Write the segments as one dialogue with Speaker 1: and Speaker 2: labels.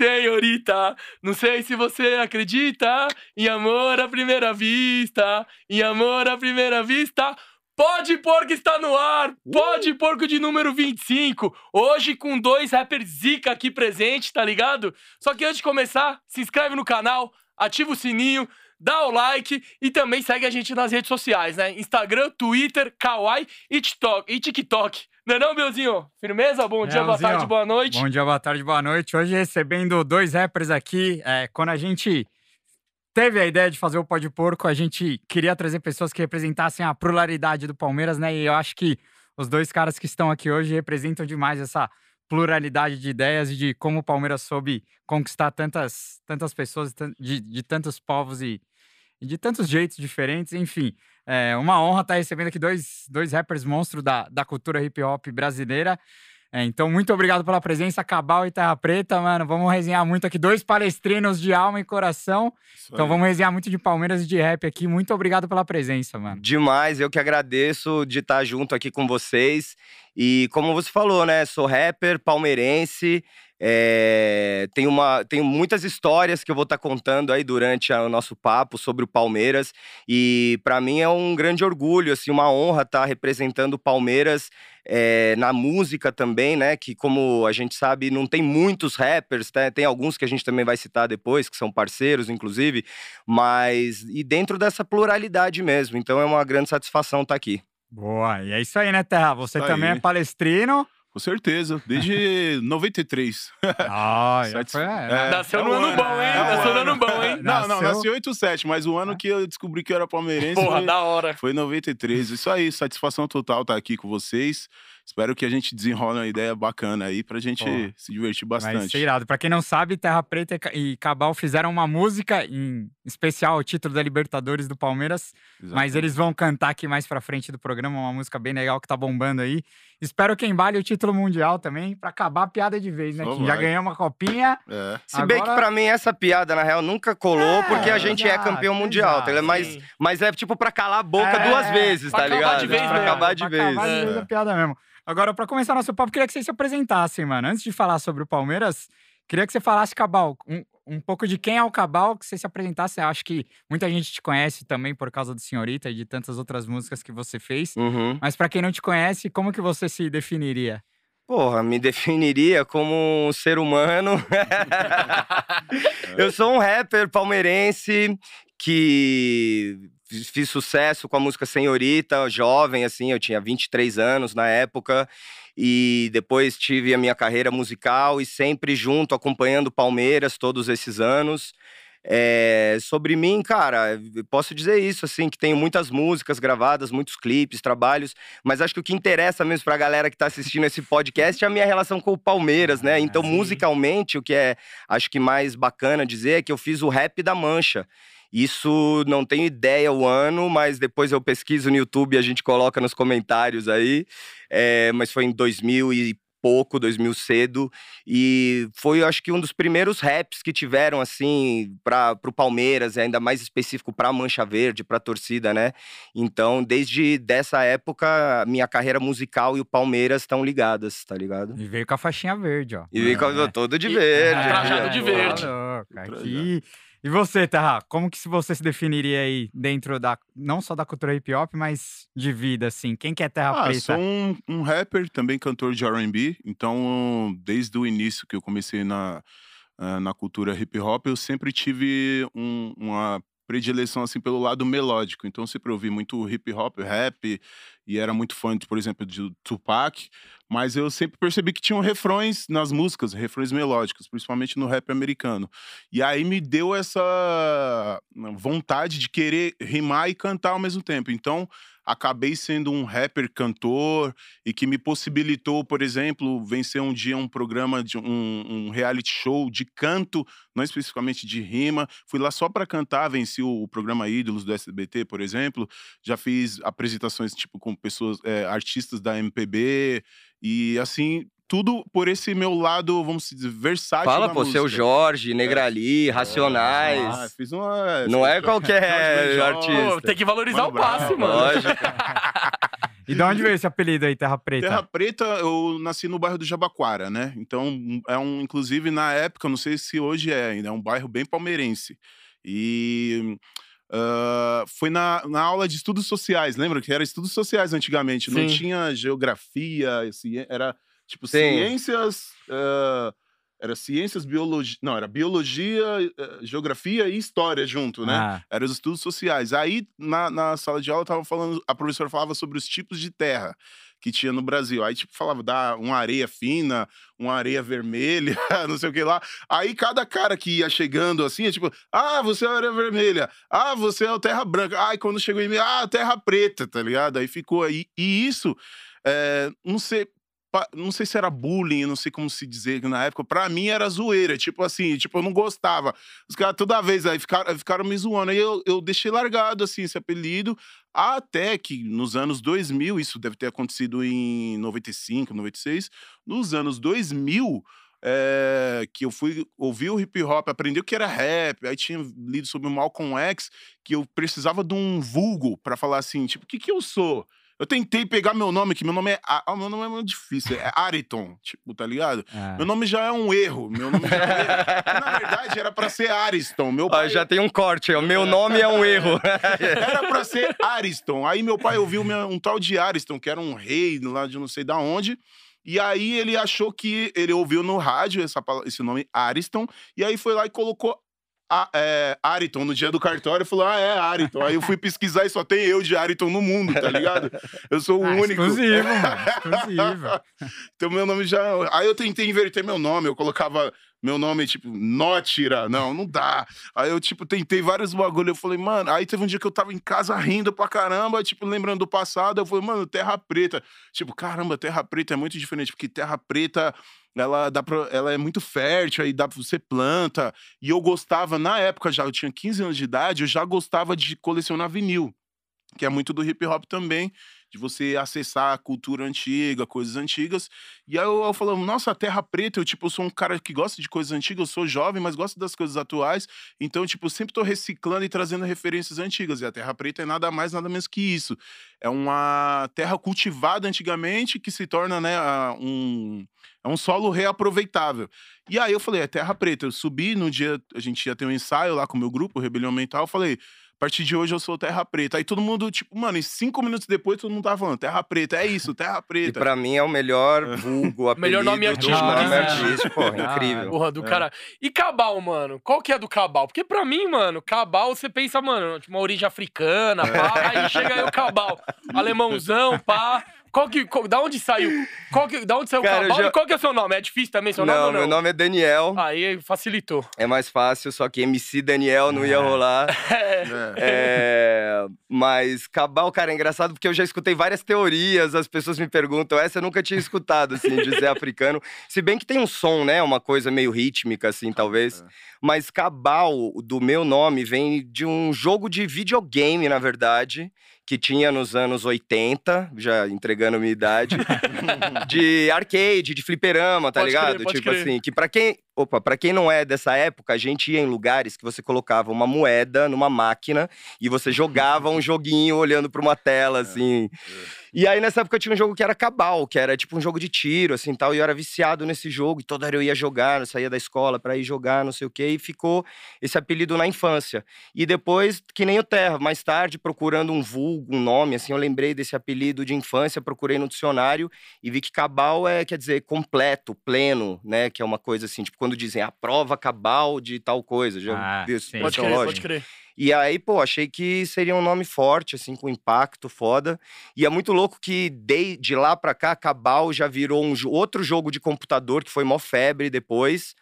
Speaker 1: senhorita. Não sei se você acredita em amor à primeira vista, em amor à primeira vista. Pode Porco está no ar! Pode Porco de número 25. Hoje com dois rappers zica aqui presente, tá ligado? Só que antes de começar, se inscreve no canal, ativa o sininho, dá o like e também segue a gente nas redes sociais, né? Instagram, Twitter, Kawaii e TikTok. E TikTok. Não é não, Belzinho? Firmeza? Bom dia, boa tarde, boa noite.
Speaker 2: Bom dia, boa tarde, boa noite. Hoje recebendo dois rappers aqui. É, quando a gente teve a ideia de fazer o Pó de Porco, a gente queria trazer pessoas que representassem a pluralidade do Palmeiras, né? E eu acho que os dois caras que estão aqui hoje representam demais essa pluralidade de ideias e de como o Palmeiras soube conquistar tantas, tantas pessoas de, de tantos povos e, e de tantos jeitos diferentes. Enfim, é uma honra estar recebendo aqui dois, dois rappers monstros da, da cultura hip hop brasileira. É, então, muito obrigado pela presença, Cabal e Terra Preta, mano. Vamos resenhar muito aqui. Dois palestrinos de alma e coração. Então, vamos resenhar muito de Palmeiras e de rap aqui. Muito obrigado pela presença, mano.
Speaker 3: Demais, eu que agradeço de estar junto aqui com vocês. E como você falou, né? Sou rapper, palmeirense. É, tenho, uma, tenho muitas histórias que eu vou estar contando aí durante a- o nosso papo sobre o Palmeiras. E para mim é um grande orgulho, assim, uma honra estar representando o Palmeiras é, na música também, né? Que, como a gente sabe, não tem muitos rappers, né? Tem alguns que a gente também vai citar depois, que são parceiros, inclusive. Mas. E dentro dessa pluralidade mesmo. Então é uma grande satisfação estar aqui.
Speaker 2: Boa. E é isso aí, né, Terra? Você
Speaker 4: Isso
Speaker 2: também
Speaker 4: aí.
Speaker 2: é palestrino.
Speaker 4: Com certeza, desde 93.
Speaker 2: Ah,
Speaker 4: Satisfa-
Speaker 2: foi.
Speaker 4: É.
Speaker 1: Nasceu
Speaker 4: é
Speaker 1: no ano
Speaker 4: ano,
Speaker 1: bom, hein?
Speaker 4: é
Speaker 1: Nasceu no
Speaker 4: ano.
Speaker 1: bom, hein?
Speaker 4: Não, não,
Speaker 2: Nasceu-
Speaker 4: nasci em 87, mas o ano que eu descobri que eu era palmeirense
Speaker 1: Porra,
Speaker 4: foi,
Speaker 1: da hora.
Speaker 4: foi 93. Isso aí, satisfação total estar aqui com vocês. Espero que a gente desenrole uma ideia bacana aí pra gente
Speaker 2: Porra.
Speaker 4: se divertir
Speaker 2: Vai
Speaker 4: bastante.
Speaker 2: ser irado. Pra quem não sabe, Terra Preta e Ca- Cabal fizeram uma música em especial ao título da Libertadores do Palmeiras. Mas
Speaker 4: Exatamente.
Speaker 2: eles vão cantar aqui mais pra frente do programa, uma música bem legal que tá bombando aí. Espero que embale o título mundial também, pra acabar a piada de vez, né? Já
Speaker 4: vai.
Speaker 2: ganhou uma copinha.
Speaker 4: É.
Speaker 3: Se bem que
Speaker 2: Agora-
Speaker 3: pra mim essa piada, na real, nunca colou,
Speaker 2: É,
Speaker 3: porque a gente é
Speaker 2: exato,
Speaker 3: campeão mundial.
Speaker 2: exato,
Speaker 3: tá ligado? mas, mas é tipo pra calar a boca
Speaker 2: É,
Speaker 3: duas vezes,
Speaker 1: pra
Speaker 3: tá ligado?
Speaker 1: vez
Speaker 3: pra acabar de
Speaker 2: pra
Speaker 3: vez.
Speaker 2: acabar de vez
Speaker 4: É.
Speaker 2: a piada mesmo. Agora, pra começar nosso papo, queria que vocês se apresentassem, mano. Antes de falar sobre o Palmeiras, queria que você falasse, Cabal, um, um pouco de quem é o Cabal, que você se apresentasse. Eu acho que muita gente te conhece também por causa do Senhorita e de tantas outras músicas que você fez.
Speaker 3: Uhum.
Speaker 2: Mas pra quem não te conhece, como que você se definiria?
Speaker 3: Porra, me definiria como um ser humano. eu sou um rapper palmeirense que fiz sucesso com a música Senhorita, jovem, assim, eu tinha 23 anos na época. E depois tive a minha carreira musical e sempre junto, acompanhando Palmeiras todos esses anos. É, sobre mim, cara, posso dizer isso, assim, que tenho muitas músicas gravadas, muitos clipes, trabalhos, mas acho que o que interessa mesmo pra galera que tá assistindo esse podcast é a minha relação com o Palmeiras, né?
Speaker 2: Ah,
Speaker 3: Então, musicalmente, o que é, acho que mais bacana dizer é que eu fiz o rap da Mancha. Isso não tenho ideia o ano, mas depois eu pesquiso no YouTube e a gente coloca nos comentários aí. É, mas foi em 2000 e pouco, 2000 cedo. E foi, eu acho que um dos primeiros raps que tiveram, assim, para o Palmeiras, e ainda mais específico para Mancha Verde, para a torcida, né? Então, desde dessa época, minha carreira musical e o Palmeiras estão ligadas, tá ligado?
Speaker 2: E veio com a faixinha verde, ó.
Speaker 3: E
Speaker 2: É.
Speaker 3: é. todo de
Speaker 1: E-
Speaker 3: verde.
Speaker 1: trajado
Speaker 3: aqui,
Speaker 1: de
Speaker 3: ó.
Speaker 1: verde.
Speaker 2: Aqui. E você, Terra, como que se você se definiria aí dentro da, não só da cultura hip hop, mas de vida, assim? Quem que é Terra
Speaker 4: Ah,
Speaker 2: Preta?
Speaker 4: sou um, um rapper, também cantor de R&B. Então, desde o início que eu comecei na, ah, na cultura hip hop, eu sempre tive um- uma predileção assim pelo lado melódico. Então, sempre ouvi muito hip hop, rap, e era muito fã, de, por exemplo, de Tupac. Mas eu sempre percebi que tinham refrões nas músicas, refrões melódicos, principalmente no rap americano. E aí me deu essa vontade de querer rimar e cantar ao mesmo tempo. Então, acabei sendo um rapper cantor e que me possibilitou, por exemplo, vencer um dia um programa de um, um reality show de canto, não especificamente de rima. Fui lá só para cantar, venci o, o programa Ídolos do SBT, por exemplo. Já fiz apresentações tipo com pessoas, é, artistas da MPB e assim tudo por esse meu lado, vamos dizer, versátil.
Speaker 3: Fala, pô, seu
Speaker 4: música.
Speaker 3: Negrali, Negrali, Racionais.
Speaker 4: Ah, fiz uma.
Speaker 3: Não é qualquer
Speaker 4: Jorge
Speaker 3: artista.
Speaker 1: Tem que valorizar
Speaker 4: Mano
Speaker 1: o passe, mano.
Speaker 3: Lógico.
Speaker 2: E de onde veio esse apelido aí, Terra Preta?
Speaker 4: Terra Preta, eu nasci no bairro do Jabaquara, né? Então, é um, inclusive na época, não sei se hoje é ainda, é um bairro bem palmeirense. E uh, foi na, na aula de estudos sociais, lembra que era estudos sociais antigamente, não
Speaker 1: Sim.
Speaker 4: tinha geografia, ci- era tipo
Speaker 3: Sim.
Speaker 4: ciências. uh, era ciências, biologia. Não, era biologia, eh, geografia e história junto, né?
Speaker 2: Ah,
Speaker 4: Eram os estudos sociais. Aí, na, na sala de aula, tava falando, a professora falava sobre os tipos de terra que tinha no Brasil. Aí, tipo, falava da uma areia fina, uma areia vermelha, não sei o que lá. Aí, cada cara que ia chegando assim, é tipo, ah, você é a areia vermelha, ah, você é o terra branca. Aí, quando chegou em mim, ah, terra preta, tá ligado? Aí ficou aí. E isso, é, não sei. Não sei se era bullying, não sei como se dizer na época. Pra mim era zoeira. Tipo assim, tipo, eu não gostava. Os caras toda vez aí ficaram, ficaram me zoando. Aí eu, eu deixei largado, assim, esse apelido. Até que nos anos 2000, isso deve ter acontecido em 95, 96. Nos anos 2000, é, que eu fui ouvir o hip hop, aprender o que era rap. Aí tinha lido sobre o Malcolm X, que eu precisava de um vulgo pra falar assim, tipo, o que que eu sou? Eu tentei pegar meu nome, que meu nome é. Ah, meu nome é muito difícil, é Ariton, tipo, tá ligado?
Speaker 2: ah.
Speaker 4: Meu nome já é um erro. Meu nome já é um erro. Na verdade, era pra ser Ariston. Meu pai
Speaker 3: já tem um corte, ó. Meu nome é um erro.
Speaker 4: era pra ser Ariston. Aí meu pai ouviu um tal de Ariston, que era um rei lá de não sei da onde. E aí ele achou que ele ouviu no rádio essa, esse nome Ariston. E aí foi lá e colocou a, é, Ariton no dia do cartório falou: Ah, é Ariton. Aí eu fui pesquisar e só tem eu de Ariton no mundo, tá ligado? Eu sou o
Speaker 2: Ah,
Speaker 4: único.
Speaker 2: Exclusivo, mano. Exclusivo.
Speaker 4: Então meu nome já. Aí eu tentei inverter meu nome, eu colocava meu nome, tipo, Nótira. Não, não dá. Aí eu, tipo, tentei vários bagulho. Eu falei, mano. Aí teve um dia que eu tava em casa rindo pra caramba, tipo, lembrando do passado. Eu falei, mano, Terra Preta. Tipo, caramba, Terra Preta é muito diferente, porque Terra Preta. Ela, dá pra, ela é muito fértil, aí dá pra você planta. E eu gostava, na época já, eu tinha 15 anos de idade, eu já gostava de colecionar vinil, que é muito do hip hop também de você acessar a cultura antiga, coisas antigas. E aí eu, eu falando, nossa, Terra Preta, eu, tipo, sou um cara que gosta de coisas antigas, eu sou jovem, mas gosto das coisas atuais. Então, tipo, sempre tô reciclando e trazendo referências antigas. E a Terra Preta é nada mais, nada menos que isso. É uma terra cultivada antigamente que se torna, né, um... É um solo reaproveitável. E aí eu falei, é Terra Preta. Eu subi no dia, a gente ia ter um ensaio lá com o meu grupo, Rebelião Mental. Eu falei, partir de hoje eu sou Terra Preta. Aí todo mundo, tipo, mano, e cinco minutos depois todo mundo tava falando, Terra Preta, é isso, Terra
Speaker 3: E
Speaker 4: Preta.
Speaker 3: pra mim é o melhor vulgo, apelido
Speaker 1: Melhor nome
Speaker 3: do
Speaker 1: artístico
Speaker 3: nome
Speaker 2: que existe.
Speaker 3: artístico, pô,
Speaker 2: Ah,
Speaker 3: incrível.
Speaker 1: Porra, do
Speaker 4: É.
Speaker 1: cara. E Cabal, mano? Qual que é do Cabal? Porque pra mim, mano, Cabal, você pensa, mano, tipo, uma origem africana, pá. Aí chega aí o Cabal. Alemãozão, pá. Qual que. qual- da onde saiu? Qual que, da onde saiu
Speaker 3: Cara,
Speaker 1: o Cabal?
Speaker 3: já-
Speaker 1: E qual que é o seu nome? É difícil também seu nome
Speaker 3: Não,
Speaker 1: ou não?
Speaker 3: meu nome é Daniel.
Speaker 1: Aí facilitou.
Speaker 3: É mais fácil, só que MC Daniel não ia
Speaker 2: Ah.
Speaker 3: rolar.
Speaker 1: É.
Speaker 4: É.
Speaker 3: É, mas Cabal, cara, é engraçado porque eu já escutei várias teorias, as pessoas me perguntam, essa eu nunca tinha escutado, assim, de Zé Africano. Se bem que tem um som, né, uma coisa meio rítmica, assim, talvez.
Speaker 4: É.
Speaker 3: Mas Cabal, do meu nome, vem de um jogo de videogame, na verdade, que tinha nos anos 80, já entregando minha idade, de arcade, de fliperama, tá
Speaker 1: Pode crer,
Speaker 3: ligado?
Speaker 1: pode
Speaker 3: tipo
Speaker 1: crer.
Speaker 3: assim, que pra quem, opa, para quem não é dessa época, a gente ia em lugares que você colocava uma moeda numa máquina e você jogava um joguinho olhando pra uma tela assim. E aí nessa época tinha um jogo que era Cabal, que era tipo um jogo de tiro assim, tal, e eu era viciado nesse jogo, e toda hora eu ia jogar, eu saía da escola pra ir jogar, não sei o quê, e ficou esse apelido na infância. E depois, que nem o Terra, mais tarde, procurando um vulgo, um nome, assim, eu lembrei desse apelido de infância, procurei no dicionário e vi que cabal é, quer dizer, completo, pleno, né? Que é uma coisa assim, tipo, quando dizem a prova cabal de tal coisa. Já
Speaker 2: Ah,
Speaker 3: isso?
Speaker 2: sim.
Speaker 1: Pode crer, pode crer.
Speaker 3: E aí, pô, achei que seria um nome forte, assim, com impacto foda. E é muito louco que de, de lá pra cá, Cabal já virou um outro jogo de computador que foi mó febre depois.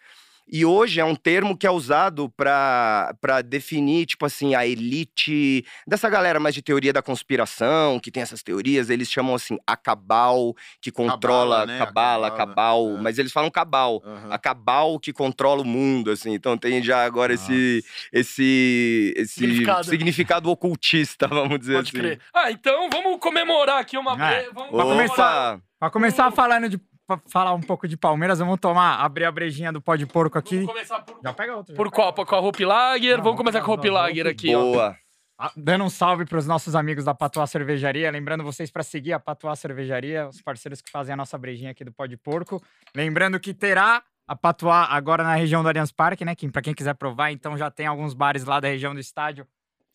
Speaker 3: E hoje é um termo que é usado pra pra definir, tipo assim, a elite dessa galera mais de teoria da conspiração, que tem essas teorias, eles chamam assim, a cabal, que controla,
Speaker 4: Cabala, né? A
Speaker 3: cabala,
Speaker 4: cabala,
Speaker 3: cabal,
Speaker 4: é.
Speaker 3: mas eles falam cabal
Speaker 4: Aham.
Speaker 3: a cabal que controla o mundo, assim. Então tem já agora esse, esse, esse
Speaker 1: Significado.
Speaker 3: significado. ocultista, vamos dizer
Speaker 1: Pode
Speaker 3: assim.
Speaker 1: crer. Ah, então vamos comemorar aqui uma.
Speaker 2: É.
Speaker 1: Vamos
Speaker 2: Pra começar-
Speaker 3: Opa!
Speaker 2: Pra começar falando de. Pra falar um pouco de Palmeiras, vamos tomar, abrir a brejinha do pó de porco aqui.
Speaker 1: Vamos começar por.
Speaker 2: Já pega outro.
Speaker 1: Por qual? Com a Hope Lager?
Speaker 2: Não,
Speaker 1: Vamos começar com a
Speaker 2: não,
Speaker 1: Hope
Speaker 2: não,
Speaker 1: Lager
Speaker 2: Hope
Speaker 1: aqui, ó.
Speaker 3: Boa.
Speaker 2: Ah, Dando um salve para os nossos amigos da Patuá Cervejaria. Lembrando vocês para seguir a Patuá Cervejaria, os parceiros que fazem a nossa brejinha aqui do Pó de Porco. Lembrando que terá a Patuá agora na região do Allianz Parque, né? Que, para quem quiser provar, então já tem alguns bares lá da região do estádio.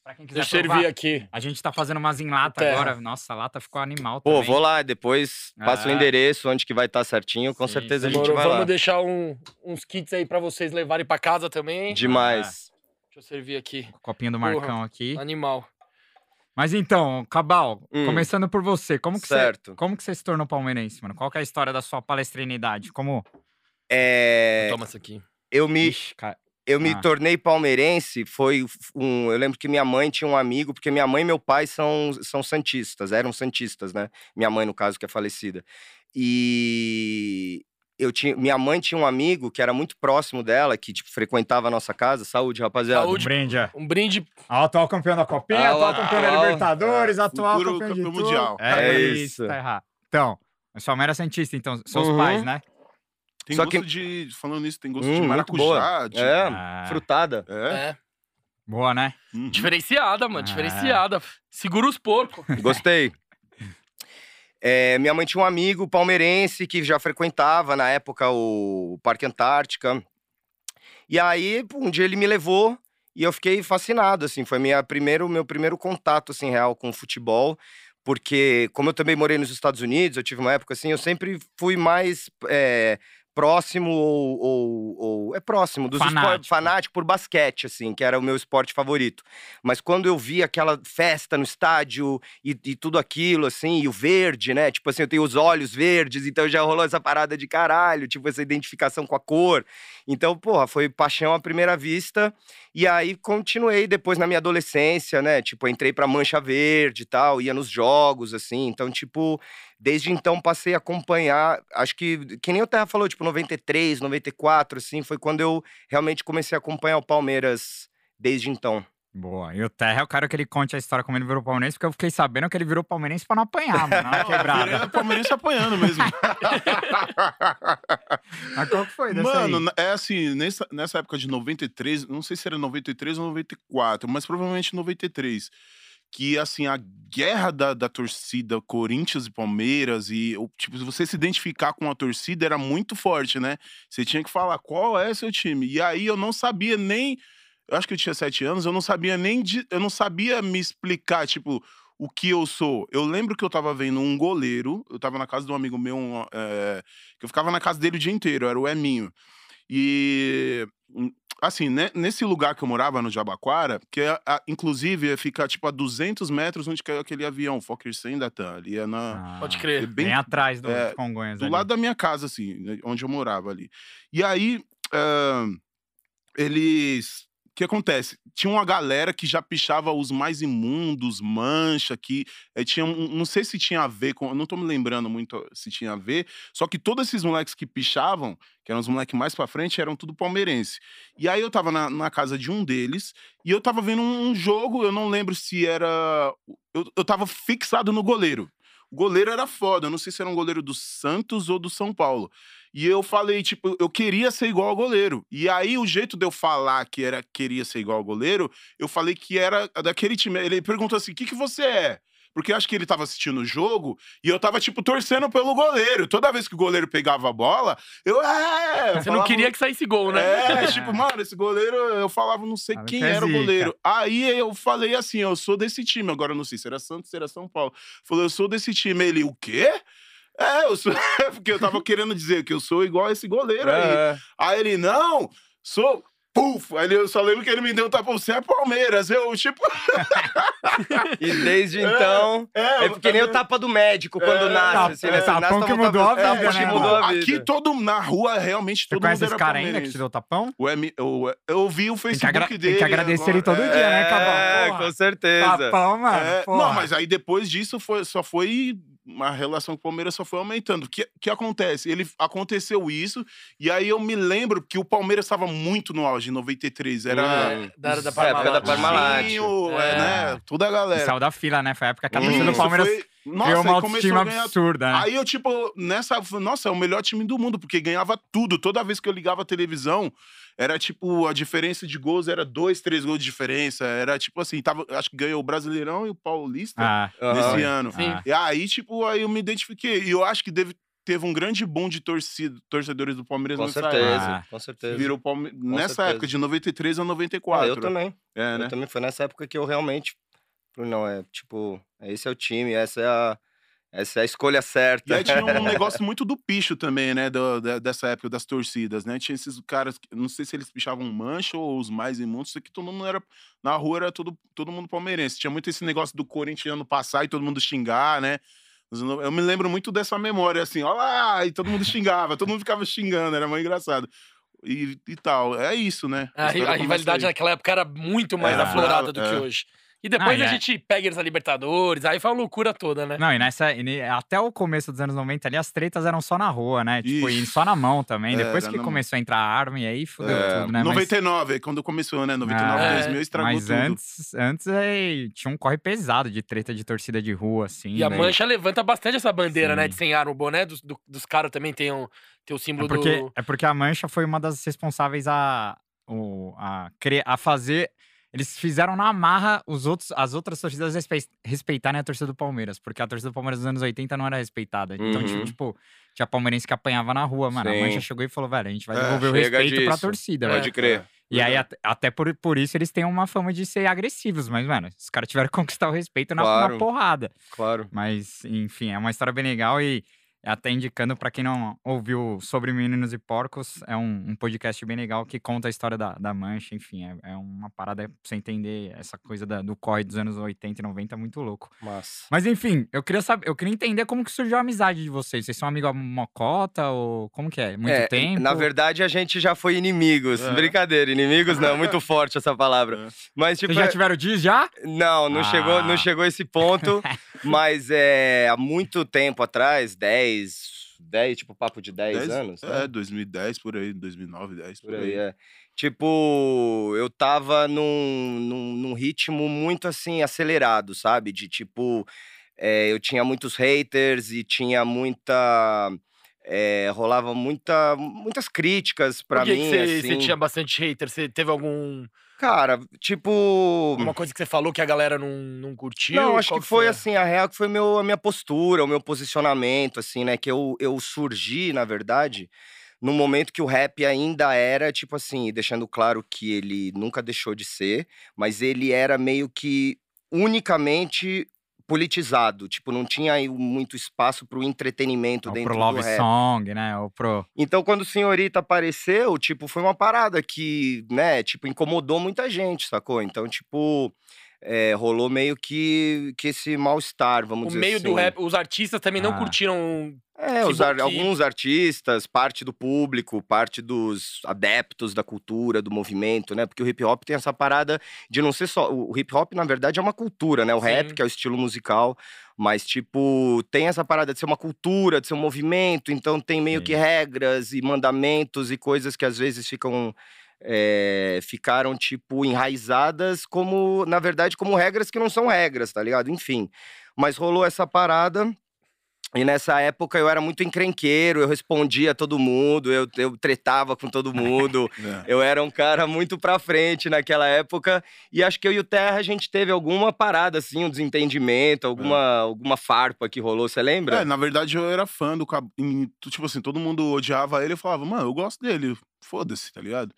Speaker 2: Para quem quiser
Speaker 1: Deixa eu
Speaker 2: provar.
Speaker 1: servir aqui.
Speaker 2: A gente tá fazendo umas em lata
Speaker 1: Terra.
Speaker 2: agora. Nossa, a lata ficou animal
Speaker 3: Pô,
Speaker 2: também.
Speaker 3: vou lá, depois passa o
Speaker 2: É.
Speaker 3: endereço, onde que vai estar certinho, com
Speaker 2: Sim,
Speaker 3: certeza a gente
Speaker 1: Demorou.
Speaker 3: vai
Speaker 1: Vamos
Speaker 3: lá.
Speaker 1: deixar um- uns kits aí pra vocês levarem pra casa também.
Speaker 3: Demais.
Speaker 1: Deixa eu servir aqui.
Speaker 2: Copinho do
Speaker 1: Porra.
Speaker 2: Marcão aqui.
Speaker 1: Animal.
Speaker 2: Mas então, Cabal,
Speaker 3: Hum.
Speaker 2: começando por você, como que você,
Speaker 3: Certo.
Speaker 2: como que você se tornou palmeirense, mano? Qual que é a história da sua palestrinidade? Como...
Speaker 3: É,
Speaker 1: Toma isso aqui.
Speaker 3: eu me,
Speaker 2: Ixi, cara,
Speaker 3: eu me
Speaker 2: Ah.
Speaker 3: tornei palmeirense, foi um. Eu lembro que minha mãe tinha um amigo, porque minha mãe e meu pai são, são santistas, eram santistas, né? Minha mãe, no caso, que é falecida. E eu tinha, minha mãe tinha um amigo que era muito próximo dela, que tipo, frequentava a nossa casa. Saúde, rapaziada.
Speaker 2: um
Speaker 1: Saúde.
Speaker 2: brinde, é.
Speaker 1: Um brinde.
Speaker 2: Atual campeão da Copinha,
Speaker 3: Ah,
Speaker 2: atual campeão da Libertadores, atual
Speaker 4: futuro
Speaker 2: campeão, de
Speaker 4: campeão mundial.
Speaker 2: É,
Speaker 3: É
Speaker 2: isso,
Speaker 3: isso.
Speaker 2: tá errado. Então, sua mãe era santista, então, seus
Speaker 3: Uhum.
Speaker 2: pais, né?
Speaker 4: Tem
Speaker 3: Só
Speaker 4: gosto
Speaker 3: que-
Speaker 4: de. Falando nisso, tem gosto
Speaker 3: Hum,
Speaker 4: de maracujá. De,
Speaker 3: É,
Speaker 2: Ah,
Speaker 3: frutada.
Speaker 4: é?
Speaker 1: É.
Speaker 2: Boa, né?
Speaker 4: Uhum.
Speaker 1: Diferenciada, mano.
Speaker 2: Ah.
Speaker 1: Diferenciada. Segura os porcos.
Speaker 3: Gostei. É, minha mãe tinha um amigo palmeirense que já frequentava na época o Parque Antártica. E aí, um dia ele me levou e eu fiquei fascinado, assim, foi minha primeiro, meu primeiro contato, assim, real com o futebol. Porque, como eu também morei nos Estados Unidos, eu tive uma época assim, eu sempre fui mais é, próximo ou, ou- ou- É próximo dos
Speaker 2: Fanático.
Speaker 3: Fanático por basquete, assim, que era o meu esporte favorito. Mas quando eu vi aquela festa no estádio e, e tudo aquilo, assim, e o verde, né? Tipo assim, eu tenho os olhos verdes, então já rolou essa parada de caralho, tipo, essa identificação com a cor. Então, porra, foi paixão à primeira vista. E aí continuei depois na minha adolescência, né? Tipo, entrei pra Mancha Verde e tal, ia nos jogos, assim. Então, tipo, desde então passei a acompanhar. Acho que, que nem o Terra falou, tipo, 93, 94, assim, foi quando eu realmente comecei a acompanhar o Palmeiras desde então.
Speaker 2: Boa. E o Terra é o cara que ele conte a história como ele virou palmeirense, porque eu fiquei sabendo que ele virou palmeirense pra não apanhar, mano. Na
Speaker 4: Não,
Speaker 2: quebrada.
Speaker 4: é palmeirense apanhando mesmo.
Speaker 2: Mas qual que foi dessa
Speaker 4: Mano,
Speaker 2: aí?
Speaker 4: é assim, nessa, nessa época de 93, não sei se era 93 ou 94, mas provavelmente 93. Que, assim, a guerra da, da torcida Corinthians e Palmeiras, e tipo, você se identificar com a torcida era muito forte, né? Você tinha que falar qual é seu time. E aí eu não sabia nem. Eu acho que eu tinha sete anos, eu não sabia nem. de- eu não sabia me explicar, tipo, o que eu sou. Eu lembro que eu tava vendo um goleiro, eu tava na casa de um amigo meu, um, é, que eu ficava na casa dele o dia inteiro, era o Eminho. E, assim, né, nesse lugar que eu morava, no Jabaquara, que é, a- inclusive fica tipo a 200 metros onde caiu aquele avião, Fokker 100 da TAM, ali é na,
Speaker 2: Ah,
Speaker 1: Pode crer.
Speaker 4: é bem
Speaker 2: Bem atrás do
Speaker 4: é,
Speaker 2: dos Congonhas
Speaker 4: do
Speaker 2: ali.
Speaker 4: lado da minha casa, assim, né, onde eu morava ali. E aí, ah, eles. O que acontece? Tinha uma galera que já pichava os mais imundos, mancha, que eh, tinha um, não sei se tinha a ver com, não tô me lembrando muito se tinha a ver, só que todos esses moleques que pichavam, que eram os moleques mais pra frente, eram tudo palmeirense. E aí eu tava na, na casa de um deles, e eu tava vendo um jogo, eu não lembro se era, eu, eu tava fixado no goleiro. O goleiro era foda, eu não sei se era um goleiro do Santos ou do São Paulo. E eu falei, tipo, eu queria ser igual ao goleiro. E aí, o jeito de eu falar que era queria ser igual ao goleiro, eu falei que era daquele time. Ele perguntou assim: o que, que você é? Porque eu acho que ele tava assistindo o jogo e eu tava, tipo, torcendo pelo goleiro. Toda vez que o goleiro pegava a bola, eu. É! eu
Speaker 1: Você não
Speaker 4: falava-
Speaker 1: queria que saísse gol, né?
Speaker 4: é, tipo, mano, esse goleiro, eu falava, não sei quem
Speaker 2: que é
Speaker 4: era o
Speaker 2: zica.
Speaker 4: goleiro. Aí eu falei assim, eu sou desse time, agora eu não sei se era Santos, se era São Paulo. Falei, eu sou desse time. Ele, o quê? É, eu sou. Porque eu tava querendo dizer que eu sou igual a esse goleiro aí.
Speaker 3: É.
Speaker 4: Aí ele, não, sou. Puf! Aí ele- eu só lembro que ele me deu um tapão, você é Palmeiras. Eu, tipo.
Speaker 3: E desde então.
Speaker 4: É,
Speaker 3: É porque nem o tapa do médico quando
Speaker 4: É,
Speaker 3: nasce. assim, né?
Speaker 2: é,
Speaker 3: Você
Speaker 2: tapão
Speaker 3: nasce,
Speaker 2: que mudou a vida,
Speaker 3: tapa
Speaker 2: né,
Speaker 3: mudou a vida.
Speaker 4: Aqui todo na rua, realmente,
Speaker 2: Você
Speaker 4: todo
Speaker 2: conhece
Speaker 4: mundo
Speaker 2: esse
Speaker 4: era
Speaker 2: cara ainda que te deu tapão?
Speaker 4: O M, o, eu vi o
Speaker 2: Tem que,
Speaker 4: Facebook
Speaker 2: agra-
Speaker 4: dele.
Speaker 2: tem que agradecer ele todo
Speaker 4: agora.
Speaker 2: dia, né,
Speaker 3: É,
Speaker 2: Cabal? Porra,
Speaker 3: com certeza.
Speaker 2: Tapão, mano.
Speaker 4: É, não, mas aí depois disso foi, só foi. A relação com o Palmeiras só foi aumentando. O que, que acontece? Ele aconteceu isso, e aí eu me lembro que o Palmeiras estava muito no auge, em 93. Era.
Speaker 3: Hum.
Speaker 1: Da era da
Speaker 3: época da
Speaker 1: Parmalat.
Speaker 3: Parmalat.
Speaker 4: Zinho, é,
Speaker 1: É.
Speaker 4: né? Toda a
Speaker 2: E
Speaker 4: galera.
Speaker 2: saiu da fila, né? Foi a época que a
Speaker 3: Hum,
Speaker 2: torcida do
Speaker 3: isso
Speaker 2: Palmeiras
Speaker 4: foi- Nossa,
Speaker 2: Criou uma
Speaker 4: começou a ganhar
Speaker 2: absurda, né?
Speaker 4: Aí eu, tipo, nessa. Nossa, é o melhor time do mundo, porque ganhava tudo. Toda vez que eu ligava a televisão, era tipo, a diferença de gols era dois, três gols de diferença. Era tipo assim, tava, acho que ganhou o Brasileirão e o Paulista
Speaker 2: Ah,
Speaker 4: nesse
Speaker 3: Aham.
Speaker 4: ano.
Speaker 1: Sim.
Speaker 2: Ah.
Speaker 4: E aí, tipo, aí eu me identifiquei. E eu acho que deve, teve um grande boom de torcida, torcedores do Palmeiras
Speaker 3: Com
Speaker 4: nessa
Speaker 3: certeza,
Speaker 4: época.
Speaker 2: Ah.
Speaker 3: com certeza.
Speaker 4: Virou Palme... Nessa
Speaker 3: certeza.
Speaker 4: época, de 93 a
Speaker 3: Ah,
Speaker 4: 94.
Speaker 3: eu também.
Speaker 4: É, né?
Speaker 3: Eu também foi nessa época que eu realmente. Não, é tipo, esse é o time, essa é a, essa é a escolha certa.
Speaker 4: E aí tinha um negócio muito do picho também, né? do- da- dessa época das torcidas, né? Tinha esses caras, não sei se eles pichavam mancha ou os mais imundos, que todo mundo era. Na rua era todo, todo mundo palmeirense. Tinha muito esse negócio do corintiano passar e todo mundo xingar, né? Eu me lembro muito dessa memória, assim, ó lá, e todo mundo xingava, todo mundo ficava xingando, era muito engraçado. E, e tal. É isso, né?
Speaker 1: A, a rivalidade naquela época era muito mais
Speaker 4: Era,
Speaker 1: aflorada do que
Speaker 4: é.
Speaker 1: hoje. E depois
Speaker 2: Ah,
Speaker 1: a
Speaker 2: é.
Speaker 1: gente pega eles na Libertadores, aí foi uma loucura toda, né?
Speaker 2: Não, e nessa. e até o começo dos anos 90 ali, as tretas eram só na rua, né? Tipo, e só na mão também.
Speaker 4: É,
Speaker 2: Depois que
Speaker 4: na
Speaker 2: começou a entrar a arma, e aí fudeu
Speaker 3: É,
Speaker 2: tudo, né? Mas-
Speaker 4: 99, quando começou, né? 99,
Speaker 2: Ah,
Speaker 4: 2000, estragou
Speaker 2: Mas
Speaker 4: tudo.
Speaker 2: antes, antes é, tinha um corre pesado de treta de torcida de rua, assim.
Speaker 1: E a
Speaker 2: daí-
Speaker 1: Mancha levanta bastante essa bandeira, né?
Speaker 2: Sim.
Speaker 1: De sem arma. O boné dos, do- dos caras também tem, um, tem o símbolo
Speaker 2: É porque,
Speaker 1: do.
Speaker 2: é porque a Mancha foi uma das responsáveis a, o- a, a fazer. Eles fizeram na marra os outros, as outras torcidas respe- respeitarem a torcida do Palmeiras, porque a torcida do Palmeiras dos anos 80 não era respeitada. Então,
Speaker 3: Uhum.
Speaker 2: tinha, tipo, tinha palmeirense que apanhava na rua, mano.
Speaker 3: Sim.
Speaker 2: A Mancha chegou e falou, velho, a gente vai
Speaker 4: É,
Speaker 2: devolver o
Speaker 3: chega
Speaker 2: respeito pra
Speaker 3: disso.
Speaker 2: torcida,
Speaker 3: Pode
Speaker 2: velho.
Speaker 3: crer.
Speaker 2: E aí,
Speaker 4: Verdade.
Speaker 2: até, por, por isso, eles têm uma fama de ser agressivos, mas, mano, os caras tiveram que conquistar o respeito na, na
Speaker 3: Claro.
Speaker 2: porrada.
Speaker 3: Claro.
Speaker 2: Mas, enfim, é uma história bem legal e até indicando pra quem não ouviu sobre Meninos e Porcos, é um, um podcast bem legal que conta a história da, da Mancha, enfim, é, é uma parada pra você entender essa coisa da- do corre dos anos 80 e 90, é muito louco.
Speaker 3: Massa.
Speaker 2: Mas enfim, eu queria saber, eu queria entender como que surgiu a amizade de vocês. Vocês são amigos mocota ou como que é? Muito
Speaker 3: É,
Speaker 2: tempo?
Speaker 3: Na verdade, a gente já foi inimigos.
Speaker 4: É.
Speaker 3: Brincadeira, inimigos não, é muito forte essa palavra.
Speaker 4: É.
Speaker 3: Mas, tipo,
Speaker 2: Vocês já
Speaker 3: é-
Speaker 2: tiveram dias já?
Speaker 3: não, não, chegou,
Speaker 2: Ah.
Speaker 3: não chegou a esse ponto. mas é, há muito tempo atrás 10, 10 tipo, papo de 10,
Speaker 4: 10
Speaker 3: anos. né?
Speaker 4: É, 2010, por aí, 2009, 10, por,
Speaker 3: Por
Speaker 4: aí.
Speaker 3: aí, é. Tipo, eu tava num, num, num ritmo muito assim, acelerado, sabe? De tipo, eh, eu tinha muitos haters e tinha muita. Eh, rolava muita, muitas críticas pra mim.
Speaker 1: que você,
Speaker 3: assim.
Speaker 1: você tinha bastante hater? Você teve algum.
Speaker 3: Cara, tipo.
Speaker 1: Alguma coisa que você falou que a galera não, não curtiu?
Speaker 3: Não, acho
Speaker 1: Qual
Speaker 3: que foi assim, a real que foi meu, a minha postura, o meu posicionamento, assim, né? Que eu, eu surgi, na verdade, num momento que o rap ainda era, tipo assim, deixando claro que ele nunca deixou de ser, mas ele era meio que unicamente politizado. Tipo, não tinha aí muito espaço pro entretenimento
Speaker 2: Ou
Speaker 3: dentro
Speaker 2: pro
Speaker 3: do
Speaker 2: Love
Speaker 3: rap.
Speaker 2: Song, né? Ou pro.
Speaker 3: Então, quando o Senhorita apareceu, tipo, foi uma parada que, né, tipo, incomodou muita gente, sacou? Então, tipo, é, rolou meio que, que esse mal-estar, vamos
Speaker 1: O
Speaker 3: dizer
Speaker 1: meio
Speaker 3: assim.
Speaker 1: do rap, os artistas também não
Speaker 2: Ah.
Speaker 1: curtiram.
Speaker 3: É, os
Speaker 1: bom
Speaker 3: ar- alguns artistas, parte do público, parte dos adeptos da cultura, do movimento, né? Porque o hip hop tem essa parada de não ser só. O hip hop, na verdade, é uma cultura, né? O rap,
Speaker 1: Sim.
Speaker 3: que é o estilo musical, mas, tipo, tem essa parada de ser uma cultura, de ser um movimento, então tem meio
Speaker 2: Sim.
Speaker 3: que regras e mandamentos e coisas que às vezes ficam. É, ficaram, tipo, enraizadas como, na verdade, como regras que não são regras, tá ligado? Enfim. Mas rolou essa parada. E nessa época eu era muito encrenqueiro, eu respondia a todo mundo, eu, eu tretava com todo mundo.
Speaker 4: É.
Speaker 3: eu era um cara muito pra frente naquela época. E acho que eu e o Terra a gente teve alguma parada, assim, um desentendimento, alguma, alguma farpa que rolou, você lembra?
Speaker 4: É, na verdade eu era fã do Cab... em- Tipo assim, todo mundo odiava ele. Eu falava, mano, eu gosto dele. Foda-se, tá ligado?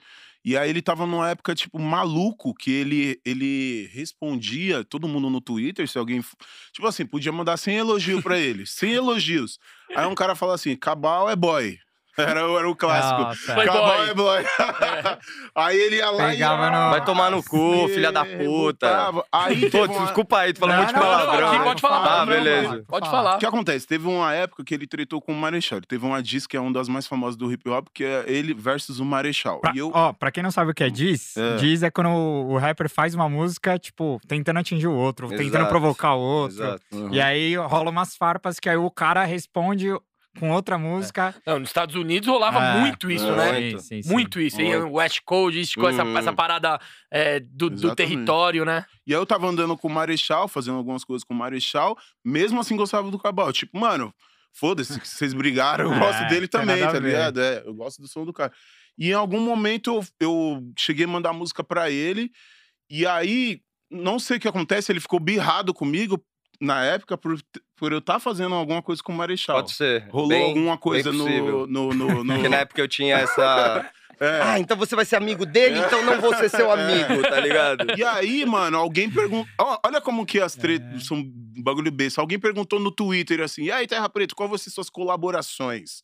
Speaker 4: E aí ele tava numa época, tipo, maluco, que ele, ele respondia todo mundo no Twitter, se alguém. Tipo assim, podia mandar sem elogio pra ele. sem elogios. Aí um cara fala assim: Cabal é boy. Era, o- era o clássico.
Speaker 2: Nossa.
Speaker 1: Foi
Speaker 4: Cabal
Speaker 1: boy.
Speaker 4: é aí ele ia lá
Speaker 2: Pegava
Speaker 4: e.
Speaker 2: no-
Speaker 3: Vai tomar no cu,
Speaker 4: se
Speaker 3: filha da puta.
Speaker 4: Aí
Speaker 3: Pô,
Speaker 4: uma-
Speaker 3: desculpa aí, tu falou
Speaker 2: Não,
Speaker 3: muito
Speaker 2: não, não,
Speaker 3: palavrão.
Speaker 1: aqui pode falar,
Speaker 3: Ah,
Speaker 1: não,
Speaker 3: beleza.
Speaker 2: Pode
Speaker 1: Pode
Speaker 4: O
Speaker 1: falar.
Speaker 4: que acontece? Teve uma época que ele tretou com o Marechal. Teve uma diss que é uma das mais famosas do hip hop, que é ele versus o Marechal.
Speaker 2: Pra,
Speaker 4: E eu.
Speaker 2: Ó, pra quem não sabe o que é diz,
Speaker 4: É.
Speaker 2: diz é quando o, o rapper faz uma música, tipo, tentando atingir o outro, tentando
Speaker 3: Exato,
Speaker 2: provocar o outro.
Speaker 3: Exato.
Speaker 4: Uhum.
Speaker 2: E aí rola umas farpas que aí o cara responde com outra música.
Speaker 1: Não, nos Estados Unidos rolava
Speaker 2: É,
Speaker 1: muito isso,
Speaker 3: é.
Speaker 1: né?
Speaker 3: Muito.
Speaker 2: Sim, sim, sim.
Speaker 1: Muito isso. E
Speaker 3: Muito.
Speaker 1: o West Coast, isso, com essa,
Speaker 3: Uhum.
Speaker 1: essa parada é, do, do território, né?
Speaker 4: E aí eu tava andando com o Marechal, fazendo algumas coisas com o Marechal, mesmo assim gostava do Cabal. Tipo, mano, foda-se, que vocês brigaram, eu
Speaker 2: É,
Speaker 4: gosto dele
Speaker 2: tem
Speaker 4: também, tá ligado? É, eu gosto do som do cara. E em algum momento eu, eu cheguei a mandar música pra ele, e aí, não sei o que acontece, ele ficou birrado comigo na época por, por eu estar fazendo alguma coisa com o Marechal.
Speaker 3: Pode ser.
Speaker 4: Rolou
Speaker 3: Bem-
Speaker 4: alguma coisa no, no, no, no-
Speaker 3: Porque na época eu tinha essa.
Speaker 4: É.
Speaker 3: Ah, então você vai ser amigo dele, então não vou ser seu amigo, tá ligado?
Speaker 4: E aí, mano, alguém perguntou. Olha como que as
Speaker 2: É.
Speaker 4: tretas são um bagulho besta. Alguém perguntou no Twitter assim: e aí, Terra Preta, qual vão ser suas colaborações?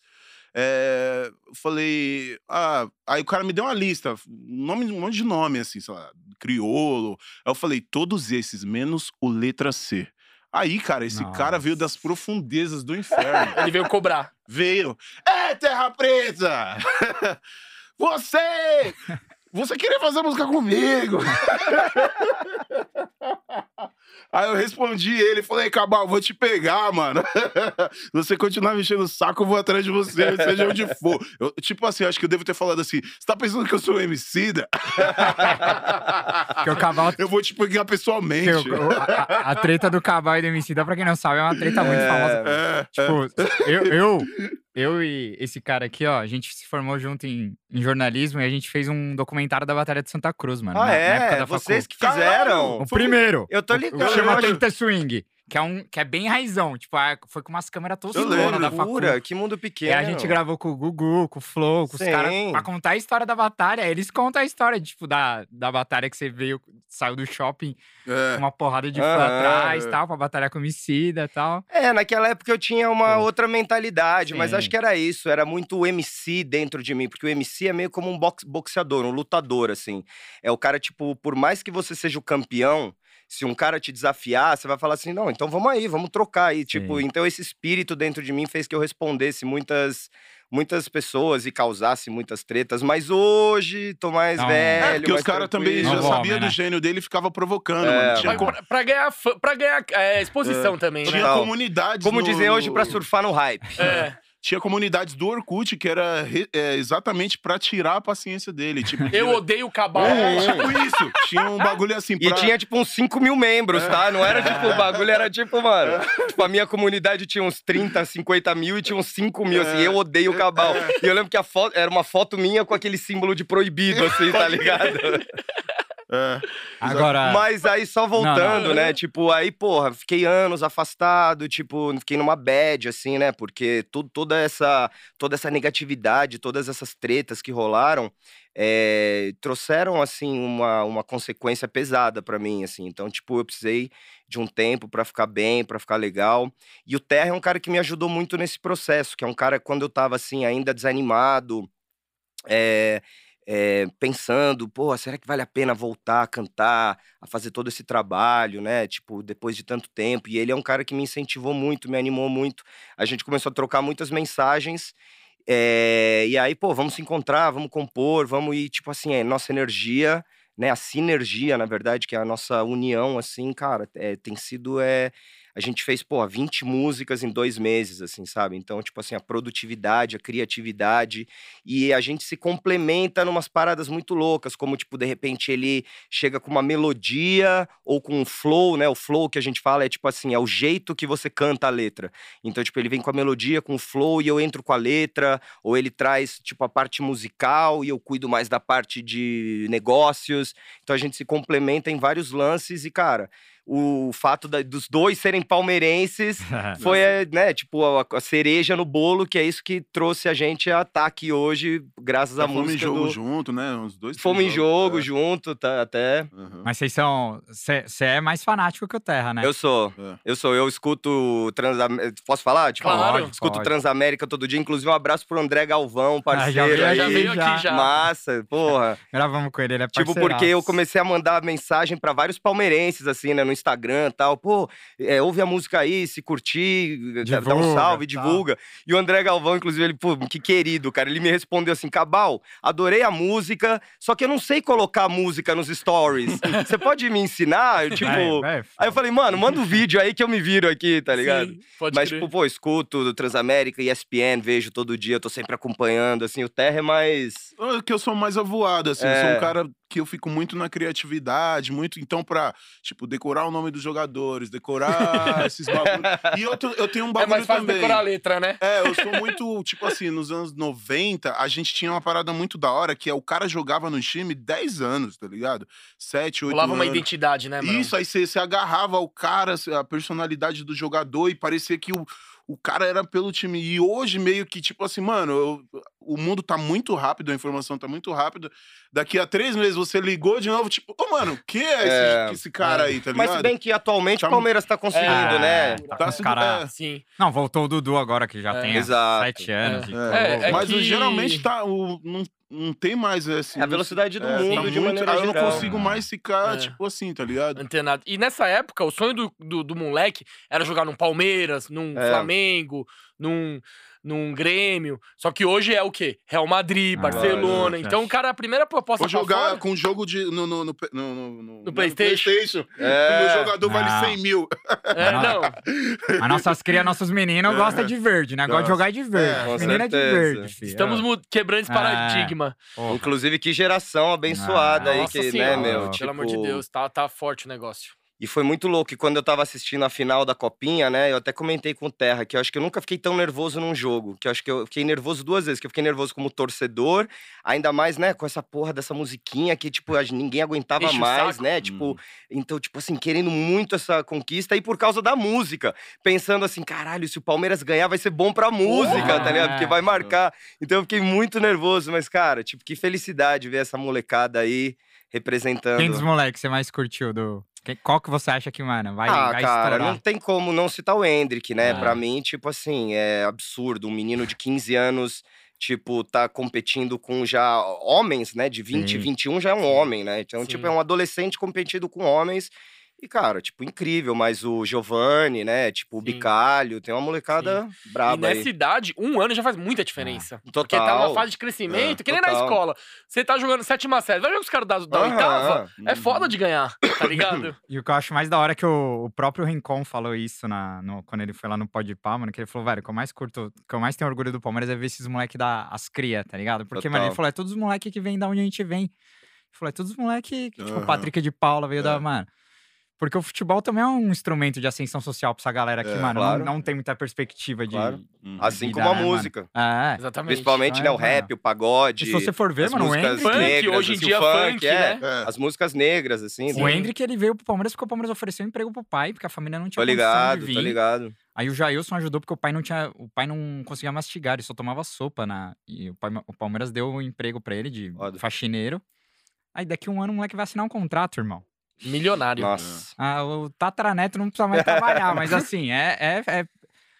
Speaker 4: É, eu falei. Ah, aí o cara me deu uma lista, um, nome, um monte de nome, assim, sei lá, criolo. Aí eu falei: todos esses, menos o letra C. Aí, cara, esse cara veio das
Speaker 2: Nossa.
Speaker 4: profundezas do inferno.
Speaker 1: Ele veio cobrar.
Speaker 4: veio. É, Terra Preta! Você! Você queria fazer música comigo? Aí eu respondi ele, falei, Cabal, vou te pegar, mano. Se você continuar mexendo o saco, eu vou atrás de você, seja onde for. Eu, tipo assim, acho que eu devo ter falado assim, você tá pensando que eu sou emicida?
Speaker 2: Que o Cabal.
Speaker 4: Eu vou te pegar pessoalmente.
Speaker 2: o- a, a- a treta do Cabal e do Emicida, pra quem não sabe, é uma treta muito
Speaker 3: É.
Speaker 2: famosa.
Speaker 4: É,
Speaker 2: Tipo, eu, eu, eu e esse cara aqui, ó, a gente se formou junto em, em jornalismo e a gente fez um documentário da Batalha de Santa Cruz, mano.
Speaker 3: Ah,
Speaker 2: na- na época
Speaker 3: é?
Speaker 2: da
Speaker 3: Vocês
Speaker 2: facu.
Speaker 3: que fizeram?
Speaker 2: O primeiro.
Speaker 3: Eu tô
Speaker 2: O-
Speaker 3: ligado.
Speaker 2: O chama
Speaker 3: eu acho-
Speaker 2: Tenta Swing, que é, um, que é bem raizão. Tipo, ah, foi com umas câmeras
Speaker 4: lembro.
Speaker 2: da facu.
Speaker 3: loucura, que mundo
Speaker 2: E
Speaker 3: pequeno.
Speaker 2: a gente gravou com o Gugu, com o Flow, com os
Speaker 3: Sim.
Speaker 2: caras pra contar a história da batalha. Eles contam a história, tipo, da, da batalha que você veio, saiu do shopping
Speaker 4: é.
Speaker 2: com uma porrada de fã
Speaker 3: Aham,
Speaker 2: atrás
Speaker 4: é.
Speaker 2: tal, pra batalhar com homicida e tal.
Speaker 3: É, naquela época eu tinha uma
Speaker 2: Pô.
Speaker 3: outra mentalidade, mas
Speaker 2: Sim.
Speaker 3: acho que era isso, era muito o MC dentro de mim, porque o MC é meio como um box, boxeador, um lutador, assim. É o cara, tipo, por mais que você seja o campeão, se um cara te desafiar, você vai falar assim, não, então vamos aí, vamos trocar aí. Tipo,
Speaker 2: Sim.
Speaker 3: então esse espírito dentro de mim fez que eu respondesse muitas muitas pessoas e causasse muitas tretas, mas hoje tô mais
Speaker 2: Não,
Speaker 3: velho,
Speaker 4: É, porque os caras também já sabiam do
Speaker 2: né?
Speaker 4: gênio dele e ficava provocando,
Speaker 3: É,
Speaker 4: mano. Tinha,
Speaker 1: pra, pra ganhar, pra ganhar é, exposição também,
Speaker 4: tinha
Speaker 1: né?
Speaker 3: Não.
Speaker 4: comunidades.
Speaker 3: Como
Speaker 4: no-
Speaker 3: dizem hoje, pra surfar no hype.
Speaker 1: É.
Speaker 4: Tinha comunidades do Orkut que era é, exatamente pra tirar a paciência dele. Tipo,
Speaker 1: Eu odeio o cabal.
Speaker 4: É, tipo isso. Tinha um bagulho assim
Speaker 3: E
Speaker 4: pra...
Speaker 3: tinha, tipo, uns 5 mil membros, tá? Não era, tipo, o bagulho era, tipo, mano... Tipo, a minha comunidade tinha uns 30, 50 mil e tinha uns 5 mil, assim. Eu odeio o Cabal. E eu lembro que a foto... Era uma foto minha com aquele símbolo de proibido, assim, tá ligado?
Speaker 4: É.
Speaker 2: Agora,
Speaker 3: Mas aí, só voltando,
Speaker 1: não.
Speaker 3: né? Tipo, aí, porra, fiquei anos afastado, tipo, fiquei numa bad, assim, né? Porque tu- toda, essa, toda essa negatividade, todas essas tretas que rolaram, eh, trouxeram, assim, uma, uma consequência pesada pra mim, assim. Então, tipo, eu precisei de um tempo pra ficar bem, pra ficar legal. E o Terra é um cara que me ajudou muito nesse processo, que é um cara, quando eu tava, assim, ainda desanimado, é, é, pensando, pô, será que vale a pena voltar a cantar, a fazer todo esse trabalho, né? Tipo, depois de tanto tempo. E ele é um cara que me incentivou muito, me animou muito. A gente começou a trocar muitas mensagens. é, e aí, pô, vamos se encontrar, vamos compor, vamos ir, tipo assim, é, nossa energia, né? A sinergia, na verdade, que é a nossa união, assim, cara, é, tem sido. É, a gente fez, pô, 20 músicas em dois meses, assim, sabe? Então, tipo assim, a produtividade, a criatividade. E a gente se complementa numas paradas muito loucas, como, tipo, de repente ele chega com uma melodia ou com um flow, né? O flow que a gente fala é, tipo assim, é o jeito que você canta a letra. Então, tipo, ele vem com a melodia, com o flow e eu entro com a letra, ou ele traz, tipo, a parte musical e eu cuido mais da parte de negócios. Então, a gente se complementa em vários lances e, cara, o fato da- dos dois serem palmeirenses foi, é, né, tipo, a, a cereja no bolo, que é isso que trouxe a gente a estar aqui hoje, graças à
Speaker 4: Já fomos em
Speaker 3: música
Speaker 4: jogo
Speaker 3: do...
Speaker 4: junto, né? Uns dois,
Speaker 3: Fomos em jogo
Speaker 4: é.
Speaker 3: junto, tá, até.
Speaker 4: Aham.
Speaker 2: mas vocês são. Você é mais fanático que o Terra, né?
Speaker 3: Eu sou.
Speaker 4: É.
Speaker 3: Eu sou, eu escuto Transamérica. Posso falar? Tipo,
Speaker 1: Claro.
Speaker 3: Escuto
Speaker 2: pode.
Speaker 3: Transamérica todo dia. Inclusive, um abraço pro André Galvão,
Speaker 2: Ah, já
Speaker 3: parceiro.
Speaker 2: vi,
Speaker 3: aí.
Speaker 1: já veio
Speaker 2: já.
Speaker 1: aqui já.
Speaker 3: Massa, porra.
Speaker 2: Gravamos com ele, ele é
Speaker 3: Tipo,
Speaker 2: parceiraço.
Speaker 3: porque eu comecei a mandar mensagem pra vários palmeirenses, assim, né, no Instagram e tal. Pô, é, ouve a música aí, se curtir, dá um
Speaker 2: Divulga,
Speaker 3: salve,
Speaker 2: tal.
Speaker 3: divulga. E o André Galvão, inclusive, ele, pô, que querido, cara. Ele me respondeu assim: Cabal, adorei a música, só que eu não sei colocar música nos stories. Você pode me ensinar? Eu, tipo.
Speaker 2: É, é,
Speaker 3: Aí eu falei, mano, manda um vídeo aí que eu me viro aqui, tá ligado?
Speaker 1: Sim, pode
Speaker 3: Mas,
Speaker 1: crer.
Speaker 3: tipo, pô, escuto do Transamérica, ESPN, vejo todo dia, eu tô sempre acompanhando, assim, o Terra é mais.
Speaker 4: Que eu sou mais avoado, assim. Eu sou
Speaker 3: É.
Speaker 4: um cara que eu fico muito na criatividade, muito. Então, pra, tipo, decorar o nome dos jogadores, decorar esses bagulhos. E eu, eu tenho um
Speaker 1: é
Speaker 4: bagulho
Speaker 1: mais fácil
Speaker 4: também.
Speaker 1: decorar a letra, né?
Speaker 4: É, eu sou muito, tipo assim, nos anos 90, a gente tinha uma parada muito da hora, que é o cara jogava no time 10 anos, tá ligado? 7, 8
Speaker 1: Rolava
Speaker 4: anos.
Speaker 1: uma identidade, né, mano?
Speaker 4: Isso, aí você agarrava o cara, a personalidade do jogador e parecia que o, o cara era pelo time. E hoje, meio que, tipo assim, mano, eu- o mundo tá muito rápido, a informação tá muito rápida. Daqui a três meses você ligou de novo, tipo, ô, mano, quem é esse,
Speaker 3: É,
Speaker 4: esse cara
Speaker 1: é.
Speaker 4: aí, tá ligado?
Speaker 3: Mas se bem que atualmente
Speaker 4: Tá-
Speaker 3: o Palmeiras tá conseguindo,
Speaker 1: É,
Speaker 3: né?
Speaker 2: Tá
Speaker 4: Tá sendo-
Speaker 2: cara...
Speaker 4: é.
Speaker 1: Sim.
Speaker 2: Não, voltou o Dudu agora, que já
Speaker 1: É.
Speaker 2: tem
Speaker 3: Exato.
Speaker 2: sete anos.
Speaker 4: É.
Speaker 1: É, é
Speaker 4: mas
Speaker 1: que-
Speaker 4: geralmente tá. O, não, não tem mais esse.
Speaker 3: É a velocidade do
Speaker 4: é,
Speaker 3: mundo,
Speaker 4: tá
Speaker 3: de
Speaker 4: muito-
Speaker 3: maneira
Speaker 4: aí Eu não
Speaker 3: geral.
Speaker 4: consigo mais ficar,
Speaker 1: É.
Speaker 4: tipo assim, tá ligado?
Speaker 1: Antenado. E nessa época, o sonho do, do, do moleque era jogar num Palmeiras, num
Speaker 3: É.
Speaker 1: Flamengo, num, num Grêmio. Só que hoje é o quê? Real Madrid,
Speaker 2: Ah,
Speaker 1: Barcelona.
Speaker 2: é.
Speaker 1: Então, o cara, a primeira proposta
Speaker 4: Vou jogar
Speaker 1: fora-
Speaker 4: com jogo de. No, no, no, no, no, no-
Speaker 1: No PlayStation.
Speaker 4: PlayStation.
Speaker 3: É.
Speaker 4: O meu jogador
Speaker 2: Não.
Speaker 4: vale 100 mil.
Speaker 1: É,
Speaker 2: Não. As nossas crias, nossos meninos gostam de verde, né? Gostam de jogar de verde.
Speaker 4: É,
Speaker 2: Menina de verde, filho.
Speaker 1: Estamos quebrando esse
Speaker 2: É.
Speaker 1: paradigma.
Speaker 3: Inclusive, que geração abençoada
Speaker 2: Ah,
Speaker 3: aí,
Speaker 1: Nossa
Speaker 3: que, né, meu?
Speaker 2: pelo
Speaker 3: Tipo,
Speaker 1: Pelo amor de Deus, tá, tá forte o negócio.
Speaker 3: E foi muito louco. E quando eu tava assistindo a final da Copinha, né? Eu até comentei com o Terra que eu acho que eu nunca fiquei tão nervoso num jogo. Que eu acho que eu fiquei nervoso duas vezes. Que eu fiquei nervoso como torcedor, ainda mais, né, com essa porra dessa musiquinha que, tipo, ninguém aguentava
Speaker 1: o
Speaker 3: mais, né? Tipo, então, tipo assim, querendo muito essa conquista e por causa da música. Pensando assim, caralho, se o Palmeiras ganhar, vai ser bom pra música, tá ligado? Porque vai marcar. Então eu fiquei muito nervoso, mas, cara, tipo, que felicidade ver essa molecada aí representando.
Speaker 2: Quem dos moleques você mais curtiu do. Qual que você acha que, mano, vai,
Speaker 3: ah,
Speaker 2: vai
Speaker 3: cara,
Speaker 2: estourar?
Speaker 3: não tem como não citar o Hendrick, né?
Speaker 2: É.
Speaker 3: Pra mim, tipo assim, é absurdo. Um menino de 15 anos, tipo, tá competindo com já homens, né? De 20,
Speaker 2: Sim.
Speaker 3: 21 já é um homem, né? Então, tipo,
Speaker 1: Sim.
Speaker 3: é um adolescente competindo com homens. E, cara, tipo, incrível. Mas o Giovanni, né? Tipo, o
Speaker 1: Sim.
Speaker 3: Bicalho, tem uma molecada
Speaker 1: e
Speaker 3: braba
Speaker 1: nessa
Speaker 3: aí.
Speaker 1: idade, um ano já faz muita diferença.
Speaker 3: Total.
Speaker 1: Porque tá numa fase de crescimento,
Speaker 3: É,
Speaker 1: que nem na
Speaker 3: total.
Speaker 1: escola. Você tá jogando sétima série, vai ver os caras da, da oitava. É
Speaker 4: Uhum.
Speaker 1: foda de ganhar, tá ligado?
Speaker 2: E o que eu acho mais da hora é que o, o próprio Rincon falou isso na, no- quando ele foi lá no Pod Pá, mano, que ele falou, velho, o que eu mais curto, o que eu mais tenho orgulho do Palmeiras é ver esses moleques da as cria, tá ligado? Porque, mano, ele
Speaker 3: Total.
Speaker 2: falou, é todos os moleques que vêm da onde a gente vem. Ele falou, é todos os moleques, que, tipo, o. Patrick de Paula veio da,
Speaker 4: É.
Speaker 2: mano. Porque o futebol também é um instrumento de ascensão social pra essa galera que,
Speaker 4: É,
Speaker 2: mano,
Speaker 3: claro.
Speaker 2: não, não tem muita perspectiva de.
Speaker 3: Claro.
Speaker 4: Uhum.
Speaker 3: Assim
Speaker 2: vida,
Speaker 3: como a
Speaker 2: né,
Speaker 3: música.
Speaker 2: É.
Speaker 1: Exatamente.
Speaker 3: Principalmente,
Speaker 2: Então
Speaker 3: né?
Speaker 2: é,
Speaker 3: O rap, o pagode.
Speaker 2: E se você for ver,
Speaker 3: as
Speaker 2: mano, o
Speaker 3: músicas
Speaker 2: Hendrick.
Speaker 1: Funk,
Speaker 3: negras,
Speaker 1: hoje em
Speaker 3: assim,
Speaker 1: dia
Speaker 3: o funk,
Speaker 1: funk,
Speaker 3: é.
Speaker 1: né?
Speaker 4: É.
Speaker 3: As músicas negras, assim.
Speaker 2: O Hendrick, ele veio pro Palmeiras porque o Palmeiras ofereceu emprego pro pai, porque a família não tinha
Speaker 3: Tô ligado, tô ligado.
Speaker 2: Aí o Jailson ajudou porque o pai não tinha, o pai não conseguia mastigar, ele só tomava sopa na e o, pai- o Palmeiras deu um emprego pra ele de
Speaker 3: Foda.
Speaker 2: faxineiro. Aí daqui um ano o moleque vai assinar um contrato, irmão.
Speaker 1: Milionário.
Speaker 3: Nossa.
Speaker 2: Ah, o Tataraneto não precisa mais trabalhar, mas assim, é, é, é,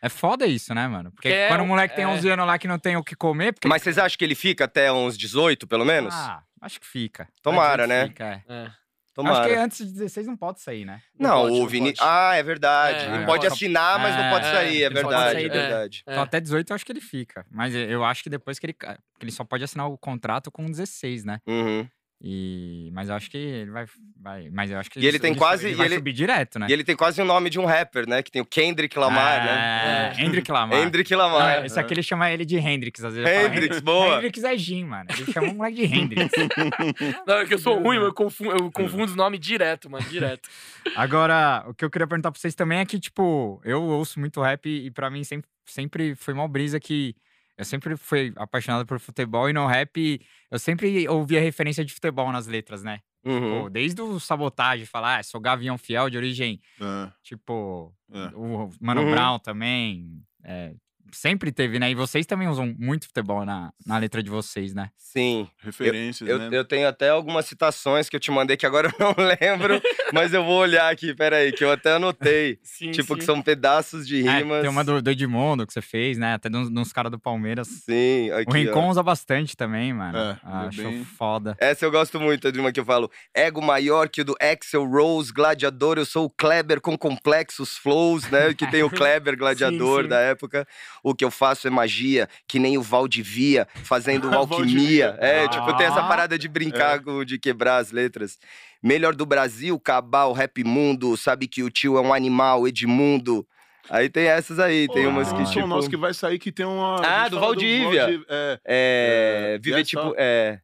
Speaker 2: é foda isso, né, mano? Porque
Speaker 1: Que é
Speaker 2: quando o
Speaker 1: um-
Speaker 2: moleque tem
Speaker 1: é.
Speaker 2: 11 anos lá que não tem o que comer, porque
Speaker 3: Mas vocês acham que ele fica até uns 18, pelo menos?
Speaker 2: Ah, acho que fica.
Speaker 3: Tomara, né?
Speaker 2: fica, é.
Speaker 1: É.
Speaker 3: Tomara.
Speaker 2: Acho que antes de 16 não pode sair, né?
Speaker 3: Não,
Speaker 1: pode,
Speaker 3: o
Speaker 1: não
Speaker 3: Vini. Ah, é verdade.
Speaker 1: É,
Speaker 3: ele
Speaker 2: não
Speaker 3: pode
Speaker 2: pode.
Speaker 3: assinar, mas não pode
Speaker 2: É,
Speaker 3: sair. É verdade,
Speaker 2: sair,
Speaker 3: é
Speaker 1: é.
Speaker 3: verdade.
Speaker 1: É.
Speaker 2: Então até 18 eu acho que ele fica. Mas eu- acho que depois que ele. ele só pode assinar o contrato com 16, né?
Speaker 3: Uhum.
Speaker 2: E, mas eu acho que ele vai. vai mas eu acho que
Speaker 3: E ele tem
Speaker 2: su-
Speaker 3: quase-
Speaker 2: Ele vai
Speaker 3: ele-
Speaker 2: subir direto, né?
Speaker 3: E ele tem quase o nome de um rapper, né? Que tem o Kendrick Lamar, né?
Speaker 2: É, Hendrick Lamar.
Speaker 3: Hendrick
Speaker 2: Não,
Speaker 3: Lamar.
Speaker 2: esse aqui ele chama ele de Hendrix, às vezes. ele fala,
Speaker 3: Hendrix, boa.
Speaker 2: Hendrix é Jim, mano. Ele chama o moleque de Hendrix.
Speaker 1: Não, é que eu sou ruim, eu confundo, eu confundo os nomes direto, mano, direto.
Speaker 2: Agora, o que eu queria perguntar pra vocês também é que, tipo, eu ouço muito rap e pra mim sempre, sempre foi uma brisa que eu sempre fui apaixonado por futebol e no rap eu sempre ouvia referência de futebol nas letras, né?
Speaker 3: Uhum.
Speaker 2: Pô, desde o sabotagem, falar, ah, sou Gavião Fiel de origem,
Speaker 4: É,
Speaker 2: tipo,
Speaker 4: é.
Speaker 2: o Mano
Speaker 3: Uhum.
Speaker 2: Brown também, é, sempre teve, né? E vocês também usam muito futebol na, na letra de vocês, né?
Speaker 3: Sim.
Speaker 4: Referências,
Speaker 3: Eu,
Speaker 4: né?
Speaker 3: eu tenho até algumas citações que eu te mandei que agora eu não lembro, mas eu vou olhar aqui, peraí, que eu até anotei.
Speaker 1: Sim,
Speaker 3: tipo,
Speaker 1: sim.
Speaker 3: que são pedaços de
Speaker 2: É,
Speaker 3: rimas.
Speaker 2: tem uma do, do Edmundo que você fez, né? Até dos, dos caras do Palmeiras.
Speaker 3: Sim, aqui,
Speaker 2: o Rincon
Speaker 3: ó.
Speaker 2: usa bastante também, mano.
Speaker 4: É,
Speaker 2: Ah,
Speaker 4: é
Speaker 2: Acho
Speaker 4: bem-
Speaker 2: foda.
Speaker 3: Essa eu gosto muito, é de uma que eu falo. Ego maior que o do Axel Rose, gladiador, eu sou o Kleber com complexos flows, né? Que tem o Kleber, gladiador
Speaker 1: sim.
Speaker 3: da época. O que eu faço é magia, que nem o Valdivia, fazendo alquimia. É, tipo, tem essa
Speaker 2: Ah.
Speaker 3: parada de brincar, com- de quebrar as letras. Melhor do Brasil, Cabal, Rap Mundo, sabe que o tio é um animal, Edmundo. Aí tem essas aí, tem
Speaker 4: Pô,
Speaker 3: umas que
Speaker 4: um som
Speaker 3: tipo...
Speaker 4: nosso que vai sair que tem uma.
Speaker 3: Ah, do Valdívia.
Speaker 4: Valdi- É.
Speaker 3: É,
Speaker 4: É,
Speaker 3: viver
Speaker 4: é
Speaker 3: tipo, é,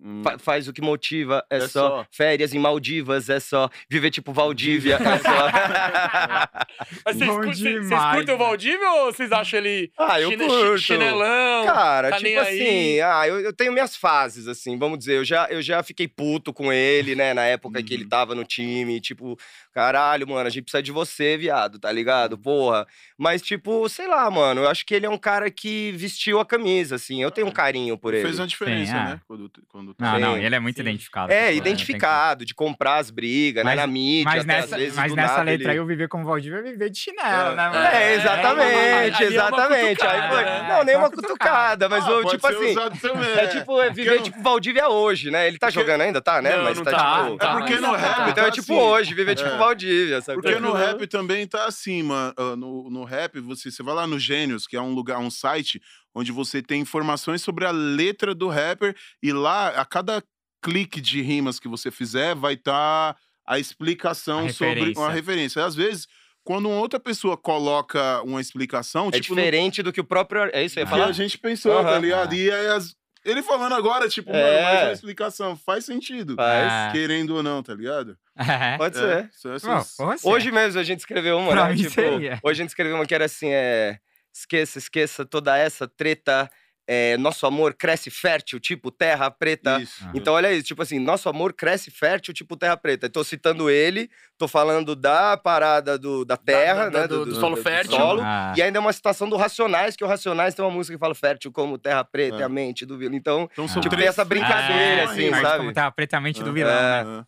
Speaker 4: hum,
Speaker 3: fa- faz o que motiva, é,
Speaker 4: É
Speaker 3: só.
Speaker 4: só.
Speaker 3: Férias em Maldivas, é só. Viver tipo Valdívia, é só.
Speaker 1: Mas vocês, curtem o Valdívia ou vocês acham ele
Speaker 3: ah, eu
Speaker 1: chine-
Speaker 3: curto.
Speaker 1: chinelão?
Speaker 3: Cara,
Speaker 1: tá
Speaker 3: tipo
Speaker 1: aí?
Speaker 3: assim, ah, eu, eu tenho minhas fases, assim, vamos dizer, eu já, eu já fiquei puto com ele, né, na época que ele
Speaker 1: Uhum.
Speaker 3: tava no time, tipo, caralho, mano, a gente precisa de você, viado, tá ligado? Porra. Mas, tipo, sei lá, mano, eu acho que ele é um cara que vestiu a camisa, assim, eu tenho um carinho por ele.
Speaker 4: Fez uma diferença,
Speaker 2: Sim, é.
Speaker 4: né? Quando, quando
Speaker 2: Não,
Speaker 3: Sim,
Speaker 2: não, ele é muito
Speaker 1: sim.
Speaker 2: identificado.
Speaker 3: É,
Speaker 2: né? Não
Speaker 3: identificado, de comprar as brigas, né,
Speaker 2: Mas-
Speaker 3: na mídia,
Speaker 2: Mas
Speaker 3: até às
Speaker 2: nessa,
Speaker 3: vezes,
Speaker 2: mas
Speaker 3: do
Speaker 2: nessa
Speaker 3: nada
Speaker 2: letra
Speaker 3: ele-
Speaker 2: aí, eu viver como Valdívia é viver de chinelo,
Speaker 4: É,
Speaker 2: né, mano?
Speaker 3: É, exatamente,
Speaker 1: é uma
Speaker 3: exatamente. Aí
Speaker 1: cutucada,
Speaker 3: foi.
Speaker 1: né?
Speaker 3: Não, nem
Speaker 2: É
Speaker 3: uma cutucada, mas
Speaker 4: Ah,
Speaker 3: eu, tipo assim. É tipo, é viver
Speaker 4: não-
Speaker 3: tipo Valdívia hoje, né? Ele tá
Speaker 4: Porque-
Speaker 3: jogando ainda, tá, né?
Speaker 1: Não,
Speaker 3: mas
Speaker 1: não
Speaker 3: tá,
Speaker 1: tá,
Speaker 3: tipo.
Speaker 1: não tá.
Speaker 4: É porque
Speaker 1: mas
Speaker 4: no
Speaker 1: tá.
Speaker 4: rap
Speaker 3: Então
Speaker 4: tá
Speaker 3: é tipo
Speaker 4: assim.
Speaker 3: hoje, viver tipo
Speaker 4: É.
Speaker 3: Valdívia, sabe?
Speaker 4: Porque no
Speaker 1: Uhum.
Speaker 4: rap também tá assim, mano. ah, No, no rap, você, você vai lá no Gênios, que é um lugar, um site, onde você tem informações sobre a letra do rapper, e lá, a cada clique de rimas que você fizer, vai estar a explicação
Speaker 2: A
Speaker 4: sobre uma referência. Às vezes, quando uma outra pessoa coloca uma explicação,
Speaker 3: É
Speaker 4: tipo, no-
Speaker 3: diferente do que o próprio. É isso que eu ia
Speaker 4: que
Speaker 3: falar?
Speaker 4: a gente pensou, tá
Speaker 3: Aham.
Speaker 4: ligado? E aí, as- ele falando agora, tipo,
Speaker 3: É.
Speaker 4: mano, mais uma explicação. Faz sentido.
Speaker 3: Faz.
Speaker 2: É.
Speaker 4: Querendo ou não, tá ligado?
Speaker 2: É.
Speaker 3: Pode
Speaker 4: É,
Speaker 3: ser.
Speaker 2: Não, pode ser.
Speaker 3: Hoje mesmo a gente escreveu uma,
Speaker 2: Pra
Speaker 3: né?
Speaker 2: mim
Speaker 3: Tipo,
Speaker 2: seria.
Speaker 3: hoje a gente escreveu uma que era assim: é. Esqueça, esqueça toda essa treta. é, nosso amor cresce fértil, tipo terra preta.
Speaker 4: Isso.
Speaker 2: Ah.
Speaker 3: Então, olha isso, tipo assim, nosso amor cresce fértil, tipo terra preta. Tô citando ele, tô falando da parada do, da terra,
Speaker 1: da-
Speaker 3: né?
Speaker 1: do- do solo fértil.
Speaker 3: solo.
Speaker 2: Ah.
Speaker 3: E ainda é uma citação do Racionais, que o Racionais tem uma música que fala fértil como terra preta,
Speaker 4: É.
Speaker 3: e a mente do vilão. Então,
Speaker 4: Então
Speaker 2: Tipo,
Speaker 4: três
Speaker 3: tem essa brincadeira,
Speaker 4: uma
Speaker 3: assim, sabe?
Speaker 2: como tá pretamente do
Speaker 4: É.
Speaker 2: vilão, né?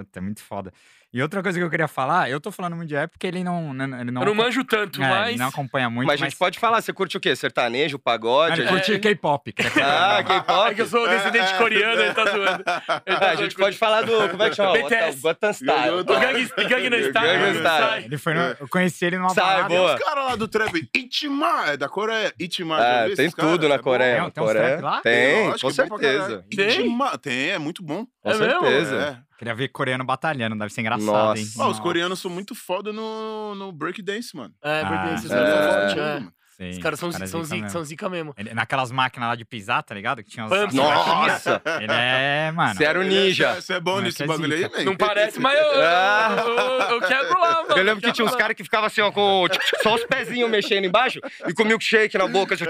Speaker 4: É.
Speaker 2: Puta, é muito foda. E outra coisa que eu queria falar, eu tô falando muito de rap porque ele não. não- Ele não
Speaker 1: Eu não manjo tanto,
Speaker 2: é,
Speaker 1: mas.
Speaker 2: ele não acompanha muito.
Speaker 3: mas a gente pode falar, você curte o quê? Sertanejo, pagode?
Speaker 2: Ele
Speaker 3: a
Speaker 2: curte K-pop. falar.
Speaker 3: Ah, K-pop?
Speaker 1: É que eu sou descendente coreano, ele tá zoando. Ele tá
Speaker 3: Ah, a gente pode falar do. Como é que chama?
Speaker 1: BTS.
Speaker 3: Gotham Style.
Speaker 1: O Gangnam Style.
Speaker 3: Gangnam Style.
Speaker 1: sai.
Speaker 2: Ele foi no- eu conheci ele numa
Speaker 3: Sai,
Speaker 2: balada.
Speaker 3: boa.
Speaker 4: Os caras lá do trap, Itimar, é da Coreia. Itimar,
Speaker 3: Ah,
Speaker 4: viu
Speaker 3: tem tudo na
Speaker 4: É.
Speaker 3: Coreia.
Speaker 2: Tem- tem
Speaker 3: Coreia. Tem, com
Speaker 4: é
Speaker 3: certeza.
Speaker 4: Itimar, tem, é muito bom.
Speaker 3: Com
Speaker 1: É mesmo?
Speaker 3: certeza.
Speaker 4: É.
Speaker 2: Queria ver coreano batalhando, deve ser engraçado,
Speaker 3: Nossa.
Speaker 2: hein?
Speaker 4: Ó, os coreanos são muito foda no, no breakdance, mano.
Speaker 1: É,
Speaker 2: Ah,
Speaker 1: porque esses
Speaker 3: é. É.
Speaker 1: é.
Speaker 2: Sim,
Speaker 1: Os caras são,
Speaker 2: cara
Speaker 1: são,
Speaker 2: zica mesmo.
Speaker 1: são zica mesmo.
Speaker 2: Ele- naquelas máquinas lá de pisar, tá ligado? Que tinha os...
Speaker 1: Pump.
Speaker 3: Nossa!
Speaker 2: Ele é, mano.
Speaker 3: Você era o ninja.
Speaker 4: Você é bom nesse
Speaker 2: é
Speaker 4: bagulho aí, velho?
Speaker 1: Não parece, mas eu, eu,
Speaker 3: Ah.
Speaker 1: eu, eu quebro lá, mano.
Speaker 3: Eu lembro que tinha uns caras que ficavam assim, ó, com só os pezinhos mexendo embaixo e com milkshake na boca. assim,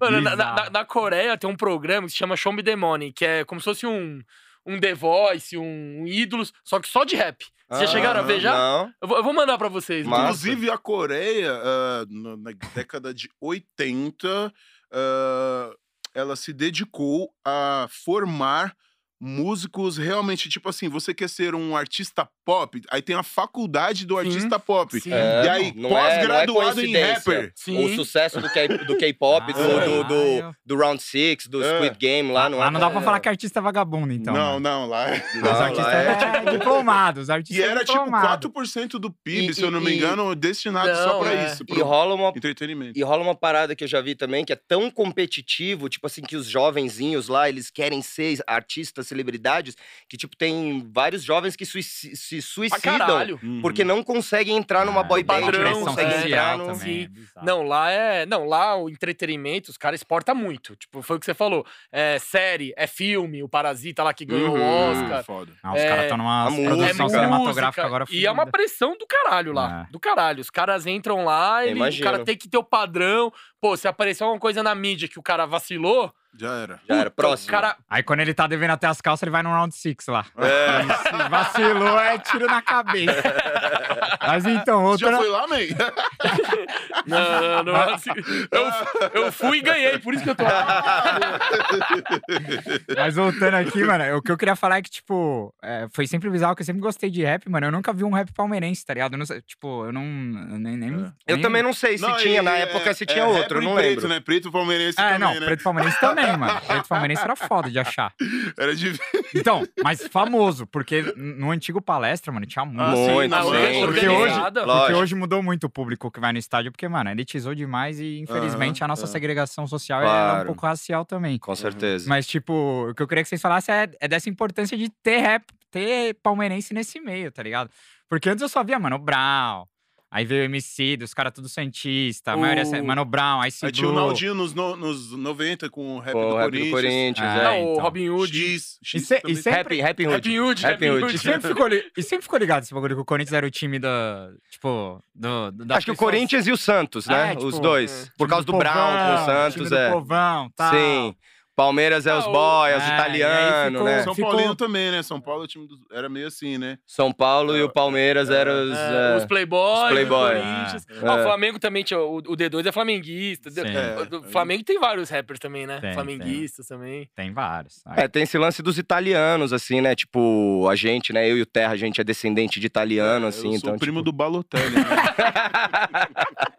Speaker 1: Mano, na, na- na Coreia tem um programa que se chama Show Me the Money, que é como se fosse um, um The Voice, um, um Ídolos, só que só de rap. Vocês já chegaram a ver já?
Speaker 3: Não.
Speaker 1: Eu vou, eu vou mandar pra vocês.
Speaker 3: Massa.
Speaker 4: Inclusive, a Coreia, ah, no- na década de 80, ah, ela se dedicou a formar músicos realmente, tipo assim, você quer ser um artista pop, aí tem a faculdade do
Speaker 1: Sim,
Speaker 4: artista pop.
Speaker 1: sim.
Speaker 3: É,
Speaker 4: E aí,
Speaker 3: não é- não é
Speaker 4: pós-graduado em rapper.
Speaker 1: Sim.
Speaker 3: O sucesso do K- do K-pop, do,
Speaker 2: Ah,
Speaker 3: do, do,
Speaker 2: caralho.
Speaker 3: do Round Six, do
Speaker 4: É.
Speaker 3: Squid Game lá, não
Speaker 2: Lá
Speaker 3: é?
Speaker 2: não dá pra
Speaker 3: é-
Speaker 2: falar que artista é vagabundo, então.
Speaker 4: não,
Speaker 2: mano.
Speaker 4: não, lá. é-
Speaker 3: Não,
Speaker 2: Os
Speaker 3: lá
Speaker 2: artistas
Speaker 3: é-
Speaker 2: é diplomado, os artistas
Speaker 4: E era
Speaker 2: é
Speaker 4: tipo
Speaker 2: diplomado.
Speaker 4: 4% do PIB,
Speaker 3: E-
Speaker 4: se eu não me
Speaker 3: e-
Speaker 4: engano, destinado só
Speaker 1: Não,
Speaker 4: pra
Speaker 1: é.
Speaker 4: isso,
Speaker 3: E
Speaker 4: pro
Speaker 3: rola uma
Speaker 4: entretenimento.
Speaker 3: E rola uma parada que eu já vi também, que é tão competitivo, tipo assim, que os jovenzinhos lá, eles querem ser artistas, celebridades, que, tipo, tem vários jovens que suici- se suicidam
Speaker 1: caralho.
Speaker 4: Uhum.
Speaker 3: porque não conseguem entrar numa
Speaker 2: Ah,
Speaker 3: boy band,
Speaker 1: padrão,
Speaker 3: não conseguem
Speaker 1: é.
Speaker 3: entrar no...
Speaker 2: também. É.
Speaker 1: Não, lá é. Não, lá o entretenimento, os caras exportam muito. Tipo, foi o que você falou. É série, é filme, o Parasita lá que ganhou
Speaker 3: Uhum.
Speaker 1: o Oscar.
Speaker 4: Foda.
Speaker 2: Ah, os
Speaker 1: É,
Speaker 2: caras estão numa produção
Speaker 3: música,
Speaker 2: cinematográfica agora
Speaker 1: E é uma pressão do caralho lá.
Speaker 2: É.
Speaker 1: Do caralho. Os caras entram lá, ele, o cara tem que ter o padrão. Pô, se aparecer alguma coisa na mídia que o cara vacilou,
Speaker 4: Já era.
Speaker 3: Já era. Próximo.
Speaker 1: Cara,
Speaker 2: Aí quando ele tá devendo até as calças, ele vai no round six lá.
Speaker 3: É.
Speaker 2: Se vacilou, é tiro na cabeça. Mas então,
Speaker 4: Você já foi lá, man?
Speaker 1: não, não, não. assim, eu, eu fui e ganhei, por isso que eu tô lá.
Speaker 2: Mas voltando aqui, mano, o que eu queria falar é que, tipo, é, foi sempre bizarro que eu sempre gostei de rap, mano. Eu nunca vi um rap palmeirense, tá ligado? Eu não sei, tipo, eu não. eu Nem, nem,
Speaker 3: Eu
Speaker 2: nem-
Speaker 3: também não sei se tinha, na época se tinha outro, eu não
Speaker 4: preto,
Speaker 3: lembro.
Speaker 4: né? Preto palmeirense
Speaker 2: É,
Speaker 4: também,
Speaker 2: não,
Speaker 4: né?
Speaker 2: preto palmeirense também, mano. Preto palmeirense era foda de achar.
Speaker 4: Era de...
Speaker 2: Então, mas famoso, porque no antigo palestra, mano, tinha muito.
Speaker 4: Ah, sim,
Speaker 3: Muito, sim.
Speaker 4: lógica,
Speaker 2: Porque hoje, porque hoje mudou muito o público que vai no estádio, porque, mano, elitizou demais e, infelizmente, a nossa
Speaker 4: é.
Speaker 2: segregação social ela é um
Speaker 3: Claro.
Speaker 2: pouco racial também.
Speaker 3: Com certeza.
Speaker 2: Mas, tipo, o que eu queria que vocês falassem é, é dessa importância de ter rap, ter palmeirense nesse meio, tá ligado? Porque antes eu só via Mano Brown, aí veio o MC, dos caras tudo Santista, a maioria
Speaker 1: O-
Speaker 2: Mano Brown, Ice
Speaker 4: Aí tinha o. Naldinho nos, no- nos 90 com o rap
Speaker 3: Com
Speaker 4: do
Speaker 3: o rap
Speaker 4: Corinthians.
Speaker 3: do Corinthians.
Speaker 2: Ah,
Speaker 3: é.
Speaker 1: Não, o
Speaker 2: então.
Speaker 1: Robin Hood.
Speaker 4: X.
Speaker 2: E,
Speaker 4: X
Speaker 2: se- e sempre,
Speaker 3: Happy Hood.
Speaker 1: Hood,
Speaker 3: Hood.
Speaker 1: Hood.
Speaker 2: e sempre ficou, li- e sempre ficou ligado esse bagulho que o Corinthians era o time da. Tipo, do. do- das
Speaker 3: Acho que o Corinthians e o Santos, né?
Speaker 2: É, tipo,
Speaker 3: Os dois.
Speaker 1: é.
Speaker 3: Por causa do, Brown com o
Speaker 2: povão,
Speaker 3: Santos,
Speaker 2: time
Speaker 3: é.
Speaker 2: Do povão, tal.
Speaker 3: Sim. Palmeiras é os boys, os
Speaker 2: É, e aí
Speaker 3: italianos,
Speaker 2: ficou-
Speaker 3: né?
Speaker 4: São
Speaker 2: Ficou-
Speaker 4: Paulino também, né? São Paulo o time do- era meio assim, né?
Speaker 3: São Paulo e o Palmeiras eram os.
Speaker 1: É,
Speaker 3: é,
Speaker 1: os Playboys,
Speaker 3: os Playboy.
Speaker 1: o Corinthians.
Speaker 3: É.
Speaker 1: Ah,
Speaker 3: É.
Speaker 1: Flamengo também tinha. O, o D2 é flamenguista.
Speaker 2: Sim.
Speaker 1: O- O Flamengo tem vários rappers também, né?
Speaker 2: Tem,
Speaker 1: Flamenguistas também.
Speaker 2: Tem vários.
Speaker 3: É, tem esse lance dos italianos, assim, né? Tipo, a gente, né? Eu e o Terra, a gente é descendente de italiano,
Speaker 4: É,
Speaker 3: assim,
Speaker 4: eu sou
Speaker 3: então.
Speaker 4: o primo
Speaker 3: tipo...
Speaker 4: do Balotelli. Né?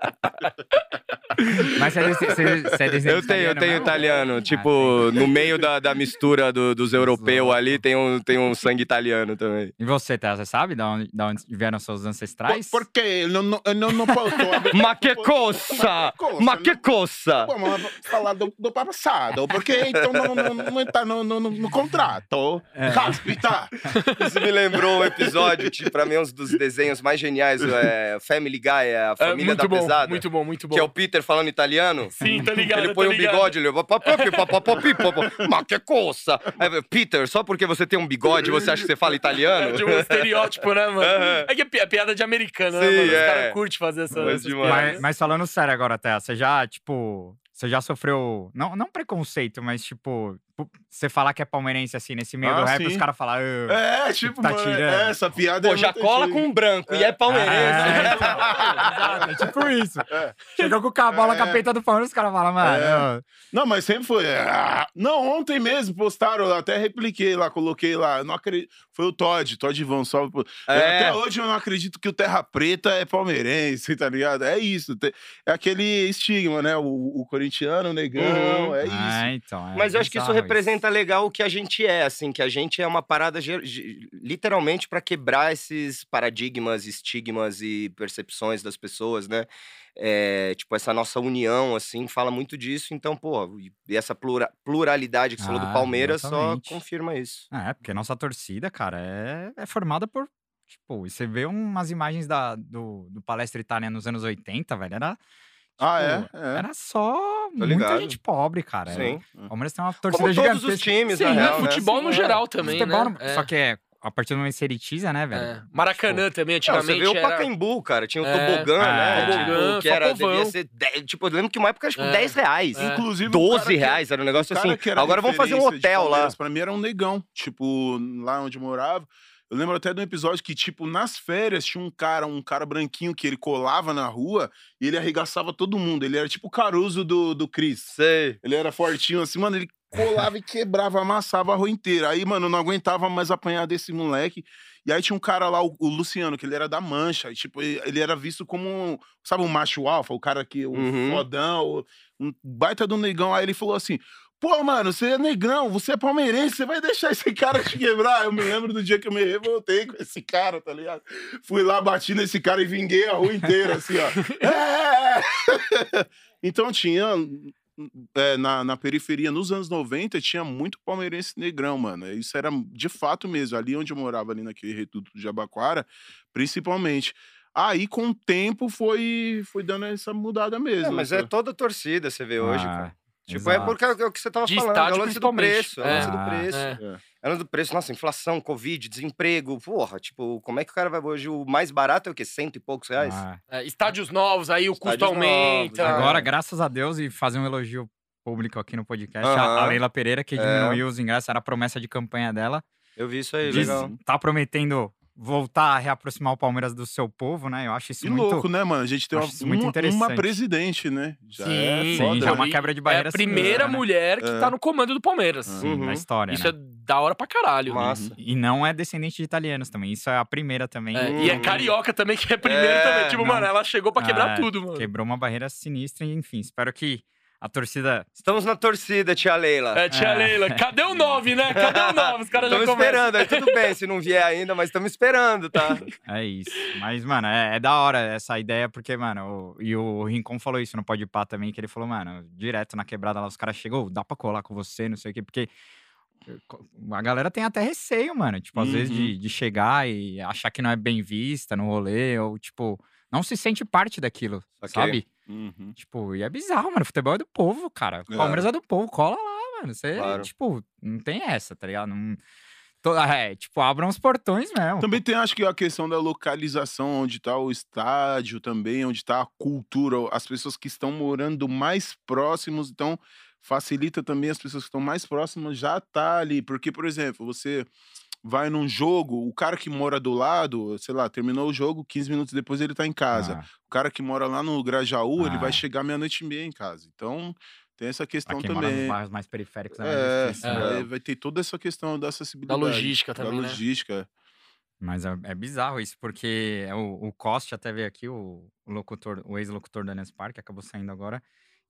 Speaker 2: Mas você é, você- é descendente
Speaker 3: Eu tenho, eu
Speaker 2: italiano
Speaker 3: tenho italiano.
Speaker 2: Ah,
Speaker 3: tipo, no meio da, da mistura do- dos europeus ali, tem um, tem um sangue italiano também.
Speaker 2: E você, Té, você sabe de onde, de onde vieram seus ancestrais?
Speaker 4: Por, por quê? Não, não, não, não posso...
Speaker 3: Ma que coça! Ma que coça!
Speaker 4: Vamos falar do, do passado, porque então não, não, não está no, no, no contrato.
Speaker 2: É.
Speaker 4: Caspita!
Speaker 3: Isso me lembrou um episódio, tipo, pra mim, um dos desenhos mais geniais, é Family Guy, é a
Speaker 1: É,
Speaker 3: família
Speaker 1: muito
Speaker 3: da
Speaker 1: bom,
Speaker 3: pesada.
Speaker 1: muito bom, muito bom.
Speaker 3: Que é o Peter falando italiano.
Speaker 1: Sim, tá ligado,
Speaker 3: Ele põe um
Speaker 1: ligado.
Speaker 3: bigode, ele... Ma que coça! Peter, só porque você tem um bigode, você acha que você fala italiano?
Speaker 1: É de um estereótipo, né, mano? É que é é piada de americano, né,
Speaker 3: Sim,
Speaker 1: mano? Os
Speaker 3: é.
Speaker 1: caras curtem fazer essa.
Speaker 3: Mas
Speaker 1: essas.
Speaker 2: Mas, mas falando sério agora, Té, você já, tipo. Você já sofreu. Não, não preconceito, mas, tipo. Você falar que é palmeirense assim, nesse meio
Speaker 4: Ah,
Speaker 2: do rap,
Speaker 4: sim.
Speaker 2: os caras falam. "Ah,
Speaker 4: É, tipo,
Speaker 2: Tá
Speaker 4: mano,
Speaker 2: tirando.
Speaker 4: é, essa piada
Speaker 3: Pô,
Speaker 4: é
Speaker 3: já cola com um branco e é palmeirense.
Speaker 2: É, então, é tipo isso.
Speaker 4: É.
Speaker 2: Chegou com o cavalo
Speaker 4: É.
Speaker 2: capeta do Palmeiras, os caras falam, mano.
Speaker 4: É. Não, mas sempre foi. ah, Não, ontem mesmo postaram, eu até repliquei lá, coloquei lá. eu Não acredito. Foi o Todd, Todd salve.
Speaker 3: É.
Speaker 4: Até hoje eu não acredito que o Terra Preta é palmeirense, tá ligado? É isso. É aquele estigma, né? O, o corintiano, o negão,
Speaker 3: Uhum.
Speaker 4: é isso.
Speaker 2: Ah, então. é
Speaker 3: Mas eu acho que isso representa legal o que a gente é, assim, que a gente é uma parada literalmente pra quebrar esses paradigmas, estigmas e percepções das pessoas, né? É, tipo, essa nossa união, assim, fala muito disso. Então, pô, e essa plura- pluralidade que você falou do
Speaker 2: Ah,
Speaker 3: Palmeiras
Speaker 2: exatamente.
Speaker 3: só confirma isso.
Speaker 2: É, porque nossa torcida, cara, é, é formada por. Tipo, você vê umas imagens da, do, do Palestra Itália nos anos 80, velho. Era.
Speaker 4: Ah,
Speaker 2: tipo,
Speaker 4: é? É.
Speaker 2: Era só muita
Speaker 3: ligado.
Speaker 2: gente pobre, cara.
Speaker 3: Sim.
Speaker 2: O Palmeiras tem uma torcida
Speaker 3: Como todos
Speaker 2: gigantesca.
Speaker 3: os times,
Speaker 2: Sim,
Speaker 3: na real, né?
Speaker 1: futebol no
Speaker 2: É.
Speaker 1: geral também,
Speaker 2: Futebol,
Speaker 1: né? É.
Speaker 2: Só que é, a partir do momento que você elitiza, né, velho?
Speaker 1: É. Maracanã também,
Speaker 3: Não, você
Speaker 1: antigamente.
Speaker 3: vê o
Speaker 1: era...
Speaker 3: Pacaembu, cara, tinha o
Speaker 1: É.
Speaker 3: tobogã, né?
Speaker 2: Ah,
Speaker 3: tipo,
Speaker 1: tobogã,
Speaker 3: que era, devia ser, 10, tipo, eu lembro que uma época era tipo
Speaker 1: É.
Speaker 3: 10 reais.
Speaker 1: É.
Speaker 4: Inclusive, o
Speaker 3: 12
Speaker 4: cara que-
Speaker 3: reais, era um negócio
Speaker 4: o
Speaker 3: assim. Agora vamos fazer um hotel lá.
Speaker 4: Pra mim era um negão. Tipo, lá onde eu morava. Eu lembro até de um episódio que, tipo, nas férias tinha um cara, um cara branquinho que ele colava na rua e ele arregaçava todo mundo. Ele era tipo o Caruso do, do Cris.
Speaker 3: Sei.
Speaker 4: Ele era fortinho assim, mano, ele colava e quebrava, amassava a rua inteira. Aí, mano, eu não aguentava mais apanhar desse moleque. E aí tinha um cara lá, o, o Luciano, que ele era da Mancha. E, tipo, ele, era visto como, um, sabe, um macho alfa, o cara que, o
Speaker 3: Uhum.
Speaker 4: fodão, um baita do negão. Aí ele falou assim, pô, mano, você é negrão, você é palmeirense, você vai deixar esse cara te quebrar? Eu me lembro do dia que eu me revoltei com esse cara, tá ligado? Fui lá, bati nesse cara e vinguei a rua inteira, assim, ó. É! então tinha é, na, na periferia, nos anos 90, tinha muito palmeirense negrão, mano. Isso era de fato mesmo. Ali onde eu morava, ali naquele reduto de Jabaquara, principalmente. Aí, com o tempo, foi, foi dando essa mudada mesmo.
Speaker 3: É, mas é
Speaker 4: essa-
Speaker 3: toda torcida, você vê hoje,
Speaker 2: Ah,
Speaker 3: cara. Tipo,
Speaker 2: exato.
Speaker 3: é porque é o que você tava
Speaker 1: De
Speaker 3: falando, é o lance do preço, é o lance
Speaker 2: É.
Speaker 3: do preço.
Speaker 1: É.
Speaker 3: É o lance do preço, nossa, inflação, covid, desemprego, porra, tipo, como é que o cara vai hoje, o mais barato é o quê? Cento e poucos reais?
Speaker 2: Ah,
Speaker 1: É, estádios novos, aí o custo
Speaker 3: Estádios novos,
Speaker 1: aumenta.
Speaker 3: é.
Speaker 2: Agora, graças a Deus, e fazer um elogio público aqui no podcast, a-. Leila Pereira, que
Speaker 3: É.
Speaker 2: diminuiu os ingressos, era a promessa de campanha dela.
Speaker 3: Eu vi isso aí,
Speaker 2: Diz-
Speaker 3: legal.
Speaker 2: tá prometendo voltar a reaproximar o Palmeiras do seu povo, né? Eu acho isso
Speaker 4: Que
Speaker 2: muito.
Speaker 4: louco, né, mano? A gente tem uma,
Speaker 2: muito
Speaker 4: uma,
Speaker 2: interessante.
Speaker 4: uma presidente, né? Já
Speaker 1: Sim,
Speaker 4: é
Speaker 2: Sim, já é uma
Speaker 1: E
Speaker 2: quebra de
Speaker 1: É
Speaker 2: barreira
Speaker 1: a primeira
Speaker 2: né?
Speaker 1: mulher que
Speaker 4: É.
Speaker 1: tá no comando do Palmeiras.
Speaker 2: Sim,
Speaker 3: Uhum.
Speaker 2: na história.
Speaker 1: Isso
Speaker 2: né?
Speaker 1: é da hora pra caralho.
Speaker 3: Massa.
Speaker 2: E não é descendente de italianos também. Isso é a primeira também.
Speaker 1: É, E é
Speaker 3: Uhum.
Speaker 1: carioca também, que é primeiro
Speaker 3: É,
Speaker 1: também. Tipo,
Speaker 2: não.
Speaker 1: mano, ela chegou pra quebrar
Speaker 2: É,
Speaker 1: tudo, mano.
Speaker 2: Quebrou uma barreira sinistra, e enfim. Espero que a torcida.
Speaker 3: Estamos na torcida, tia Leila.
Speaker 1: É, tia
Speaker 2: É.
Speaker 1: Leila, cadê o 9, né? Cadê o 9? Os caras já
Speaker 3: Estamos
Speaker 1: começam.
Speaker 3: esperando, aí tudo bem se não vier ainda, mas estamos esperando, tá?
Speaker 2: É isso. Mas, mano, é, é da hora essa ideia, porque, mano, o- e o Rincon falou isso no Pode Pá também, que ele falou, mano, direto na quebrada lá, os caras chegou, dá pra colar com você, não sei o quê, porque eh, a galera tem até receio, mano, tipo, às vezes de,
Speaker 4: Uhum.
Speaker 2: de chegar e achar que não é bem vista no rolê, ou, tipo, não se sente parte daquilo,
Speaker 3: Ok.
Speaker 2: sabe?
Speaker 4: Uhum.
Speaker 2: Tipo, e é bizarro, mano, futebol é do povo, cara.
Speaker 4: É.
Speaker 2: Palmeiras é do povo, cola lá, mano. Você,
Speaker 3: Claro.
Speaker 2: tipo, não tem essa, tá ligado? Não... É, tipo, abram os portões mesmo.
Speaker 4: Também tem, acho que, a questão da localização, onde tá o estádio também, onde tá a cultura, as pessoas que estão morando mais próximos, então facilita também as pessoas que estão mais próximas já tá ali. Porque, por exemplo, você vai num jogo, o cara que mora do lado, sei lá, terminou o jogo, 15 minutos depois ele tá em casa.
Speaker 2: Ah,
Speaker 4: O cara que mora lá no Grajaú, ele
Speaker 2: Ah.
Speaker 4: vai chegar meia-noite e meia em casa. Então, tem essa
Speaker 2: pra
Speaker 4: questão
Speaker 2: quem mora nos
Speaker 4: também.
Speaker 2: bairros mais periféricos é mais
Speaker 4: É,
Speaker 2: difícil,
Speaker 1: É.
Speaker 2: né?
Speaker 4: vai, ter toda essa questão da
Speaker 1: Da
Speaker 4: acessibilidade.
Speaker 1: logística
Speaker 4: Da
Speaker 1: também, né?
Speaker 4: logística.
Speaker 2: Mas é, é bizarro isso, porque é o, o Coste até veio aqui, o, o locutor, o ex-locutor da Nespar, que acabou saindo agora,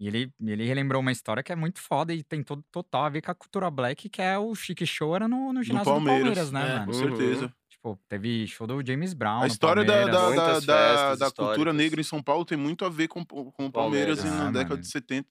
Speaker 2: e ele, ele relembrou uma história que é muito foda e tem todo total a ver com a cultura black, que é o Chique Show era no, no ginásio do Palmeiras, né,
Speaker 1: É.
Speaker 2: mano?
Speaker 4: Com certeza.
Speaker 2: Tipo, teve show do James Brown.
Speaker 4: A história da,
Speaker 2: Palmeiras.
Speaker 4: da, da, da, da cultura negra em São Paulo tem muito a ver com, com o Palmeiras,
Speaker 3: Palmeiras.
Speaker 4: na
Speaker 2: Ah,
Speaker 4: década
Speaker 2: mano.
Speaker 4: de 70.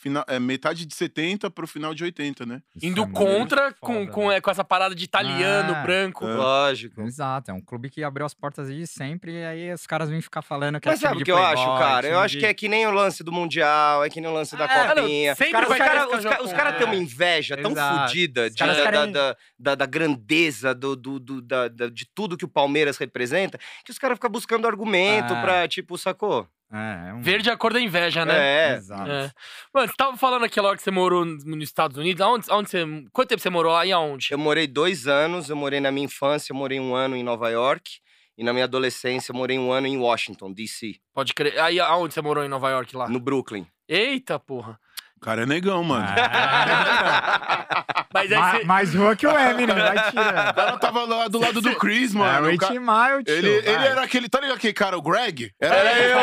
Speaker 4: Final, é, metade de 70 pro final de 80, né?
Speaker 2: Isso
Speaker 1: Indo
Speaker 2: é
Speaker 1: contra com,
Speaker 2: foda,
Speaker 1: com,
Speaker 2: né?
Speaker 1: é, com essa parada de italiano,
Speaker 2: Ah,
Speaker 1: branco.
Speaker 4: É.
Speaker 3: Lógico.
Speaker 2: Exato, é um clube que abriu as portas de sempre e aí os caras vêm ficar falando que é
Speaker 3: Mas
Speaker 2: time
Speaker 3: sabe o que eu acho, cara? Eu acho
Speaker 2: de-
Speaker 3: que é que nem o lance do Mundial, é que nem o lance da
Speaker 2: não,
Speaker 3: Copinha.
Speaker 1: sempre
Speaker 3: Cara,
Speaker 1: vai
Speaker 3: caras
Speaker 1: esse
Speaker 3: os ca- os cara
Speaker 1: é.
Speaker 3: têm uma inveja tão fodida
Speaker 2: caras
Speaker 3: da,
Speaker 2: querem-
Speaker 3: da, da, da grandeza do, do, do- da, da- de tudo que o Palmeiras representa, que os caras ficam buscando argumento
Speaker 2: Ah.
Speaker 3: pra, tipo, sacou?
Speaker 2: É, é um...
Speaker 1: Verde é a cor da inveja, né?
Speaker 3: É.
Speaker 2: Exato.
Speaker 1: É. Mano, você tava falando aquela hora que você morou nos nos Estados Unidos. Aonde, aonde você. Quanto tempo você morou lá e aonde?
Speaker 3: Eu morei dois anos, eu morei na minha infância, eu morei um ano em Nova York. E na minha adolescência, eu morei um ano em Washington, D.C.,
Speaker 1: Pode crer. Aí aonde você morou em Nova York lá?
Speaker 3: no Brooklyn.
Speaker 1: Eita, porra.
Speaker 4: O cara é negão, mano.
Speaker 2: Ah,
Speaker 1: Mas aí
Speaker 2: Ma-
Speaker 1: você.
Speaker 2: mais rua que o Eminem, vai
Speaker 4: O
Speaker 2: tirando.
Speaker 4: cara tava lá do lado do Chris,
Speaker 2: É,
Speaker 4: mano.
Speaker 2: o
Speaker 4: O ca-
Speaker 2: 8 Mile, tio,
Speaker 4: Ele, ele
Speaker 2: vai.
Speaker 4: era aquele. Tá ligado aquele cara, o Greg? Era eu.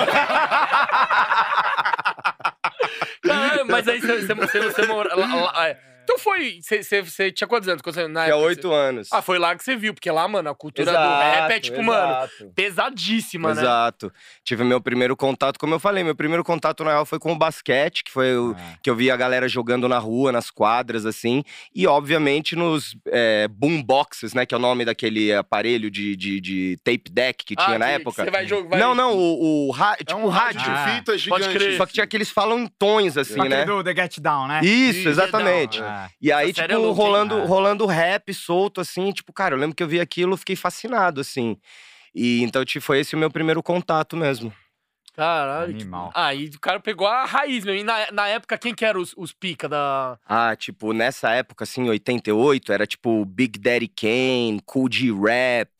Speaker 1: Caralho, mas aí você, você, você, você mora. lá- lá- é. Então foi. Você, tinha quantos anos? Quando você, na
Speaker 3: Tinha oito anos.
Speaker 1: Ah, foi lá que você viu, porque lá, mano, a cultura do rap é tipo, mano,
Speaker 3: exato.
Speaker 1: pesadíssima, né?
Speaker 3: Exato. Tive meu primeiro contato, como eu falei, meu primeiro contato na real foi com o basquete, que foi o
Speaker 2: Ah,
Speaker 3: que eu vi a galera jogando na rua, nas quadras, assim. E, obviamente, nos é, boomboxes, né? Que é o nome daquele aparelho de, de, de tape deck que tinha
Speaker 1: Ah,
Speaker 3: na
Speaker 1: que-
Speaker 3: época.
Speaker 1: que Você vai jogar.
Speaker 3: Não, não, o, o ra-
Speaker 4: É
Speaker 3: tipo
Speaker 4: um rádio.
Speaker 2: Ah,
Speaker 4: fita gigante.
Speaker 1: crer.
Speaker 3: Só que tinha aqueles falam em tons, assim,
Speaker 2: aquele
Speaker 3: né?
Speaker 2: do The Get Down, né?
Speaker 3: Isso, exatamente.
Speaker 2: Ah,
Speaker 3: E aí, tipo,
Speaker 1: é
Speaker 3: rolando,
Speaker 2: Ah.
Speaker 3: rolando rap solto, assim, tipo, cara, eu lembro que eu vi aquilo, fiquei fascinado, assim. E então, tipo, foi esse o meu primeiro contato mesmo.
Speaker 1: Caralho. que-
Speaker 2: Animal.
Speaker 1: Ah, e o cara pegou a raiz mesmo. E na, na época, quem que eram os, os pica da.
Speaker 3: Ah, tipo, nessa época, assim, 88, era tipo Big Daddy Kane, Cool G Rap,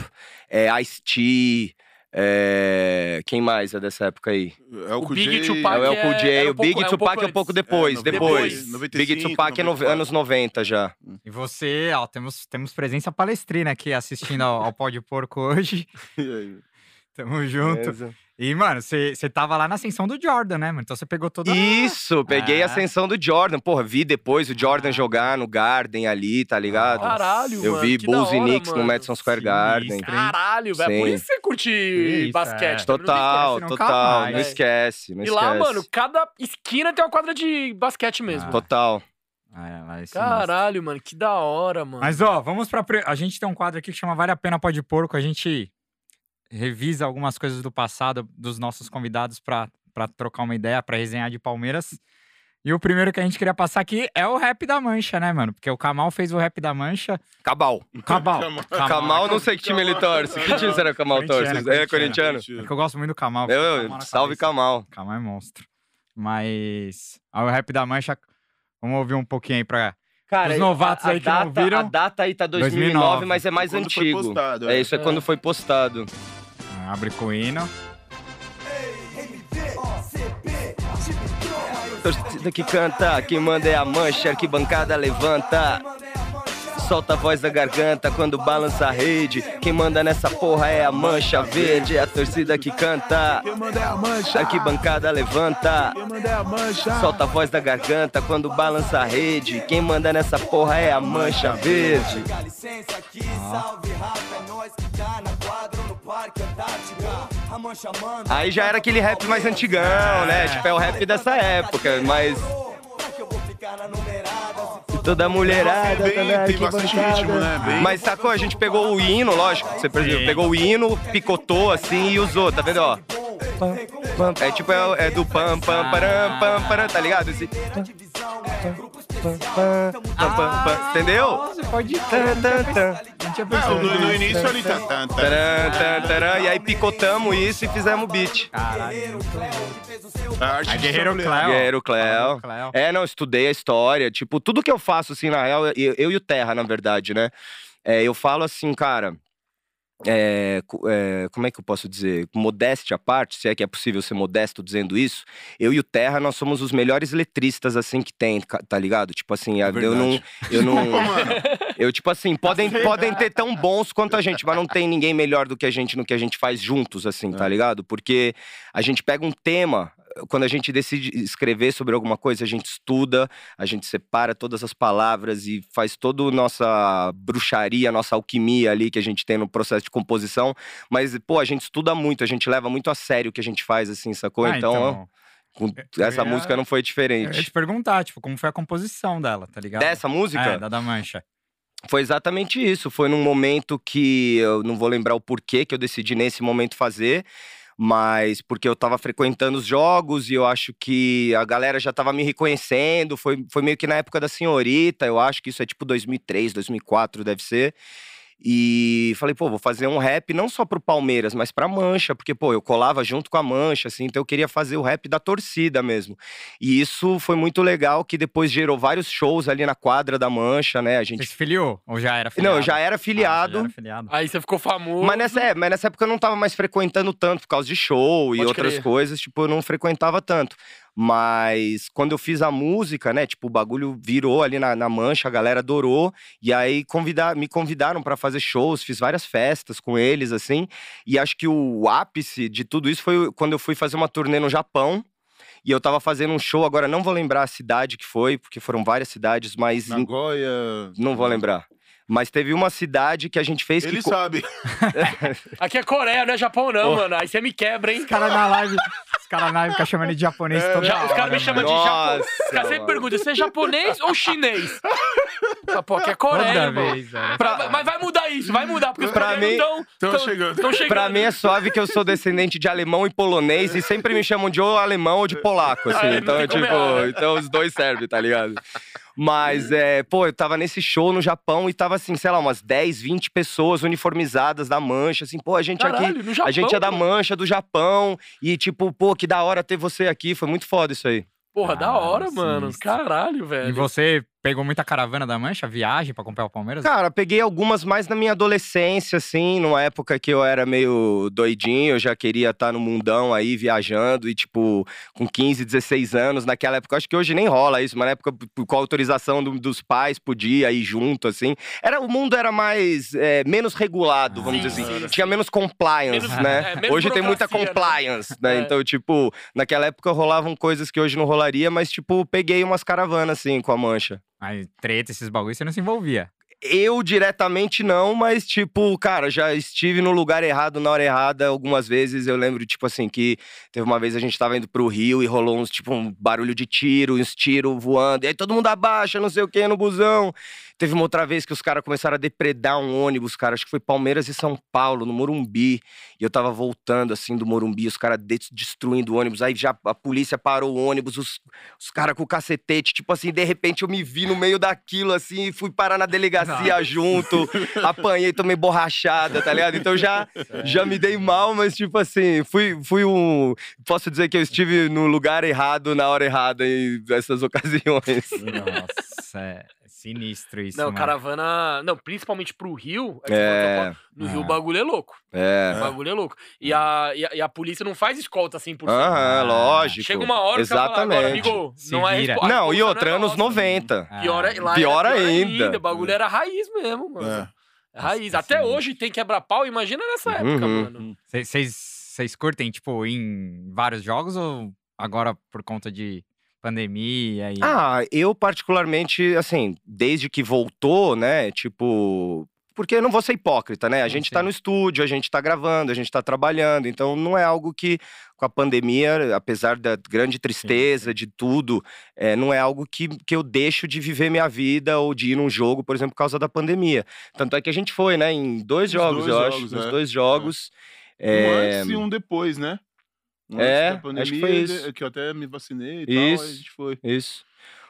Speaker 3: é, Ice-T, é, quem mais é dessa época aí?
Speaker 4: É o,
Speaker 1: O
Speaker 4: Cool
Speaker 1: Big
Speaker 4: J,
Speaker 1: Tupac
Speaker 3: É o El
Speaker 1: é-
Speaker 3: J,
Speaker 1: um
Speaker 3: o Big
Speaker 1: pouco- é um
Speaker 3: Tupac
Speaker 1: pouco
Speaker 3: é um pouco depois,
Speaker 4: É,
Speaker 3: depois.
Speaker 4: depois,
Speaker 3: Big
Speaker 4: 95,
Speaker 3: Tupac é no-
Speaker 4: 94.
Speaker 3: anos 90 já.
Speaker 2: E você, ó, temos, temos presença palestrina aqui assistindo ao, ao Pó de Porco hoje.
Speaker 4: E aí?
Speaker 2: Tamo junto. E, mano, você você tava lá na ascensão do Jordan, né, mano? Então você pegou toda a-
Speaker 3: Isso, peguei
Speaker 2: Ah.
Speaker 3: a ascensão do Jordan. Porra, vi depois o Jordan
Speaker 2: Ah.
Speaker 3: jogar no Garden ali, tá ligado?
Speaker 1: Caralho,
Speaker 3: Eu
Speaker 1: mano.
Speaker 3: vi
Speaker 1: que
Speaker 3: Bulls
Speaker 1: da
Speaker 3: e
Speaker 1: hora,
Speaker 3: Knicks no
Speaker 1: mano.
Speaker 3: Madison Square Garden.
Speaker 1: Caralho, velho. Por
Speaker 3: Sim.
Speaker 1: isso você curte
Speaker 2: Isso,
Speaker 1: basquete.
Speaker 2: é.
Speaker 1: também não tem
Speaker 3: Total, total.
Speaker 2: mais.
Speaker 3: Não esquece, não
Speaker 1: E
Speaker 3: esquece.
Speaker 1: lá, mano, cada esquina tem uma quadra de basquete mesmo.
Speaker 2: Ah.
Speaker 3: Total.
Speaker 2: É, lá é sinistro.
Speaker 1: Caralho, mano, que da hora, mano.
Speaker 2: Mas, ó, vamos pra. pre- A gente tem um quadro aqui que chama Vale a Pena Pode Porco. A gente revisa algumas coisas do passado dos nossos convidados pra, pra trocar uma ideia, pra resenhar de Palmeiras. E o primeiro que a gente queria passar aqui é o rap da Mancha, né, mano? Porque o Kamal fez o rap da Mancha.
Speaker 3: Cabal.
Speaker 2: Cabal.
Speaker 4: Kamal.
Speaker 3: Kamal, não sei que time ele torce. Que time será que o Kamal
Speaker 2: Corintiano,
Speaker 3: torce? É corintiano?
Speaker 2: É que eu gosto muito do Kamal.
Speaker 3: Eu, salve. Kamal.
Speaker 2: Kamal é monstro. Mas. aí O rap da Mancha Vamos ouvir um pouquinho aí pra.
Speaker 3: Cara,
Speaker 2: Os novatos
Speaker 3: a, a
Speaker 2: aí que não
Speaker 3: data,
Speaker 2: viram,
Speaker 3: A data aí tá 2009,
Speaker 2: 2009,
Speaker 3: mas é mais
Speaker 4: Quando foi
Speaker 3: antigo.
Speaker 4: postado,
Speaker 3: é
Speaker 4: é.
Speaker 3: isso, é quando foi postado.
Speaker 2: Ah, Abre com o hino.
Speaker 3: Torcida que canta, quem manda é a mancha, arquibancada levanta. Solta a voz da garganta quando balança a rede. Quem manda nessa porra é a mancha verde, é a torcida que canta.
Speaker 4: Quem manda é a mancha.
Speaker 3: Arquibancada levanta.
Speaker 4: Quem manda é a mancha.
Speaker 3: Solta a voz da garganta quando balança a rede. Quem manda nessa porra é a mancha verde. Aí já era aquele rap mais antigão, né? Tipo, é o rap dessa época, mas
Speaker 5: Se
Speaker 3: toda mulherada
Speaker 4: Bem,
Speaker 3: tá na
Speaker 4: tem bastante ritmo, né? Bem-
Speaker 3: Mas sacou? A gente pegou o hino, lógico, você percebeu, pegou o hino, picotou assim e usou, tá vendo, ó? É tipo, é, é do pam, pam, param, pam, param, tá ligado? Esse entendeu?
Speaker 2: Pode ir.
Speaker 4: No, início ali
Speaker 3: e aí picotamos isso e fizemos o beat.
Speaker 2: Caralho. Guerreiro. Cléo.
Speaker 3: Guerreiro Cléo. É, não, estudei a história. Tipo, tudo que eu faço, assim, na real, eu, eu e o Terra, na verdade, né? É, eu falo assim, cara. É, é, como é que eu posso dizer? Modéstia à parte, se é que é possível ser modesto dizendo isso. Eu e o Terra, nós somos os melhores letristas, assim, que tem, tá ligado? Tipo assim, a- eu não. Eu não. Eu, tipo assim, podem, podem ter tão bons quanto a gente, mas não tem ninguém melhor do que a gente no que a gente faz juntos, assim, tá ligado? Porque a gente pega um tema, quando a gente decide escrever sobre alguma coisa, a gente estuda, a gente separa todas as palavras e faz toda a nossa bruxaria, nossa alquimia ali que a gente tem no processo de composição. Mas, pô, a gente estuda muito, a gente leva muito a sério o que a gente faz, assim, sacou?
Speaker 2: Ah,
Speaker 3: então, com-
Speaker 2: eu
Speaker 3: essa
Speaker 2: ia-
Speaker 3: música não foi
Speaker 2: Eu ia
Speaker 3: diferente.
Speaker 2: te perguntar, tipo, como foi a composição dela, tá ligado?
Speaker 3: Dessa música?
Speaker 2: É, da da Mancha.
Speaker 3: Foi exatamente isso. Foi num momento que eu não vou lembrar o porquê que eu decidi nesse momento fazer, mas porque eu tava frequentando os jogos e eu acho que a galera já tava me reconhecendo. Foi, foi meio que na época da senhorita, eu acho que isso é tipo 2003, 2004 deve ser. E falei, pô, vou fazer um rap não só pro Palmeiras, mas pra Mancha, porque, pô, eu colava junto com a Mancha, assim, então eu queria fazer o rap da torcida mesmo. E isso foi muito legal, que depois gerou vários shows ali na quadra da Mancha, né? A gente
Speaker 2: Você se filiou? Ou já era filiado?
Speaker 3: não, eu já era
Speaker 2: Ah,
Speaker 3: filiado.
Speaker 2: já era filiado.
Speaker 1: Aí você ficou famoso.
Speaker 3: Mas nessa, é, mas nessa época eu não tava mais frequentando tanto, por causa de show e
Speaker 1: Pode
Speaker 3: outras
Speaker 1: crer.
Speaker 3: coisas, tipo, eu não frequentava tanto. Mas quando eu fiz a música, né, tipo, o bagulho virou ali na, na mancha, a galera adorou. E aí convidar, me convidaram pra fazer shows, fiz várias festas com eles, assim. E acho que o ápice de tudo isso foi quando eu fui fazer uma turnê no Japão. E eu tava fazendo um show, agora não vou lembrar a cidade que foi, porque foram várias cidades, mas.
Speaker 4: Nagoya.
Speaker 3: Não vou lembrar. Mas teve uma cidade que a gente fez
Speaker 4: Ele
Speaker 3: que.
Speaker 4: sabe.
Speaker 1: Aqui é Coreia, não é Japão, não,
Speaker 3: Pô.
Speaker 1: mano. Aí você me quebra, hein?
Speaker 2: Os caras na live, os caras na live ficam chamando de japonês
Speaker 4: É,
Speaker 2: toda
Speaker 1: Já-
Speaker 2: hora,
Speaker 1: os caras me
Speaker 2: mano.
Speaker 1: chamam de japonês. Os caras sempre perguntam: você é japonês ou chinês? Pô, aqui é Coreia,
Speaker 2: vez, velho.
Speaker 1: Mas- Mas vai mudar isso, vai mudar, porque os
Speaker 3: Pra
Speaker 1: coreanos
Speaker 3: mim-
Speaker 1: estão
Speaker 4: Tão chegando.
Speaker 1: Estão chegando.
Speaker 3: Pra mim é suave que eu sou descendente de alemão e polonês e sempre me chamam de ou alemão ou de polaco, assim.
Speaker 1: Ah,
Speaker 3: então, tipo,
Speaker 1: né?
Speaker 3: então os dois servem, tá ligado? Mas, é, pô, eu tava nesse show no Japão e tava assim, sei lá, umas 10, 20 pessoas uniformizadas da Mancha, assim, pô, a gente aqui.
Speaker 1: Caralho, no Japão,
Speaker 3: a gente é da. Mancha, do Japão, e tipo, pô, que da hora ter você aqui, foi muito foda isso aí.
Speaker 1: Porra, da
Speaker 2: Caralho,
Speaker 1: hora, mano.
Speaker 2: sinistro.
Speaker 1: Caralho, velho.
Speaker 2: E você pegou muita caravana da Mancha, viagem pra comprar o Palmeiras?
Speaker 3: Cara, peguei algumas mais na minha adolescência, assim, numa época que eu era meio doidinho, eu já queria estar no mundão aí, viajando, e tipo, com 15, 16 anos, naquela época, eu acho que hoje nem rola isso, mas na época, com a autorização do- dos pais, podia ir junto, assim. Era, o mundo era mais, é, menos regulado, vamos
Speaker 1: Sim,
Speaker 3: dizer assim.
Speaker 1: sim, sim.
Speaker 3: Tinha menos compliance,
Speaker 1: Menos-
Speaker 3: né?
Speaker 1: é, menos
Speaker 3: hoje tem muita
Speaker 1: né?
Speaker 3: compliance, né?
Speaker 1: É.
Speaker 3: Então, tipo, naquela época rolavam coisas que hoje não rolaria, mas, tipo, peguei umas caravanas, assim, com a mancha.
Speaker 2: Aí, treta, esses bagulhos, você não se envolvia.
Speaker 3: Eu diretamente não, mas, tipo, cara, já estive no lugar errado na hora errada algumas vezes. Eu lembro, tipo assim, que teve uma vez a gente tava indo pro Rio e rolou uns, tipo, um barulho de tiro, uns tiros voando. E aí todo mundo abaixa, não sei o que, no busão. Teve uma outra vez que os caras começaram a depredar um ônibus, cara. Acho que foi Palmeiras e São Paulo, no Morumbi. E eu tava voltando, assim, do Morumbi, os caras de- destruindo o ônibus. Aí já a polícia parou o ônibus, os, os caras com o cacetete. Tipo assim, de repente eu me vi no meio daquilo, assim, e fui parar na delegacia. junto, apanhei, tomei borrachada, tá ligado? Então já, já me dei mal, mas tipo assim, fui, fui um. Posso dizer que eu estive no lugar errado, na hora errada em essas ocasiões.
Speaker 2: Nossa, é sinistro isso.
Speaker 1: Não,
Speaker 2: mano.
Speaker 1: caravana. Não, principalmente pro Rio. É
Speaker 3: É.
Speaker 1: No Rio
Speaker 2: Ah.
Speaker 1: o bagulho é louco.
Speaker 3: É.
Speaker 1: O bagulho é louco. E a, e a, e a polícia não faz escolta assim por cima.
Speaker 3: Aham, lógico.
Speaker 1: Chega uma hora que você fala, agora,
Speaker 3: Exatamente.
Speaker 1: amigo,
Speaker 2: Se
Speaker 1: não é respo-
Speaker 3: Não, e outra,
Speaker 1: é
Speaker 3: anos
Speaker 1: nossa.
Speaker 3: 90.
Speaker 2: Ah,
Speaker 1: Pior, é, lá
Speaker 3: Pior
Speaker 1: era
Speaker 3: ainda.
Speaker 1: O bagulho era raiz mesmo, mano.
Speaker 4: É.
Speaker 1: Raiz.
Speaker 2: Nossa,
Speaker 1: Até hoje tem quebra-pau, imagina nessa época,
Speaker 3: Uhum.
Speaker 1: mano.
Speaker 2: Vocês curtem, tipo, em vários jogos ou agora por conta de pandemia e...
Speaker 3: Ah, eu particularmente, assim, desde que voltou, né, tipo... Porque eu não vou ser hipócrita, né? A gente tá no estúdio, a gente tá gravando, a gente tá trabalhando. Então, não é algo que, com a pandemia, apesar da grande tristeza de tudo, é, não é algo que, que eu deixo de viver minha vida ou de ir num jogo, por exemplo, por causa da pandemia. Tanto é que a gente foi, né, em dois
Speaker 4: Nos
Speaker 3: jogos,
Speaker 4: dois
Speaker 3: eu acho.
Speaker 4: jogos,
Speaker 3: Nos
Speaker 4: é.
Speaker 3: dois jogos.
Speaker 4: Um
Speaker 3: É,
Speaker 4: antes e um depois, né? Um
Speaker 3: É,
Speaker 4: antes da
Speaker 3: acho que
Speaker 4: pandemia,
Speaker 3: foi isso.
Speaker 4: que eu até me vacinei e tal,
Speaker 3: Isso.
Speaker 4: a gente foi.
Speaker 3: Isso.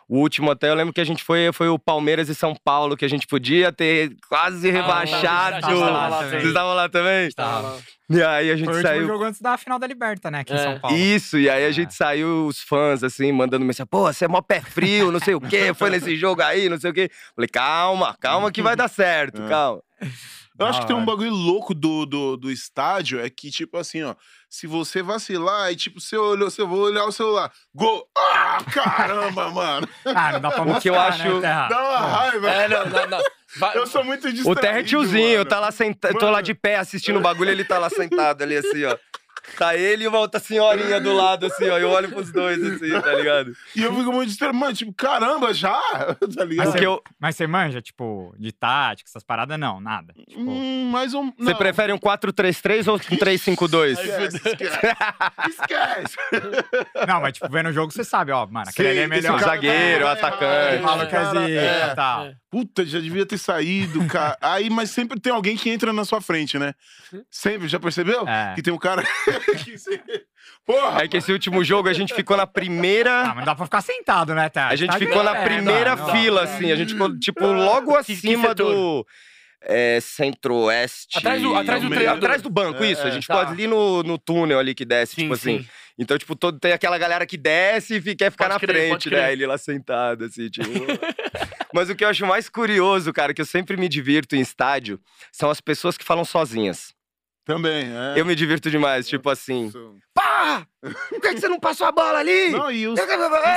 Speaker 3: O último até, eu lembro que a gente foi, foi o Palmeiras e São Paulo, que a gente podia ter quase rebaixado. Vocês estavam lá também?
Speaker 2: Tava.
Speaker 3: E aí a gente
Speaker 2: Foi o último
Speaker 3: saiu.
Speaker 2: jogo antes da final da Liberta, né? Aqui em
Speaker 1: É.
Speaker 2: São Paulo.
Speaker 3: Isso, e aí a
Speaker 2: Ah.
Speaker 3: gente saiu, os fãs, assim, mandando mensagem, pô, você é mó pé frio, não sei o quê, foi nesse jogo aí, não sei o quê. Falei, calma, calma que vai dar certo,
Speaker 4: É.
Speaker 3: calma.
Speaker 4: Eu acho que tem um bagulho louco do, do, do estádio, é que, tipo assim, ó, se você vacilar, e tipo, você olhou, você vai olhar o celular, gol! Ah, caramba, mano!
Speaker 2: Ah, não dá pra
Speaker 3: O
Speaker 2: mostrar,
Speaker 3: que eu acho-
Speaker 2: né, Terra?
Speaker 4: Dá uma raiva.
Speaker 1: É, não, não, não. Vai-
Speaker 4: Eu sou muito distraído,
Speaker 3: O Terra é tiozinho,
Speaker 4: mano.
Speaker 3: tá lá sentado, tô lá de pé assistindo o bagulho, ele tá lá sentado ali, assim, ó. Tá ele e uma outra senhorinha do lado, assim, ó. Eu olho pros dois, assim, tá ligado?
Speaker 4: E eu fico muito distraído, mano, tipo, caramba, já? tá ligado?
Speaker 3: Porque eu,
Speaker 2: Mas você manja, tipo, de tática, essas paradas? Não, nada. Tipo,
Speaker 4: Hum, mais um...
Speaker 3: Você
Speaker 4: não.
Speaker 3: prefere um 4-3-3 ou um 3-5-2?
Speaker 4: Esquece, esquece. Esquece.
Speaker 2: Não, mas tipo, vendo o jogo você sabe, ó, mano, aquele
Speaker 4: Sei,
Speaker 2: ali é melhor.
Speaker 3: O zagueiro, o
Speaker 4: É,
Speaker 3: atacante.
Speaker 2: O maluco é
Speaker 4: é.
Speaker 2: tal.
Speaker 1: É.
Speaker 4: Puta, já devia ter saído, cara. Aí, mas sempre tem alguém que entra na sua frente, né? Sempre, já percebeu?
Speaker 2: É.
Speaker 4: Que tem um cara Porra!
Speaker 3: É que esse último jogo a gente ficou na
Speaker 2: Ah,
Speaker 3: primeira.
Speaker 2: mas não dá pra ficar sentado, né, Tá?
Speaker 3: A gente
Speaker 2: Tá
Speaker 3: ficou na primeira
Speaker 2: não,
Speaker 3: fila,
Speaker 2: não.
Speaker 3: assim. A gente ficou, tipo, logo
Speaker 1: Que- que
Speaker 3: acima
Speaker 1: setor?
Speaker 3: do. É, centro-oeste.
Speaker 1: Atrás do- atrás
Speaker 4: do
Speaker 1: treinador.
Speaker 3: Atrás do banco,
Speaker 4: É,
Speaker 3: isso. A
Speaker 4: é.
Speaker 3: gente
Speaker 1: Tá.
Speaker 3: ficou ali no, no túnel ali que desce,
Speaker 1: Sim,
Speaker 3: tipo assim.
Speaker 1: sim.
Speaker 3: Então, tipo, todo, tem aquela galera que desce e quer ficar
Speaker 1: Pode
Speaker 3: na
Speaker 1: crer,
Speaker 3: frente,
Speaker 1: crer.
Speaker 3: né? Ele lá sentado, assim, tipo. Mas o que eu acho mais curioso, cara, que eu sempre me divirto em estádio, são as pessoas que falam sozinhas.
Speaker 4: Também, é.
Speaker 3: Eu me divirto demais, tipo assim. Pá! Por que, que você não passou a bola ali?
Speaker 4: Não, e os, os
Speaker 3: É,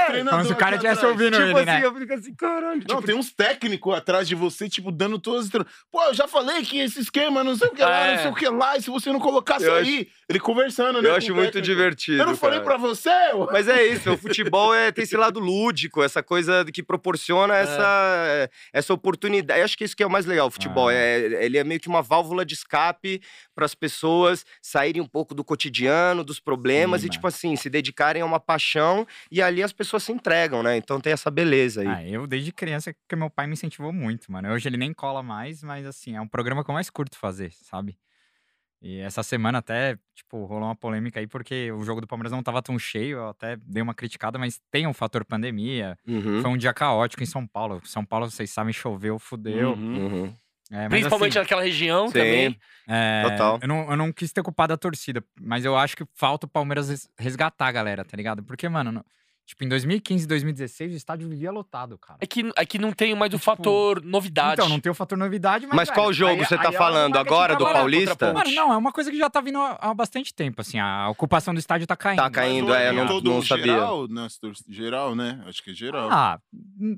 Speaker 4: treinadores
Speaker 2: Como se o cara
Speaker 4: aqui
Speaker 2: tivesse
Speaker 4: atrás.
Speaker 2: ouvindo
Speaker 3: tipo
Speaker 2: ele,
Speaker 3: assim,
Speaker 2: né?
Speaker 3: eu fico assim, caralho.
Speaker 4: Não,
Speaker 3: tipo,
Speaker 4: tem uns técnicos atrás de você, tipo, dando todas as... Pô, eu já falei que esse esquema, não sei o que lá,
Speaker 1: É.
Speaker 4: não sei o que lá, e se você não colocasse
Speaker 3: Eu
Speaker 4: aí... Ele conversando, né?
Speaker 3: eu acho muito
Speaker 4: técnico.
Speaker 3: divertido.
Speaker 4: Eu não falei
Speaker 3: cara.
Speaker 4: pra você? ô?
Speaker 3: Mas é isso, o futebol é, tem esse lado lúdico, essa coisa que proporciona essa, essa oportunidade. Eu acho que isso que é o mais legal, o futebol.
Speaker 2: Ah.
Speaker 3: É, ele é meio que uma válvula de escape para as pessoas saírem um pouco do cotidiano, dos problemas
Speaker 2: Sim,
Speaker 3: e,
Speaker 2: mano.
Speaker 3: Tipo assim, se dedicarem a uma paixão e ali as pessoas se entregam, né? Então tem essa beleza aí.
Speaker 2: Ah, eu desde criança que meu pai me incentivou muito, mano. Hoje ele nem cola mais, mas assim, é um programa que eu mais curto fazer, sabe? E essa semana até, tipo, rolou uma polêmica aí porque o jogo do Palmeiras não tava tão cheio, eu até dei uma criticada, mas tem um fator pandemia.
Speaker 3: Uhum,
Speaker 2: Foi um dia caótico em São Paulo. São Paulo, vocês sabem, choveu, fudeu.
Speaker 4: Uhum.
Speaker 3: uhum.
Speaker 2: É, mas,
Speaker 1: Principalmente
Speaker 2: assim,
Speaker 1: naquela região
Speaker 3: Sim.
Speaker 1: também.
Speaker 2: é,
Speaker 3: Total.
Speaker 2: Eu não, eu não quis ter culpado a torcida, mas eu acho que falta o Palmeiras res- resgatar a galera, tá ligado? Porque, mano, no- tipo, em 2015 e 2016 o estádio vivia lotado, cara.
Speaker 1: É que, é que não tem mais o
Speaker 2: Tipo,
Speaker 1: fator novidade.
Speaker 2: Então, não tem o fator novidade, mas.
Speaker 3: Mas qual jogo
Speaker 2: aí-
Speaker 3: você tá
Speaker 2: aí é
Speaker 3: falando?
Speaker 2: do
Speaker 3: Agora, do. Paulista?
Speaker 2: Mano, não, é uma coisa que já tá vindo há há bastante tempo, assim. A ocupação do estádio tá caindo.
Speaker 3: Tá caindo,
Speaker 4: Mas
Speaker 3: é, eu não,
Speaker 4: todo
Speaker 3: não sabia.
Speaker 4: Geral, Nestor, geral, né? Acho que é geral.
Speaker 2: Ah,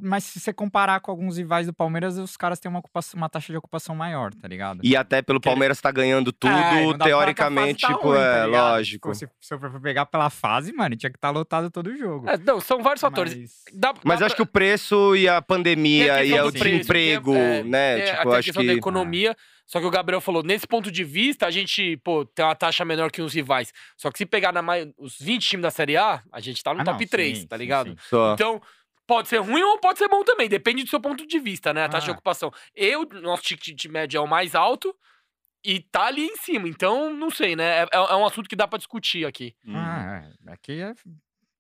Speaker 2: mas se você comparar com alguns rivais do Palmeiras, os caras têm uma, ocupação, uma taxa de ocupação maior, tá ligado?
Speaker 3: E até pelo Palmeiras estar ganhando tudo,
Speaker 2: É, dá pra falar que a
Speaker 3: teoricamente,
Speaker 2: fase tá
Speaker 3: tipo,
Speaker 2: ruim, tá
Speaker 3: é
Speaker 2: ligado?
Speaker 3: lógico.
Speaker 2: Tipo, se, se eu for pegar pela fase, mano, tinha que estar lotado todo o jogo.
Speaker 1: É, não, são vários fatores.
Speaker 2: Mas-
Speaker 1: Dá-
Speaker 3: Mas
Speaker 1: dá
Speaker 3: acho que
Speaker 1: pra-
Speaker 3: o preço e a pandemia
Speaker 1: a
Speaker 3: e o desemprego,
Speaker 1: é,
Speaker 3: né?
Speaker 1: tem
Speaker 3: tipo, eu
Speaker 1: a
Speaker 3: acho
Speaker 1: questão
Speaker 3: que.
Speaker 1: da economia. Só que o Gabriel falou, nesse ponto de vista, a gente, pô, tem uma taxa menor que os rivais. Só que se pegar na mai- os 20 times da Série A, a gente tá no
Speaker 2: Ah, não,
Speaker 1: top 3,
Speaker 2: sim,
Speaker 1: tá
Speaker 2: sim,
Speaker 1: ligado?
Speaker 2: sim.
Speaker 3: Só.
Speaker 1: Então, pode ser ruim ou pode ser bom também. Depende do seu ponto de vista, né? A taxa de
Speaker 2: Ah.
Speaker 1: ocupação. Eu, nosso ticket médio é o mais alto e tá ali em cima. Então, não sei, né? É, é um assunto que dá pra discutir aqui.
Speaker 2: Ah, é. Aqui é.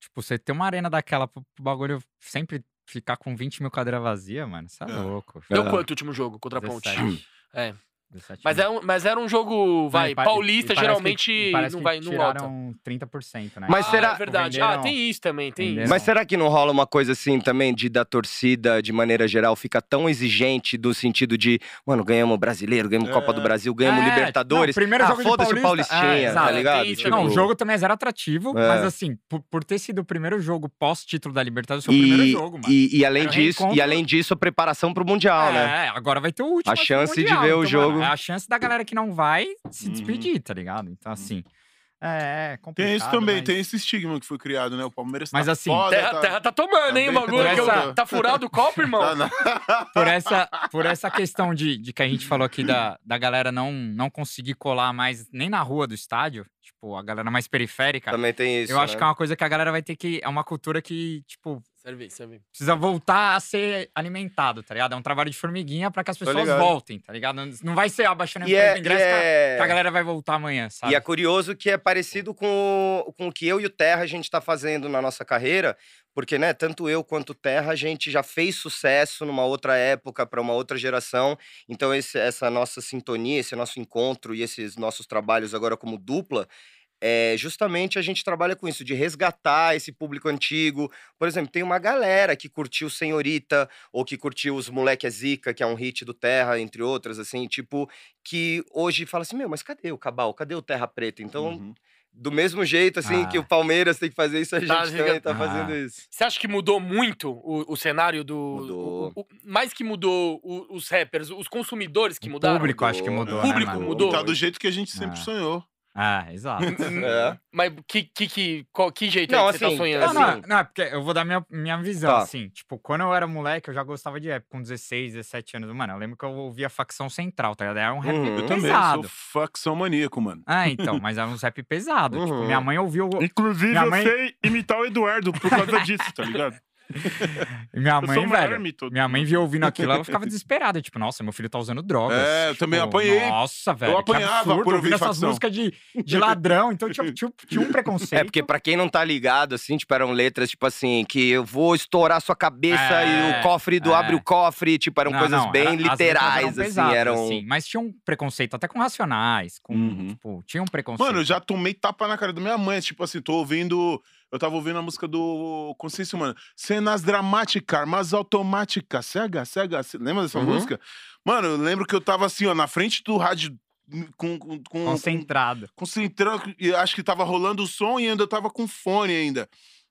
Speaker 2: Tipo, você ter uma arena daquela pro, bagulho sempre ficar com 20 mil cadeira vazia, mano, você é,
Speaker 4: É.
Speaker 2: louco.
Speaker 1: Deu quanto o último jogo contra a Ponte?
Speaker 2: 17.
Speaker 1: É.
Speaker 2: 17
Speaker 1: Mas,
Speaker 2: mil.
Speaker 1: é um- mas era um jogo, vai,
Speaker 2: Não,
Speaker 1: paulista geralmente não vai, não volta.
Speaker 2: tiraram 30%, né?
Speaker 3: Mas
Speaker 1: ah,
Speaker 3: será-
Speaker 1: É verdade.
Speaker 2: Venderam-
Speaker 1: Ah, tem isso também, tem
Speaker 2: venderam-
Speaker 1: isso.
Speaker 3: Mas será que não rola uma coisa assim também de da torcida, de maneira geral, fica tão exigente do sentido de, mano, ganhamos o brasileiro, ganhamos
Speaker 4: É.
Speaker 3: Copa do Brasil, ganhamos
Speaker 2: É,
Speaker 3: Libertadores.
Speaker 2: não, primeiro
Speaker 3: ah,
Speaker 2: jogo de
Speaker 3: foda-se o. Paulistinha,
Speaker 2: É,
Speaker 3: tá ligado? Tipo,
Speaker 2: Não, o jogo também é zero atrativo,
Speaker 3: É.
Speaker 2: mas assim, por, por ter sido o primeiro jogo pós-título da Libertadores, foi o
Speaker 3: e,
Speaker 2: primeiro jogo, mano.
Speaker 3: e, e além
Speaker 2: Era
Speaker 3: disso, e além disso, a preparação pro Mundial, né?
Speaker 2: É, agora vai ter o último.
Speaker 3: A chance de ver o
Speaker 2: Então,
Speaker 3: jogo.
Speaker 2: É a chance da galera que não vai se
Speaker 4: Uhum.
Speaker 2: despedir, tá ligado? Então, assim. É, é complicado.
Speaker 4: Tem isso também,
Speaker 2: mas...
Speaker 4: tem esse estigma que foi criado, né? O Palmeiras
Speaker 2: Mas
Speaker 4: tá
Speaker 2: assim,
Speaker 4: foda,
Speaker 1: Terra,
Speaker 4: tá...
Speaker 1: terra tá tomando, hein, o
Speaker 4: Tá
Speaker 1: bagulho.
Speaker 2: furado.
Speaker 1: Tá furado o copo, irmão?
Speaker 4: Tá, não.
Speaker 2: por essa, por essa questão de, de que a gente falou aqui da, da galera não, não conseguir colar mais nem na rua do estádio, tipo, a galera mais periférica.
Speaker 3: Também tem isso.
Speaker 2: eu acho
Speaker 3: né?
Speaker 2: que é uma coisa que a galera vai ter que. É uma cultura que, tipo,
Speaker 1: Serve, serve.
Speaker 2: precisa voltar a ser alimentado, tá ligado? É um trabalho de formiguinha pra que as pessoas voltem, tá ligado? Não- vai ser abaixando o
Speaker 3: E é, e
Speaker 2: ingresso que a-
Speaker 3: é-
Speaker 2: que a galera vai voltar amanhã, sabe?
Speaker 3: E é curioso que é parecido com, o- com o que eu e o Terra a gente está fazendo na nossa carreira, porque, né, tanto eu quanto o Terra, a gente já fez sucesso numa outra época, para uma outra geração. Então, esse- essa nossa sintonia, esse nosso encontro e esses nossos trabalhos agora como dupla, é justamente a gente trabalha com isso, de resgatar esse público antigo. Por exemplo, tem uma galera que curtiu Senhorita, ou que curtiu Os Moleque é Zica, que é um hit do Terra, entre outras, assim, tipo, que hoje fala assim, meu, mas cadê o Cabal? Cadê o Terra Preta? Então,
Speaker 4: Uhum.
Speaker 3: do mesmo jeito, assim, que
Speaker 2: Ah.
Speaker 3: o Palmeiras tem que fazer isso, a gente
Speaker 1: Tá,
Speaker 3: também tá
Speaker 2: ah.
Speaker 3: fazendo isso.
Speaker 1: Você acha que mudou muito o, o cenário do.
Speaker 3: Mudou.
Speaker 1: o- o- mais que mudou o- os rappers, os consumidores que
Speaker 2: O
Speaker 1: mudaram?
Speaker 2: público acho que
Speaker 3: mudou.
Speaker 2: mudou,
Speaker 1: Público
Speaker 2: né,
Speaker 1: mudou.
Speaker 4: Tá do jeito que a gente sempre
Speaker 2: Ah.
Speaker 4: sonhou.
Speaker 2: Ah, exato.
Speaker 3: É.
Speaker 1: Mas que, que, que, qual, que jeito
Speaker 3: Não,
Speaker 1: aí que você
Speaker 3: assim,
Speaker 1: tá sonhando?
Speaker 2: Não,
Speaker 1: assim?
Speaker 2: não, não, é porque eu vou dar minha, minha visão,
Speaker 3: Tá.
Speaker 2: assim. Tipo, quando eu era moleque, eu já gostava de rap com 16, 17 anos. Mano, eu lembro que eu ouvia Facção Central, tá ligado? Era um rap
Speaker 3: Uhum.
Speaker 4: Eu também
Speaker 2: pesado.
Speaker 4: sou facção maníaco, mano.
Speaker 2: Ah, então, mas era um rap pesado. Tipo,
Speaker 3: Uhum.
Speaker 2: minha mãe ouviu.
Speaker 4: Inclusive,
Speaker 2: Minha mãe-
Speaker 4: sei imitar o Eduardo por causa disso, tá ligado?
Speaker 2: Minha
Speaker 4: Eu
Speaker 2: mãe, velho. Minha mãe via ouvindo aquilo, ela ficava desesperada. Tipo, nossa, meu filho tá usando drogas.
Speaker 4: É, eu
Speaker 2: Tipo,
Speaker 4: também apanhei.
Speaker 2: Nossa, velho. que
Speaker 4: apanhava
Speaker 2: absurdo,
Speaker 4: por ouvir
Speaker 2: ouvindo essas
Speaker 4: Facção.
Speaker 2: músicas de, de ladrão. Então tinha, tinha, tinha um preconceito.
Speaker 3: É, porque pra quem não tá ligado, assim, tipo, eram letras, tipo assim, que eu vou estourar sua cabeça e
Speaker 2: É,
Speaker 3: o cofre do
Speaker 2: é.
Speaker 3: abre o cofre, tipo, eram
Speaker 2: Não,
Speaker 3: coisas
Speaker 2: não,
Speaker 3: bem
Speaker 2: era-
Speaker 3: literais,
Speaker 2: eram
Speaker 3: assim,
Speaker 2: pesadas,
Speaker 3: eram...
Speaker 2: assim, mas tinha um preconceito até com racionais, com,
Speaker 4: Uhum.
Speaker 2: tipo, tinha um preconceito.
Speaker 4: Mano, eu já tomei tapa na cara da minha mãe. Tipo assim, tô ouvindo. Eu tava ouvindo a música do Consciência Humana. Cenas dramáticas, mas automáticas. Cega, cega. ce- Lembra dessa
Speaker 3: Uhum.
Speaker 4: música? Mano, eu lembro que eu tava assim, ó, na frente do rádio. Com, com, com, com,
Speaker 2: concentrado.
Speaker 4: E acho que tava rolando o som e ainda tava com fone ainda.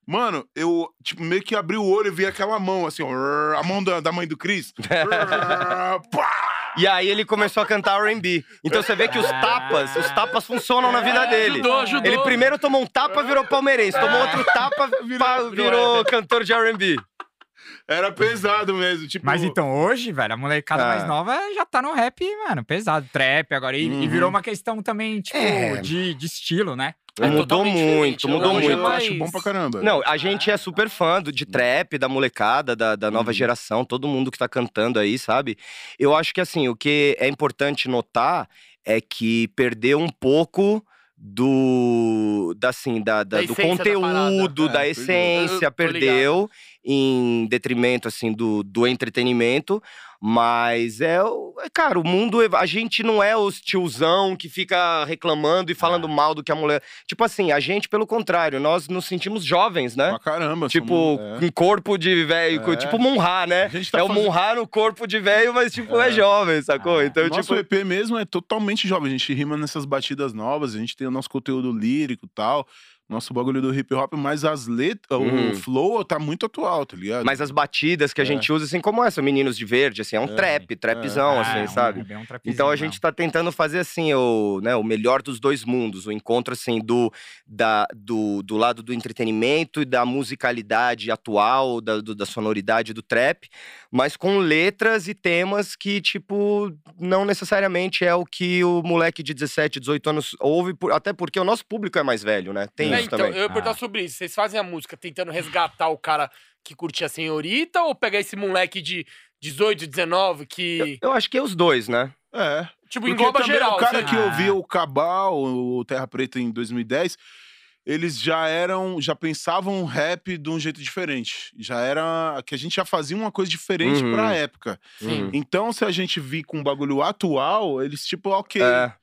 Speaker 4: Mano, eu, tipo, meio que abri o olho e vi aquela mão, assim, ó, a mão da, da mãe do Cris. Pá!
Speaker 3: E aí ele começou a cantar R&B. Então você vê que os tapas, os tapas funcionam na vida dele.
Speaker 1: Ajudou, ajudou.
Speaker 3: Ele primeiro tomou um tapa, virou palmeirense. Tomou outro tapa, virou, virou cantor de R&B.
Speaker 4: Era pesado mesmo. Tipo,
Speaker 2: Mas então, hoje, velho, a molecada
Speaker 3: Ah.
Speaker 2: mais nova já tá no rap, mano, pesado. Trap agora. E, e
Speaker 4: Uhum.
Speaker 2: virou uma questão também, tipo,
Speaker 3: É.
Speaker 2: de, de estilo, né?
Speaker 1: É
Speaker 3: mudou
Speaker 1: totalmente
Speaker 3: muito, mudou
Speaker 1: é
Speaker 3: muito.
Speaker 4: Eu acho
Speaker 1: mais-
Speaker 4: bom pra caramba.
Speaker 3: Não, a gente é super fã do, de trap, da molecada, da, da nova
Speaker 4: Uhum.
Speaker 3: geração, todo mundo que tá cantando aí, sabe? Eu acho que, assim, o que é importante notar é que perdeu um pouco do, da, assim, da, da-
Speaker 1: Da
Speaker 3: do
Speaker 1: essência da parada.
Speaker 3: conteúdo,
Speaker 4: É,
Speaker 3: da essência, perdeu em detrimento, assim, do, do entretenimento. Mas é, o- é, cara, o mundo, a gente não é os tiozão que fica reclamando e falando
Speaker 2: Ah.
Speaker 3: mal do que a mulher. Tipo assim, a gente, pelo contrário, nós nos sentimos jovens, né?
Speaker 4: Pra caramba.
Speaker 3: Tipo,
Speaker 4: somos- é.
Speaker 3: com corpo de velho,
Speaker 4: É.
Speaker 3: tipo Munhá, né?
Speaker 4: Tá
Speaker 3: é o
Speaker 4: fazendo-
Speaker 3: Munhá no corpo de velho, mas tipo, é,
Speaker 4: É.
Speaker 3: jovem, sacou?
Speaker 2: Ah,
Speaker 3: Então,
Speaker 4: o nosso
Speaker 3: tipo.
Speaker 4: EP mesmo é totalmente jovem. A gente rima nessas batidas novas, a gente tem o nosso conteúdo lírico e tal. Nosso bagulho do hip hop, mas as letras,
Speaker 3: Uhum.
Speaker 4: o flow tá muito atual, tá ligado?
Speaker 3: Mas as batidas que a
Speaker 4: É.
Speaker 3: gente usa, assim, como essa, Meninos de Verde, assim, é um
Speaker 4: É.
Speaker 3: trap, trapzão,
Speaker 2: Ah,
Speaker 3: assim,
Speaker 2: é um-
Speaker 3: sabe?
Speaker 2: é um trapzinho
Speaker 3: Então a gente tá tentando fazer assim o, né, o melhor dos dois mundos, o encontro assim do, da, do, do lado do entretenimento e da musicalidade atual, da, do- da sonoridade do trap, mas com letras e temas que tipo não necessariamente é o que o moleque de 17, 18 anos ouve, por- até porque o nosso público é mais velho, né? Tem
Speaker 1: É,
Speaker 3: isso
Speaker 1: então,
Speaker 3: também.
Speaker 1: eu ia perguntar
Speaker 2: Ah.
Speaker 1: sobre isso. Vocês fazem a música tentando resgatar o cara que curtia a senhorita ou pegar esse moleque de 18, 19 que.
Speaker 3: Eu, eu acho que é os dois, né?
Speaker 4: É.
Speaker 1: tipo,
Speaker 4: Porque
Speaker 1: engloba geral.
Speaker 4: O cara
Speaker 1: assim.
Speaker 4: que
Speaker 2: Ah.
Speaker 4: ouvia o Cabal, o Terra Preta em 2010, eles já eram, já pensavam rap de um jeito diferente. Já era que a gente já fazia uma coisa diferente
Speaker 3: Uhum.
Speaker 4: pra época.
Speaker 1: Sim.
Speaker 4: Então, se a gente vir com um bagulho atual, eles tipo, OK.
Speaker 3: É.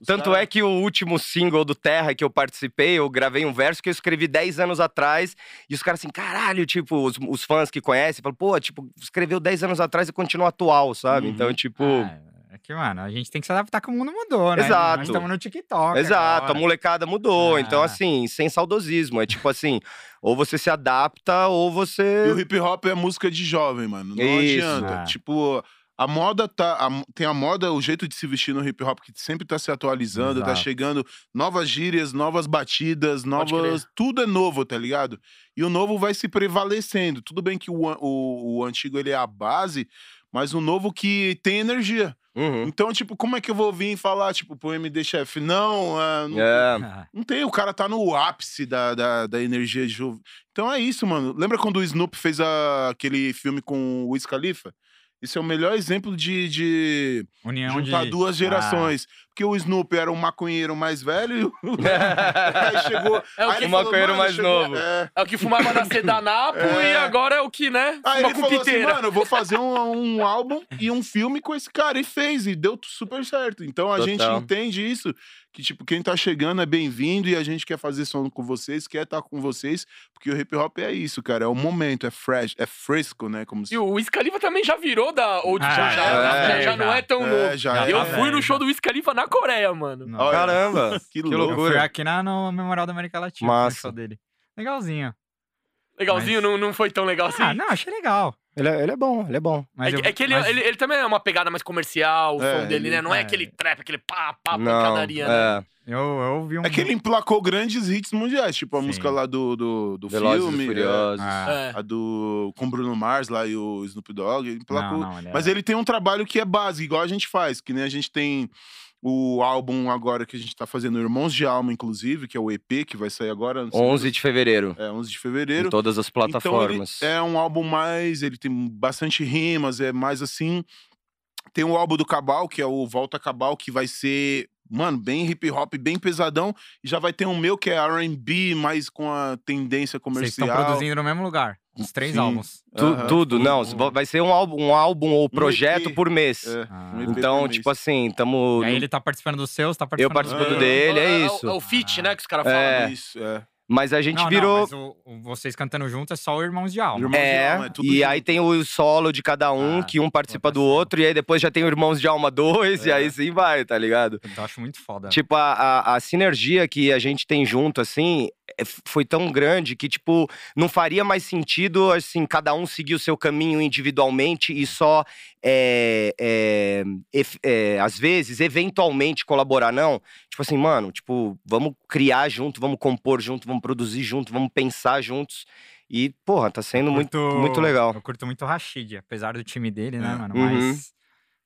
Speaker 4: os
Speaker 3: Tanto é que o último single do Terra que eu participei, eu gravei um verso que eu escrevi 10 anos atrás. E os caras assim, caralho, tipo, os, os fãs que conhecem, falam, pô, tipo, escreveu 10 anos atrás e continua atual, sabe?
Speaker 4: Uhum.
Speaker 3: Então, tipo.
Speaker 2: Ah, é que, mano, a gente tem que se adaptar que o mundo mudou, né?
Speaker 3: Exato.
Speaker 2: Nós estamos no TikTok.
Speaker 3: Exato,
Speaker 2: agora.
Speaker 3: a molecada mudou.
Speaker 2: Ah.
Speaker 3: Então, assim, sem saudosismo. É tipo assim, ou você se adapta, ou
Speaker 4: E
Speaker 3: você.
Speaker 4: o hip hop é música de jovem, mano. Não
Speaker 3: Isso.
Speaker 4: adianta.
Speaker 2: Ah.
Speaker 4: Tipo, a moda tá. a- tem a moda, o jeito de se vestir no hip hop que sempre tá se atualizando, tá
Speaker 2: Exato.
Speaker 4: chegando novas gírias, novas batidas, novas. Tudo é novo, tá ligado? E o novo vai se prevalecendo. Tudo bem que o, o, o antigo ele é a base, mas o novo que tem energia.
Speaker 3: Uhum.
Speaker 4: Então, tipo, como é que eu vou vir e falar, tipo, pro MD Chef? Não, ah, não,
Speaker 3: É.
Speaker 4: Não tem, o cara tá no ápice da, da, da energia de juve. Então é isso, mano. Lembra quando o Snoop fez a- aquele filme com o Wiz Khalifa? Isso é o melhor exemplo de, de
Speaker 2: União
Speaker 4: juntar
Speaker 2: de...
Speaker 4: duas gerações. Porque o Snoop era um maconheiro mais velho e o... aí chegou...
Speaker 1: É o
Speaker 4: aí
Speaker 1: que-
Speaker 3: O maconheiro
Speaker 4: "Mano,
Speaker 3: mais
Speaker 4: chegou-
Speaker 3: novo."
Speaker 4: É.
Speaker 1: É o que fumava na Sedanapo
Speaker 4: É.
Speaker 1: e agora é o que, né?
Speaker 4: Aí
Speaker 1: Fuma
Speaker 4: ele
Speaker 1: com
Speaker 4: falou assim,
Speaker 1: piteira.
Speaker 4: mano, eu vou fazer um, um álbum e um filme com esse cara. E fez, e deu super certo. Então a gente
Speaker 3: Total.
Speaker 4: entende isso, que tipo, quem tá chegando é bem-vindo e a gente quer fazer som com vocês, quer estar com vocês, porque o hip hop é isso, cara, é o momento, é fresh, é fresco, né, como se...
Speaker 1: E o Wiz Khalifa também já virou da old
Speaker 2: Ah,
Speaker 1: já, já,
Speaker 3: é,
Speaker 1: já, já não é tão
Speaker 4: É,
Speaker 1: novo. eu
Speaker 2: tá
Speaker 1: fui no show
Speaker 2: já.
Speaker 1: do Wiz Khalifa Coreia, mano.
Speaker 2: Não.
Speaker 3: Caramba!
Speaker 4: que
Speaker 3: que loucura.
Speaker 2: fui aqui na, no Memorial da América Latina.
Speaker 3: Massa.
Speaker 2: dele. Legalzinho.
Speaker 1: Legalzinho,
Speaker 2: Mas-
Speaker 1: não, não foi tão legal assim?
Speaker 2: Ah, não, achei legal.
Speaker 3: Ele é, ele é bom, ele é bom.
Speaker 2: Mas
Speaker 1: é,
Speaker 2: eu-
Speaker 1: que- é que ele,
Speaker 2: mas-
Speaker 1: ele, ele também é uma pegada mais comercial, o
Speaker 4: É,
Speaker 1: som dele,
Speaker 4: ele-
Speaker 1: né? Não é,
Speaker 2: é.
Speaker 1: aquele trap, aquele pá, pá,
Speaker 3: Não,
Speaker 1: pancadaria, né?
Speaker 3: é.
Speaker 2: Eu, eu ouvi um...
Speaker 4: É que ele emplacou grandes hits mundiais, tipo a
Speaker 2: Sim.
Speaker 4: música lá do, do, do
Speaker 3: Velozes
Speaker 4: filme,
Speaker 3: e
Speaker 4: é,
Speaker 3: Furiosos.
Speaker 2: Ah,
Speaker 1: É.
Speaker 4: a do com Bruno Mars lá e o Snoop Dogg, ele emplacou.
Speaker 2: não, não, ele é-
Speaker 4: Mas ele tem um trabalho que é base, igual a gente faz, que nem a gente tem o álbum agora que a gente tá fazendo, Irmãos de Alma, inclusive, que é o EP, que vai sair agora. não sei
Speaker 3: 11 de fevereiro.
Speaker 4: É, 11 de
Speaker 3: Em
Speaker 4: fevereiro.
Speaker 3: todas as plataformas.
Speaker 4: Então ele é um álbum mais. Ele tem bastante rimas, é mais assim. Tem o álbum do Cabal, que é o Volta Cabal, que vai ser, mano, bem hip hop, bem pesadão. E já vai ter um meu que é RB, mais com a tendência
Speaker 2: Vocês estão
Speaker 4: comercial.
Speaker 2: produzindo no mesmo lugar. Os três
Speaker 4: Sim.
Speaker 2: álbuns.
Speaker 3: Tu-. Tudo, não.
Speaker 4: Um-
Speaker 3: Vai ser um álbum, um álbum ou projeto
Speaker 4: EP.
Speaker 3: por mês.
Speaker 4: É,
Speaker 2: Ah.
Speaker 4: um
Speaker 3: Então,
Speaker 4: mês.
Speaker 3: tipo assim, tamo.
Speaker 2: E aí ele tá participando dos seus, tá
Speaker 3: Eu
Speaker 2: participando
Speaker 3: participo
Speaker 2: dos
Speaker 3: do
Speaker 4: Ah.
Speaker 3: dele, é
Speaker 1: o-
Speaker 3: isso.
Speaker 1: É o feat, né, que os caras
Speaker 3: É.
Speaker 1: falam.
Speaker 4: Isso, é.
Speaker 3: Mas a gente
Speaker 2: Não, não,
Speaker 3: virou.
Speaker 2: mas o- o- vocês cantando junto é só o Irmãos de Alma.
Speaker 4: Irmãos de
Speaker 3: É,
Speaker 4: Alma, é tudo
Speaker 3: e
Speaker 4: junto.
Speaker 3: aí tem o solo de cada um,
Speaker 2: Ah,
Speaker 3: que um participa do outro, e aí depois já tem o Irmãos de Alma 2, e
Speaker 4: É.
Speaker 3: aí sim vai, tá ligado?
Speaker 2: Eu acho muito foda.
Speaker 3: Tipo, a, a, a sinergia que a gente tem junto, assim, é- foi tão grande que, tipo, não faria mais sentido, assim, cada um seguir o seu caminho individualmente e só, é, é, é, às vezes, eventualmente colaborar, não. Tipo assim, mano, tipo, vamos criar junto, vamos compor junto, vamos produzir junto, vamos pensar juntos. E, porra, tá sendo muito,
Speaker 2: curto-
Speaker 3: muito legal.
Speaker 2: Eu curto muito o Rashid, apesar do time dele, né,
Speaker 4: É.
Speaker 2: mano?
Speaker 3: Uhum.
Speaker 2: Mas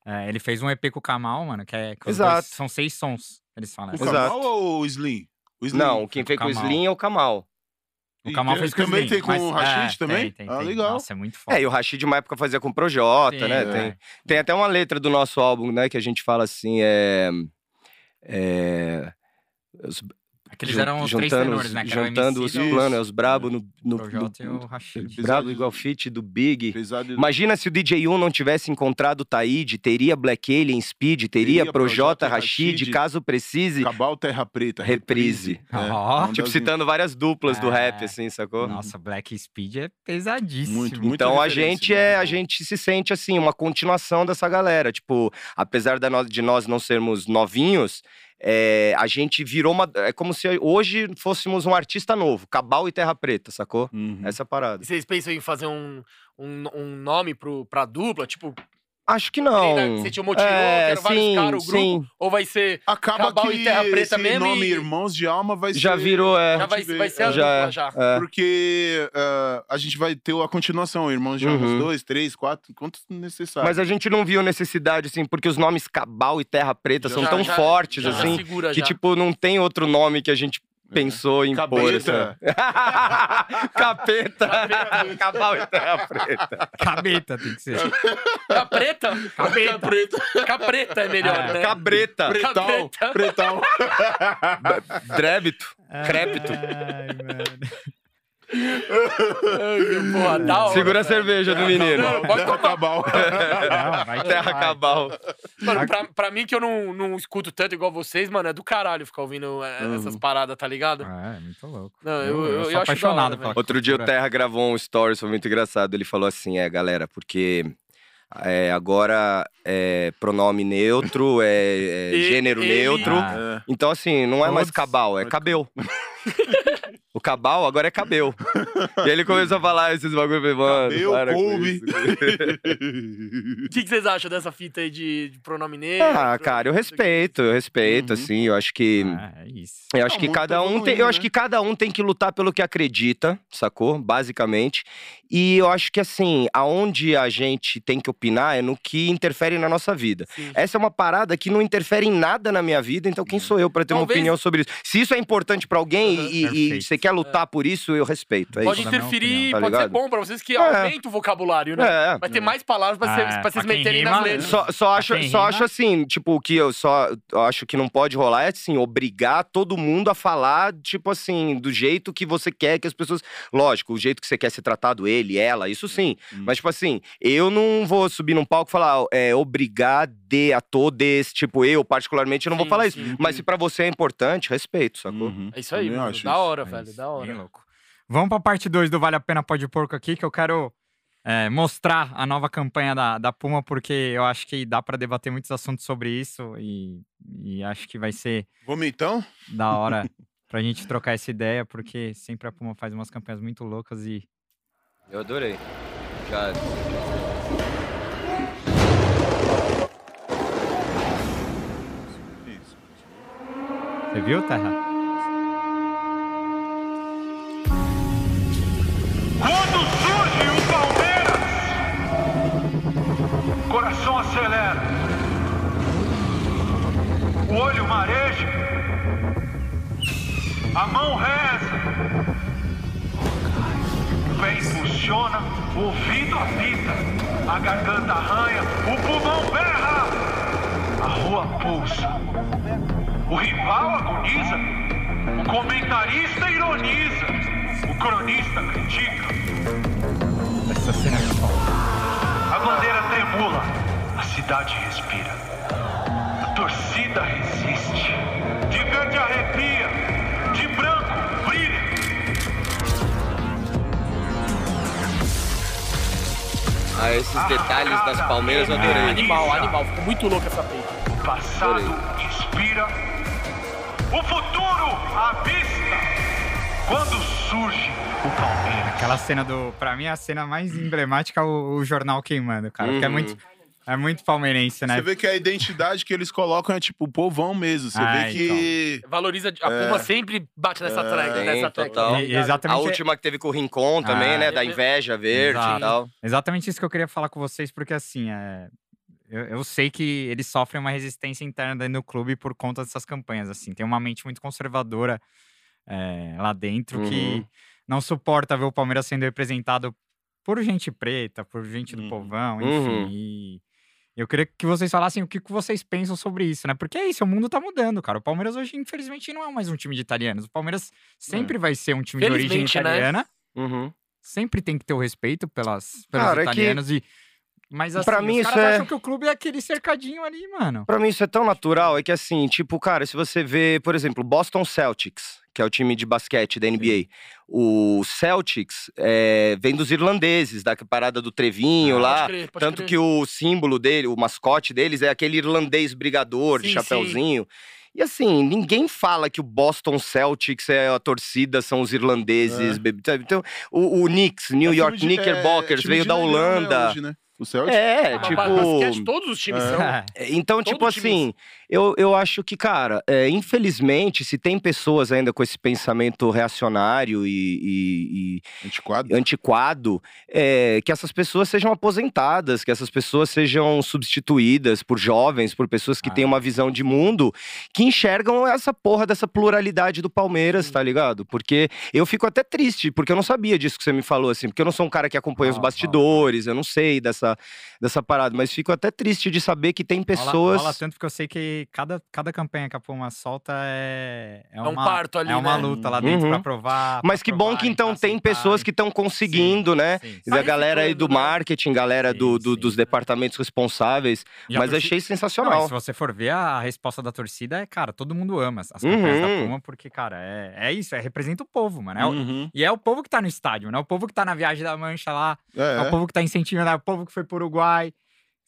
Speaker 2: é, ele fez um EP com o Kamal, mano, que é. que
Speaker 3: Exato.
Speaker 2: dois são seis sons, eles falam.
Speaker 4: O
Speaker 2: assim.
Speaker 3: Exato.
Speaker 4: Kamal ou o Slim? O Slim.
Speaker 3: Não, quem fez com o. Slim é o Kamal.
Speaker 2: O Kamal fez com o
Speaker 4: também
Speaker 2: Slim,
Speaker 4: tem com o Rashid
Speaker 2: é,
Speaker 4: também?
Speaker 2: Tem, tem,
Speaker 4: Ah,
Speaker 2: tem.
Speaker 4: legal.
Speaker 2: Nossa, é muito foda.
Speaker 3: É, e o Rashid uma época fazia com o Projota,
Speaker 2: Sim,
Speaker 3: né?
Speaker 2: é.
Speaker 3: Tem, tem até uma letra do nosso álbum, né? Que a gente fala assim, é... é
Speaker 2: Aqueles
Speaker 3: jun-
Speaker 2: eram os três tenores, né? Que era o
Speaker 3: Juntando os planos, é os brabo no... no,
Speaker 2: e
Speaker 3: no-
Speaker 2: o Rashid.
Speaker 3: brabo igual fit do Big.
Speaker 4: Pesado
Speaker 3: Imagina se o DJ1 não tivesse encontrado o Taíde, teria Black Alien Speed, teria,
Speaker 4: Teria
Speaker 3: Projota, Rashid,
Speaker 4: Rashid,
Speaker 3: caso precise.
Speaker 4: Cabal Terra Preta.
Speaker 3: Reprise.
Speaker 4: É,
Speaker 3: Tipo, citando várias duplas do
Speaker 2: É.
Speaker 3: rap, assim, sacou?
Speaker 2: Nossa, Black Speed é pesadíssimo.
Speaker 4: Muito, muito.
Speaker 3: Então a gente
Speaker 4: né?
Speaker 3: é, a gente se sente assim, uma continuação dessa galera. Tipo, apesar no- de nós não sermos novinhos, é, a gente virou uma. É como se hoje fôssemos um artista novo, Cabal e Terra Preta, sacou?
Speaker 4: Uhum.
Speaker 3: Essa é a parada.
Speaker 1: E Vocês pensam em fazer um, um, um nome pro, pra dupla? Tipo,
Speaker 3: Acho que
Speaker 1: que nem
Speaker 3: não.
Speaker 1: que você o Motirô,
Speaker 3: É,
Speaker 1: que eram vários
Speaker 3: sim,
Speaker 1: caras, o grupo?
Speaker 3: sim.
Speaker 1: Ou vai ser.
Speaker 4: Acaba
Speaker 1: Cabal
Speaker 4: que
Speaker 1: e Terra Preta
Speaker 4: esse
Speaker 1: mesmo
Speaker 4: nome
Speaker 1: e-
Speaker 4: Irmãos de Alma vai
Speaker 3: Já
Speaker 4: ser...
Speaker 3: virou, é.
Speaker 1: Já vai, vai ser a
Speaker 4: é.
Speaker 3: já
Speaker 1: dupla
Speaker 3: é,
Speaker 1: já.
Speaker 3: é.
Speaker 4: Porque ah, a gente vai ter a continuação, Irmãos de Alma
Speaker 3: Uhum.
Speaker 4: dois, três, quatro, quantos necessários.
Speaker 3: Mas a gente não viu necessidade, assim, porque os nomes Cabal e Terra Preta
Speaker 4: Já-
Speaker 3: são
Speaker 1: Já-
Speaker 3: tão
Speaker 1: já-
Speaker 3: fortes,
Speaker 1: já
Speaker 3: assim,
Speaker 1: segura
Speaker 3: que,
Speaker 1: já.
Speaker 3: tipo, não tem outro nome que a gente pensou em pôr. assim.
Speaker 4: Cabeta.
Speaker 3: Capeta. E Terra Preta.
Speaker 2: Cabeta tem que ser.
Speaker 1: Capreta?
Speaker 2: Capreta.
Speaker 1: Capreta. Capreta é melhor,
Speaker 2: É.
Speaker 1: né?
Speaker 3: Cabreta.
Speaker 1: Cabeta.
Speaker 4: pretal.
Speaker 3: Drébito. Crépito.
Speaker 2: Ai, mano.
Speaker 1: Porra, da hora,
Speaker 3: Segura a cerveja do menino.
Speaker 1: Não, pode
Speaker 4: Terra. Cabal.
Speaker 2: Não, vai
Speaker 3: Terra
Speaker 2: vai.
Speaker 3: Cabal.
Speaker 1: Mano, pra, pra mim que eu não, não escuto tanto igual vocês, mano, é do caralho ficar ouvindo é,
Speaker 3: Uhum.
Speaker 1: essas paradas, tá ligado?
Speaker 2: É, muito louco.
Speaker 1: Não, eu, eu, eu,
Speaker 2: sou
Speaker 1: acho
Speaker 2: apaixonado
Speaker 1: hora.
Speaker 3: Outro dia o. Terra gravou um stories, foi muito engraçado. Ele falou assim: é, galera, porque é, agora é pronome neutro, é, é
Speaker 1: E-
Speaker 3: gênero
Speaker 1: ele-
Speaker 3: neutro.
Speaker 2: Ah,
Speaker 3: Então, assim, não é mais cabal, é cabel. o cabal agora é cabel. e aí ele começou a falar esses bagulho, eu falei, mano,
Speaker 4: Cabel,
Speaker 3: para
Speaker 4: coube.
Speaker 1: O que, que vocês acham dessa fita aí de, de pronome neutro?
Speaker 3: Ah, cara, eu respeito, eu respeito,
Speaker 4: Uhum.
Speaker 3: assim, eu acho que...
Speaker 2: é isso.
Speaker 3: Eu acho
Speaker 4: Tá
Speaker 3: que cada um tem, eu acho
Speaker 4: né?
Speaker 3: que cada um tem que lutar pelo que acredita, sacou? Basicamente. E eu acho que assim, aonde a gente tem que opinar é no que interfere na nossa vida.
Speaker 1: Sim.
Speaker 3: Essa é uma parada que não interfere em nada na minha vida, então quem sou eu pra ter uma
Speaker 1: Talvez-
Speaker 3: opinião sobre isso? Se isso é importante pra alguém
Speaker 1: Uhum.
Speaker 3: e- e, quer lutar por isso, eu respeito. É
Speaker 1: Pode
Speaker 3: isso.
Speaker 1: interferir,
Speaker 2: opinião,
Speaker 3: tá
Speaker 1: pode ser bom pra vocês que
Speaker 3: É.
Speaker 1: aumenta o vocabulário, né?
Speaker 3: É.
Speaker 1: Vai ter mais palavras pra, vocês-
Speaker 2: Ah,
Speaker 1: pra vocês meterem
Speaker 2: rima,
Speaker 1: nas letras.
Speaker 3: Só, só acho, só
Speaker 2: rima-
Speaker 3: acho assim, tipo, o que eu só eu acho que não pode rolar é assim, obrigar todo mundo a falar, tipo assim, do jeito que você quer que as pessoas. Lógico, o jeito que você quer ser tratado, ele, ela, isso sim.
Speaker 4: Hum.
Speaker 3: Mas, tipo assim, eu não vou subir num palco e falar, é, obrigar de a todos, tipo, eu, particularmente, eu não vou
Speaker 1: Sim,
Speaker 3: falar isso.
Speaker 1: sim.
Speaker 3: Mas se pra você é importante, respeito, sacou?
Speaker 4: Uhum.
Speaker 1: É isso aí, mano. Da hora,
Speaker 2: É
Speaker 1: velho.
Speaker 2: Isso,
Speaker 1: Da
Speaker 2: Bem
Speaker 1: hora.
Speaker 2: louco. Vamos pra parte 2 do Vale a Pena Pode Porco aqui, que eu quero é, mostrar a nova campanha da, da Puma, porque eu acho que dá pra debater muitos assuntos sobre isso e, e acho que vai ser
Speaker 4: Vamos então?
Speaker 2: da hora pra gente trocar essa ideia, porque sempre a Puma faz umas campanhas muito loucas e
Speaker 3: Eu adorei. Já.
Speaker 2: Você viu, Terra?
Speaker 6: O olho mareja, a mão reza, o pé impulsiona, o ouvido apita, a garganta arranha, o pulmão berra, a rua pulsa, o rival agoniza, o comentarista ironiza, o cronista critica.
Speaker 2: Essa cena é foda.
Speaker 6: A bandeira tremula, a cidade respira. A torcida resiste. De verde arrepia, de branco brilha.
Speaker 3: Ah, esses detalhes das Palmeiras eu adorei.
Speaker 1: Animal, animal. Ficou muito louco essa peita.
Speaker 6: O passado inspira. O futuro à vista. Quando surge o Palmeiras.
Speaker 2: Aquela cena do. Pra mim, a cena mais emblemática é o, o jornal queimando, cara. Porque é
Speaker 3: Uhum.
Speaker 2: muito, é muito palmeirense, né?
Speaker 4: Você vê que a identidade que eles colocam é tipo o povão mesmo. Você
Speaker 2: Ah,
Speaker 4: vê que.
Speaker 1: Valoriza. A
Speaker 4: É.
Speaker 1: Puma sempre bate nessa track,
Speaker 3: Sim,
Speaker 1: nessa
Speaker 3: total.
Speaker 2: E-
Speaker 1: ligado?
Speaker 3: A
Speaker 2: exatamente.
Speaker 3: última que teve com o Rincon também,
Speaker 2: Ah.
Speaker 3: né? Da inveja verde
Speaker 2: Exato.
Speaker 3: e tal.
Speaker 2: Exatamente isso que eu queria falar com vocês, porque assim, é... eu, eu sei que eles sofrem uma resistência interna dentro do clube por conta dessas campanhas, assim. Tem uma mente muito conservadora é, lá dentro que
Speaker 3: Uhum.
Speaker 2: não suporta ver o Palmeiras sendo representado por gente preta, por gente do
Speaker 4: Uhum.
Speaker 2: povão, enfim.
Speaker 3: Uhum.
Speaker 2: E eu queria que vocês falassem o que vocês pensam sobre isso, né? Porque é isso, o mundo tá mudando, cara. O Palmeiras hoje, infelizmente, não é mais um time de italianos. O Palmeiras sempre vai ser um time de origem
Speaker 1: né?
Speaker 2: italiana
Speaker 3: Uhum.
Speaker 2: sempre tem que ter o respeito pelas, pelos
Speaker 3: Cara, é que-
Speaker 2: e mas assim,
Speaker 3: Pra mim
Speaker 2: os caras
Speaker 3: é-
Speaker 2: acham que o clube é aquele cercadinho ali, mano.
Speaker 3: Pra mim isso é tão natural, é que assim, tipo, cara, se você vê, por exemplo, Boston Celtics, que é o time de basquete da NBA, o Celtics é, vem dos irlandeses, da parada do Trevinho
Speaker 2: Ah,
Speaker 3: lá,
Speaker 1: Pode crer, pode
Speaker 3: tanto
Speaker 1: crer.
Speaker 3: que o símbolo dele, o mascote deles é aquele irlandês brigador de
Speaker 1: Sim,
Speaker 3: chapéuzinho. E assim, ninguém fala que o Boston Celtics é a torcida, são os irlandeses. sabe? Então, o, o Knicks, New
Speaker 4: É
Speaker 3: York
Speaker 4: de-
Speaker 3: Knickerbockers,
Speaker 4: é time
Speaker 3: veio
Speaker 4: de
Speaker 3: da
Speaker 4: né,
Speaker 3: Holanda.
Speaker 4: hoje, né? O Celtic.
Speaker 3: É,
Speaker 1: Ah,
Speaker 3: tipo.
Speaker 1: basquete, todos os times
Speaker 4: É.
Speaker 1: são.
Speaker 3: Então, tipo assim, eu, eu acho que, cara, é, infelizmente, se tem pessoas ainda com esse pensamento reacionário e, e-
Speaker 4: Antiquado.
Speaker 3: e antiquado, é, que essas pessoas sejam aposentadas, que essas pessoas sejam substituídas por jovens, por pessoas que
Speaker 2: Ah.
Speaker 3: têm uma visão de mundo, que enxergam essa porra dessa pluralidade do Palmeiras, tá ligado? Porque eu fico até triste, porque eu não sabia disso que você me falou, assim, porque eu não sou um cara que acompanha os
Speaker 2: Fala, fala.
Speaker 3: bastidores, eu não sei dessa, dessa parada, mas fico até triste de saber que tem pessoas.
Speaker 2: Rola, tanto porque eu sei que cada, cada campanha que a Puma solta é. É,
Speaker 1: um
Speaker 2: uma,
Speaker 1: parto ali,
Speaker 2: É uma
Speaker 1: né?
Speaker 2: luta lá dentro
Speaker 3: Uhum.
Speaker 2: pra provar.
Speaker 3: Mas
Speaker 2: pra
Speaker 3: que bom que então
Speaker 2: pra
Speaker 3: tem pessoas que estão conseguindo, né?
Speaker 2: Sim, sim.
Speaker 3: Da galera aí do marketing, galera do,
Speaker 2: Sim,
Speaker 3: do-
Speaker 2: sim.
Speaker 3: dos departamentos responsáveis.
Speaker 2: E a
Speaker 3: Mas
Speaker 2: torcida-
Speaker 3: achei
Speaker 2: Não,
Speaker 3: sensacional.
Speaker 2: se você for ver, a resposta da torcida é, cara, todo mundo ama as as campanhas da
Speaker 3: Uhum.
Speaker 2: Puma, porque, cara, é, é isso, é, representa o povo, mano. É o-
Speaker 4: Uhum.
Speaker 2: e é o povo que tá no estádio, né? É o povo que tá na viagem da mancha lá, é,
Speaker 4: É,
Speaker 2: o povo que tá incentivando, é o povo que foi pro Uruguai,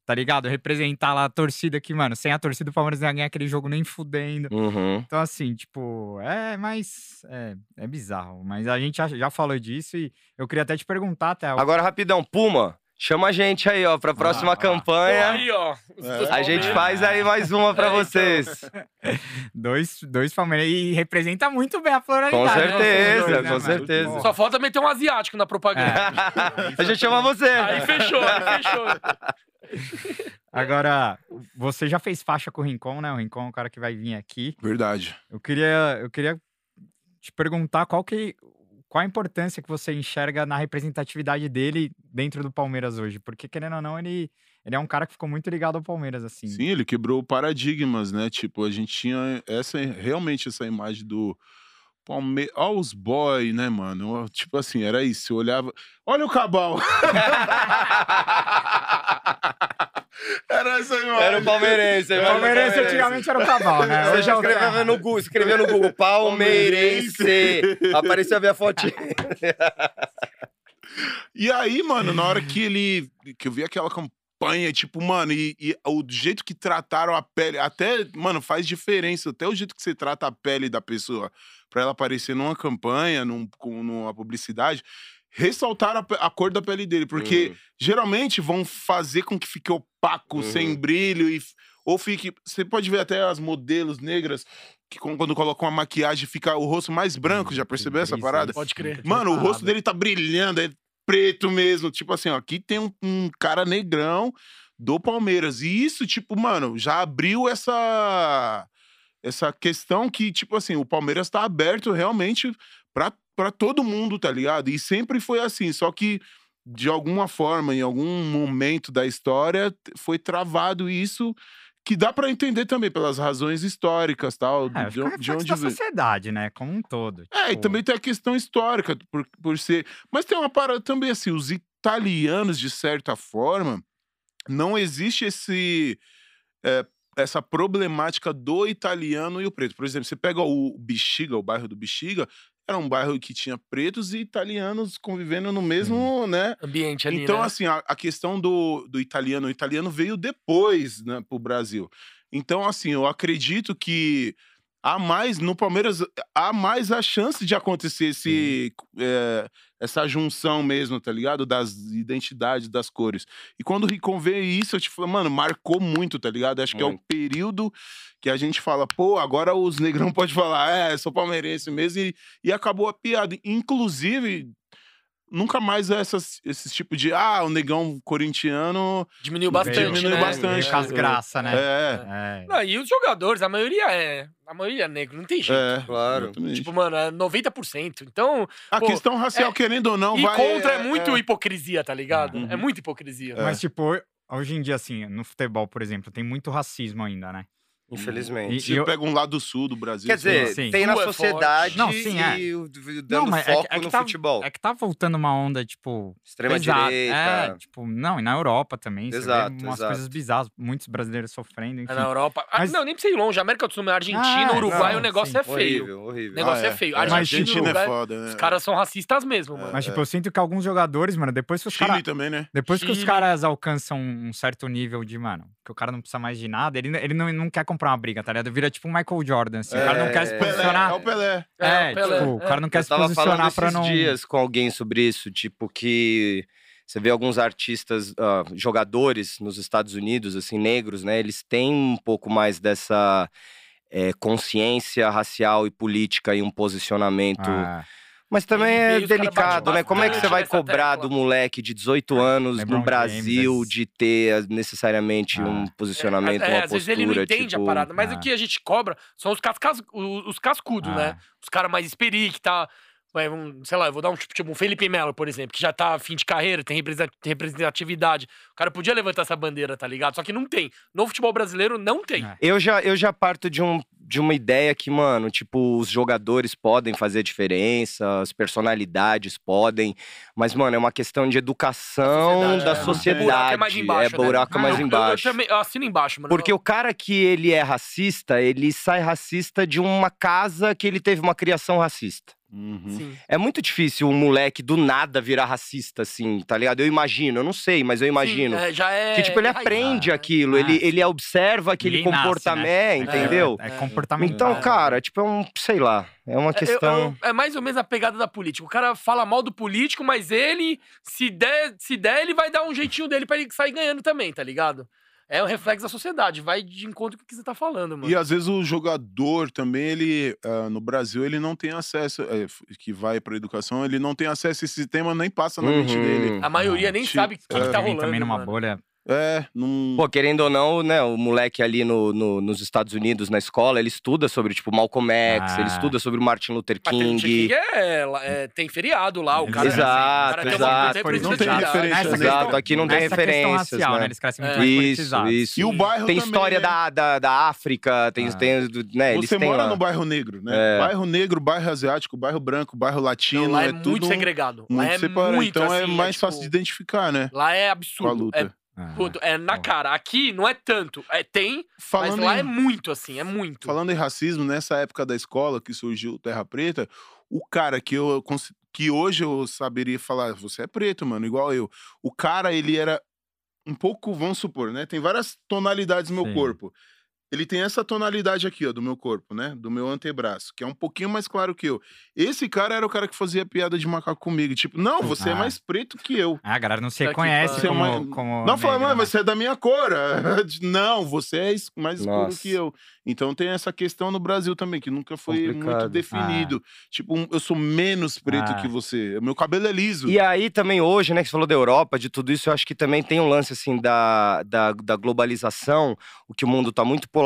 Speaker 2: tá ligado? Representar lá a torcida que, mano, sem a torcida o Palmeiras não ia ganhar aquele jogo nem fudendo.
Speaker 3: Uhum.
Speaker 2: Então, assim, tipo, é, mas é, é bizarro. Mas a gente já, já falou disso e eu queria até te perguntar, até.
Speaker 3: Agora, rapidão, Puma, chama a gente aí, ó, pra próxima.
Speaker 1: Pô,
Speaker 3: campanha.
Speaker 1: aí, ó.
Speaker 4: É.
Speaker 3: A gente faz aí mais uma pra
Speaker 1: É, então.
Speaker 3: vocês.
Speaker 2: Dois, dois Palmeiras. E representa muito bem a
Speaker 3: Com
Speaker 2: pluralidade. né,
Speaker 3: certeza,
Speaker 2: dois, né,
Speaker 3: com
Speaker 2: mano?
Speaker 3: certeza.
Speaker 1: Só falta meter um asiático na propaganda.
Speaker 3: a gente chama você.
Speaker 1: Aí fechou, aí fechou.
Speaker 2: Agora, você já fez faixa com o Rincon, né? O Rincon é o cara que vai vir aqui.
Speaker 4: verdade.
Speaker 2: Eu queria, eu queria te perguntar qual que qual a importância que você enxerga na representatividade dele dentro do Palmeiras hoje, porque querendo ou não, ele ele é um cara que ficou muito ligado ao Palmeiras assim.
Speaker 4: Sim, ele quebrou paradigmas, né? Tipo, a gente tinha essa realmente essa imagem do Palmeiras, ó os boy, né, mano? Tipo assim, era isso, eu olhava, olha o Cabal. era essa imagem.
Speaker 3: Era o palmeirense.
Speaker 2: O Palmeirense antigamente era o Cabal, né?
Speaker 3: Você
Speaker 2: Hoje
Speaker 3: já
Speaker 2: é o
Speaker 3: escreveu no Google, escreveu no Google, palmeirense. Apareceu a minha fotinha.
Speaker 4: E aí, mano, na hora que ele. que eu vi aquela campanha, tipo, mano, e, e o jeito que trataram a pele, até, mano, faz diferença. Até o jeito que você trata a pele da pessoa pra ela aparecer numa campanha, num, com, numa publicidade. Ressaltar a, a cor da pele dele, porque
Speaker 3: Hum.
Speaker 4: geralmente vão fazer com que fique opaco,
Speaker 3: Uhum.
Speaker 4: sem brilho, e, ou fique. Você pode ver até as modelos negras que quando colocam uma maquiagem fica o rosto mais branco. Já percebeu essa parada?
Speaker 1: Pode crer.
Speaker 4: Mano, o rosto dele tá brilhando, é preto mesmo. Tipo assim, ó, aqui tem um, um cara negrão do Palmeiras. E isso, tipo, mano, já abriu essa essa questão que, tipo assim, o Palmeiras tá aberto realmente pra, pra todo mundo, tá ligado? E sempre foi assim, só que de alguma forma, em algum momento da história, foi travado isso que dá pra entender também pelas razões históricas, tal,
Speaker 2: É,
Speaker 4: de, de onde
Speaker 2: da
Speaker 4: veio.
Speaker 2: sociedade, né? Como um todo.
Speaker 4: É, e
Speaker 2: tipo,
Speaker 4: também tem a questão histórica, por, por ser. Mas tem uma parada também assim: os italianos, de certa forma, não existe esse. é, essa problemática do italiano e o preto. Por exemplo, você pega o Bexiga, o bairro do Bexiga, era um bairro que tinha pretos e italianos convivendo no mesmo, né?
Speaker 1: Ambiente ali,
Speaker 4: Então,
Speaker 1: né?
Speaker 4: assim, a, a questão do, do italiano, o italiano veio depois, né, pro Brasil. Então, assim, eu acredito que há mais, no Palmeiras, há mais a chance de acontecer esse, é, essa junção mesmo, tá ligado? Das identidades, das cores. E quando o Ricon vê isso, eu te falo, mano, marcou muito, tá ligado? Acho que é o período que a gente fala, pô, agora os negrão pode falar, é, sou palmeirense mesmo, e, e acabou a piada. Inclusive, nunca mais é essas, esse tipo de, ah, o negão corintiano.
Speaker 1: Diminuiu
Speaker 2: veio-
Speaker 1: bastante,
Speaker 4: diminuiu
Speaker 1: né?
Speaker 4: bastante.
Speaker 2: Com as graças, né?
Speaker 4: É,
Speaker 2: É.
Speaker 1: Não, e os jogadores, a maioria é. A maioria é negro, não tem jeito.
Speaker 4: é.
Speaker 3: Claro.
Speaker 4: exatamente.
Speaker 1: Tipo, mano, é 90%. Então,
Speaker 4: a
Speaker 1: pô,
Speaker 4: questão racial,
Speaker 1: é-
Speaker 4: querendo ou não,
Speaker 1: e
Speaker 4: vai.
Speaker 1: contra é, muito hipocrisia, tá ligado?
Speaker 4: Uhum.
Speaker 1: É muita hipocrisia.
Speaker 4: É.
Speaker 2: Mas, tipo, hoje em dia, assim, no futebol, por exemplo, tem muito racismo ainda, né?
Speaker 3: Infelizmente.
Speaker 2: E-
Speaker 4: Você
Speaker 2: eu-
Speaker 4: pega um lado sul do Brasil.
Speaker 3: Quer dizer,
Speaker 2: Sim.
Speaker 3: tem na
Speaker 1: é
Speaker 3: sociedade.
Speaker 2: Não, sim, é.
Speaker 3: e dando
Speaker 2: mas é que-
Speaker 3: foco
Speaker 2: é que
Speaker 3: no
Speaker 2: tá-
Speaker 3: futebol.
Speaker 2: É que tá voltando uma onda, tipo.
Speaker 3: Extrema
Speaker 2: pesada.
Speaker 3: direita.
Speaker 2: É, tipo, não, e na Europa também. você vê
Speaker 3: Exato,
Speaker 2: umas
Speaker 3: exato.
Speaker 2: coisas bizarras, muitos brasileiros sofrendo, enfim.
Speaker 1: É na Europa. Ah,
Speaker 2: Mas-
Speaker 1: Não, nem precisa ir longe. América do Sul, Argentina,
Speaker 2: Ah,
Speaker 1: Uruguai,
Speaker 2: não,
Speaker 1: o negócio
Speaker 2: sim.
Speaker 1: é feio.
Speaker 3: Horrível, horrível.
Speaker 1: O negócio
Speaker 4: Ah,
Speaker 1: é feio. Argentina,
Speaker 4: Argentina é foda, né?
Speaker 1: Os caras são racistas mesmo, mano.
Speaker 2: Mas, tipo, eu sinto que alguns jogadores, mano, depois que os caras.
Speaker 4: também, né?
Speaker 2: Depois que os caras alcançam um certo nível de, mano, que o cara não precisa mais de nada, ele, ele não, não quer comprar uma briga, tá ligado? Vira tipo um Michael Jordan, assim. o cara não quer se
Speaker 3: É,
Speaker 2: posicionar.
Speaker 4: é o Pelé.
Speaker 2: É,
Speaker 1: o Pelé,
Speaker 2: tipo, o
Speaker 1: é.
Speaker 2: cara não quer
Speaker 3: Eu
Speaker 2: se posicionar pra não.
Speaker 3: dias com alguém sobre isso, tipo que você vê alguns artistas, ah, jogadores nos Estados Unidos, assim, negros, né? Eles têm um pouco mais dessa eh, consciência racial e política e um posicionamento.
Speaker 2: Ah,
Speaker 3: Mas também é delicado, né? Como é que você vai cobrar
Speaker 1: tecla.
Speaker 3: do moleque de 18 anos
Speaker 2: LeBron
Speaker 3: no Brasil
Speaker 2: James,
Speaker 3: de ter ah, necessariamente
Speaker 2: Ah.
Speaker 3: um posicionamento,
Speaker 1: É,
Speaker 3: uma
Speaker 1: às vezes ele não
Speaker 3: postura,
Speaker 1: entende
Speaker 3: tipo...
Speaker 1: a parada, mas
Speaker 2: ah.
Speaker 1: o que a gente cobra são os, cascas, os, os cascudos,
Speaker 2: Ah.
Speaker 1: né? Os caras mais esperi, que tá sei lá, eu vou dar um tipo, tipo um Felipe Melo, por exemplo, que já tá fim de carreira, tem representa- representatividade. O cara podia levantar essa bandeira, tá ligado? Só que não tem. No futebol brasileiro, não tem.
Speaker 2: É.
Speaker 3: Eu já, eu já parto de, um, de uma ideia que, mano, tipo, os jogadores podem fazer diferença, as personalidades podem, mas, mano, é uma questão de educação
Speaker 1: Sociedade,
Speaker 3: da
Speaker 1: é.
Speaker 3: sociedade.
Speaker 1: O buraco é mais embaixo,
Speaker 3: É
Speaker 1: né?
Speaker 3: buraco
Speaker 2: Ah,
Speaker 3: mais
Speaker 1: Eu- eu-
Speaker 3: embaixo.
Speaker 1: Eu, também, eu assino embaixo, mano.
Speaker 3: Porque o cara que ele é racista, ele sai racista de uma casa que ele teve uma criação racista.
Speaker 4: Uhum.
Speaker 3: É muito difícil um moleque do nada virar racista, assim, tá ligado? Eu imagino, eu não sei, mas eu imagino.
Speaker 1: Sim, é, já é.
Speaker 3: Que, tipo, ele aprende
Speaker 1: né?
Speaker 3: aquilo,
Speaker 2: Ah.
Speaker 3: ele, ele observa aquele
Speaker 2: Ele nasce,
Speaker 3: comportamento,
Speaker 2: né?
Speaker 3: entendeu?
Speaker 2: É,
Speaker 1: É.
Speaker 2: comportamental.
Speaker 3: Então,
Speaker 1: É.
Speaker 3: cara, tipo, é um, sei lá, é uma
Speaker 1: É,
Speaker 3: questão...
Speaker 1: é mais ou menos a pegada da política. O cara fala mal do político, mas ele, se der, se der, ele vai dar um jeitinho dele pra ele sair ganhando também, tá ligado? É um reflexo da sociedade, vai de encontro com o que você tá falando, mano.
Speaker 4: E às vezes o jogador também, ele ah, no Brasil, ele não tem acesso, é, que vai pra educação, ele não tem acesso a esse tema, nem passa na mente
Speaker 3: Uhum.
Speaker 4: dele.
Speaker 1: A maioria nem
Speaker 4: Tipo,
Speaker 1: sabe o que, que
Speaker 4: é,
Speaker 1: tá
Speaker 2: Vem
Speaker 1: rolando.
Speaker 2: também numa
Speaker 1: mano.
Speaker 2: bolha.
Speaker 4: É, não.
Speaker 3: Pô, querendo ou não, né, o moleque ali no, no- nos Estados Unidos, na escola, ele estuda sobre, tipo, Malcolm X, ele
Speaker 2: Ah.
Speaker 3: estuda sobre o Martin Luther
Speaker 1: Mas tem,
Speaker 3: King.
Speaker 1: King é, é, tem feriado lá, o cara.
Speaker 3: Exato,
Speaker 1: o cara tem uma
Speaker 3: exato.
Speaker 1: representatividade.
Speaker 4: Não tem referência, né?
Speaker 3: Exato,
Speaker 2: questão-
Speaker 3: aqui não tem referências,
Speaker 2: racial,
Speaker 3: né?
Speaker 2: né? Eles crescem muito
Speaker 1: É.
Speaker 2: mais
Speaker 3: Isso, isso.
Speaker 4: E o bairro
Speaker 3: Tem
Speaker 4: também,
Speaker 3: história
Speaker 4: né?
Speaker 3: da, da, da África, tem,
Speaker 2: Ah.
Speaker 3: tem né, eles
Speaker 4: Você mora
Speaker 3: lá.
Speaker 4: no bairro negro, né?
Speaker 3: É.
Speaker 4: Bairro negro, bairro asiático, bairro branco, bairro latino,
Speaker 1: Não, lá é,
Speaker 4: é,
Speaker 1: muito
Speaker 4: tudo
Speaker 1: segregado. Lá
Speaker 4: muito
Speaker 1: é
Speaker 4: separado.
Speaker 1: muito
Speaker 4: então é
Speaker 1: assim,
Speaker 4: mais
Speaker 1: tipo,
Speaker 4: fácil de identificar, né?
Speaker 1: Lá é absurdo.
Speaker 4: luta.
Speaker 1: É,
Speaker 2: Ah.
Speaker 1: puto, é na
Speaker 2: Bom.
Speaker 1: cara. Aqui não é tanto. É, tem,
Speaker 4: Falando
Speaker 1: mas lá
Speaker 4: em-
Speaker 1: é muito assim, é muito.
Speaker 4: Falando em racismo, nessa época da escola que surgiu Terra Preta, o cara que eu que hoje eu saberia falar, você é preto, mano, igual eu. O cara, ele era um pouco, vamos supor, né? Tem várias tonalidades no meu
Speaker 2: Sim.
Speaker 4: corpo. Ele tem essa tonalidade aqui, ó, do meu corpo, né? Do meu antebraço, que é um pouquinho mais claro que eu. Esse cara era o cara que fazia piada de macaco comigo. Tipo, não, você é
Speaker 2: Ah.
Speaker 4: mais preto que eu.
Speaker 2: Ah, a galera não se
Speaker 1: Tá
Speaker 2: reconhece
Speaker 1: pariu.
Speaker 2: como,
Speaker 4: é uma-
Speaker 2: como
Speaker 4: Não, fala, mano,
Speaker 2: né?
Speaker 4: você é da minha cor. não, você é mais escuro
Speaker 3: Nossa.
Speaker 4: que eu. Então tem essa questão no Brasil também, que nunca foi muito
Speaker 3: Complicado.
Speaker 4: definido. Tipo, um- eu sou menos preto
Speaker 2: Ah.
Speaker 4: que você. Meu cabelo é liso.
Speaker 3: E aí também hoje, né, que você falou da Europa, de tudo isso, eu acho que também tem um lance, assim, da, da, da globalização, o que o mundo tá muito polarizado,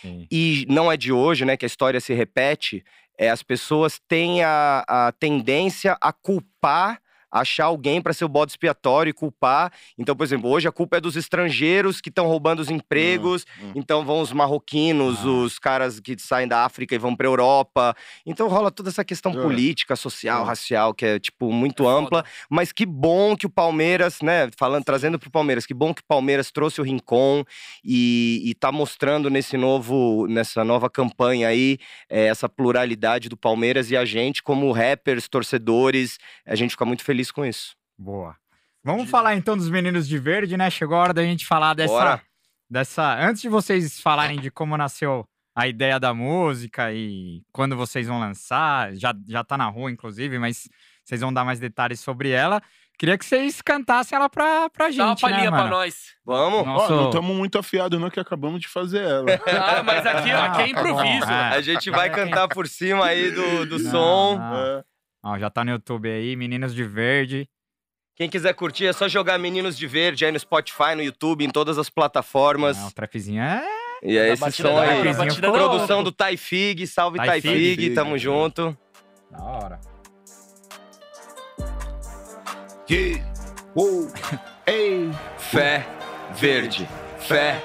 Speaker 2: Sim.
Speaker 3: e não é de hoje, né, que a história se repete, é, as pessoas têm a, a tendência a culpar, achar alguém para ser o bode expiatório e culpar. Então, por exemplo, hoje a culpa é dos estrangeiros que estão roubando os empregos,
Speaker 4: hum.
Speaker 3: então vão os marroquinos,
Speaker 2: Ah.
Speaker 3: os caras que saem da África e vão pra Europa. Então rola toda essa questão
Speaker 4: É.
Speaker 3: política, social,
Speaker 4: É.
Speaker 3: racial, que é, tipo, muito
Speaker 1: É
Speaker 3: ampla. Mas que bom que o Palmeiras, né, falando, trazendo pro Palmeiras, que bom que o Palmeiras trouxe o Rincon e, e tá mostrando nesse novo, nessa nova campanha aí, eh, essa pluralidade do Palmeiras e a gente, como rappers, torcedores, a gente fica muito feliz com isso.
Speaker 2: Boa. Vamos falar então dos meninos de verde, né? Chegou a hora da gente falar dessa,
Speaker 3: Bora.
Speaker 2: dessa. Antes de vocês falarem de como nasceu a ideia da música e quando vocês vão lançar, já, já tá na rua, inclusive, mas vocês vão dar mais detalhes sobre ela. Queria que vocês cantassem ela pra, pra gente.
Speaker 1: Dá uma
Speaker 2: né,
Speaker 1: palhinha pra
Speaker 2: mano?
Speaker 1: nós.
Speaker 3: Vamos?
Speaker 4: Não estamos muito afiados, não, que acabamos de fazer ela.
Speaker 1: Ah, mas aqui, aqui é
Speaker 2: Ah, tá bom.
Speaker 1: improviso.
Speaker 2: É.
Speaker 3: A gente vai cantar por cima aí do, do
Speaker 2: Não,
Speaker 3: som.
Speaker 2: não.
Speaker 4: É.
Speaker 2: Ó, já tá no YouTube aí, Meninos de Verde.
Speaker 3: Quem quiser curtir é só jogar Meninos de Verde aí no Spotify, no YouTube, em todas as plataformas.
Speaker 2: Não, o trapzinho é.
Speaker 3: E é esse som aí. Produção do Tai Fig, salve
Speaker 2: Tai
Speaker 3: Tai
Speaker 2: Fig.
Speaker 3: Fig, tamo junto.
Speaker 2: Da hora.
Speaker 4: Que? Uou. Ei.
Speaker 3: Fé verde, fé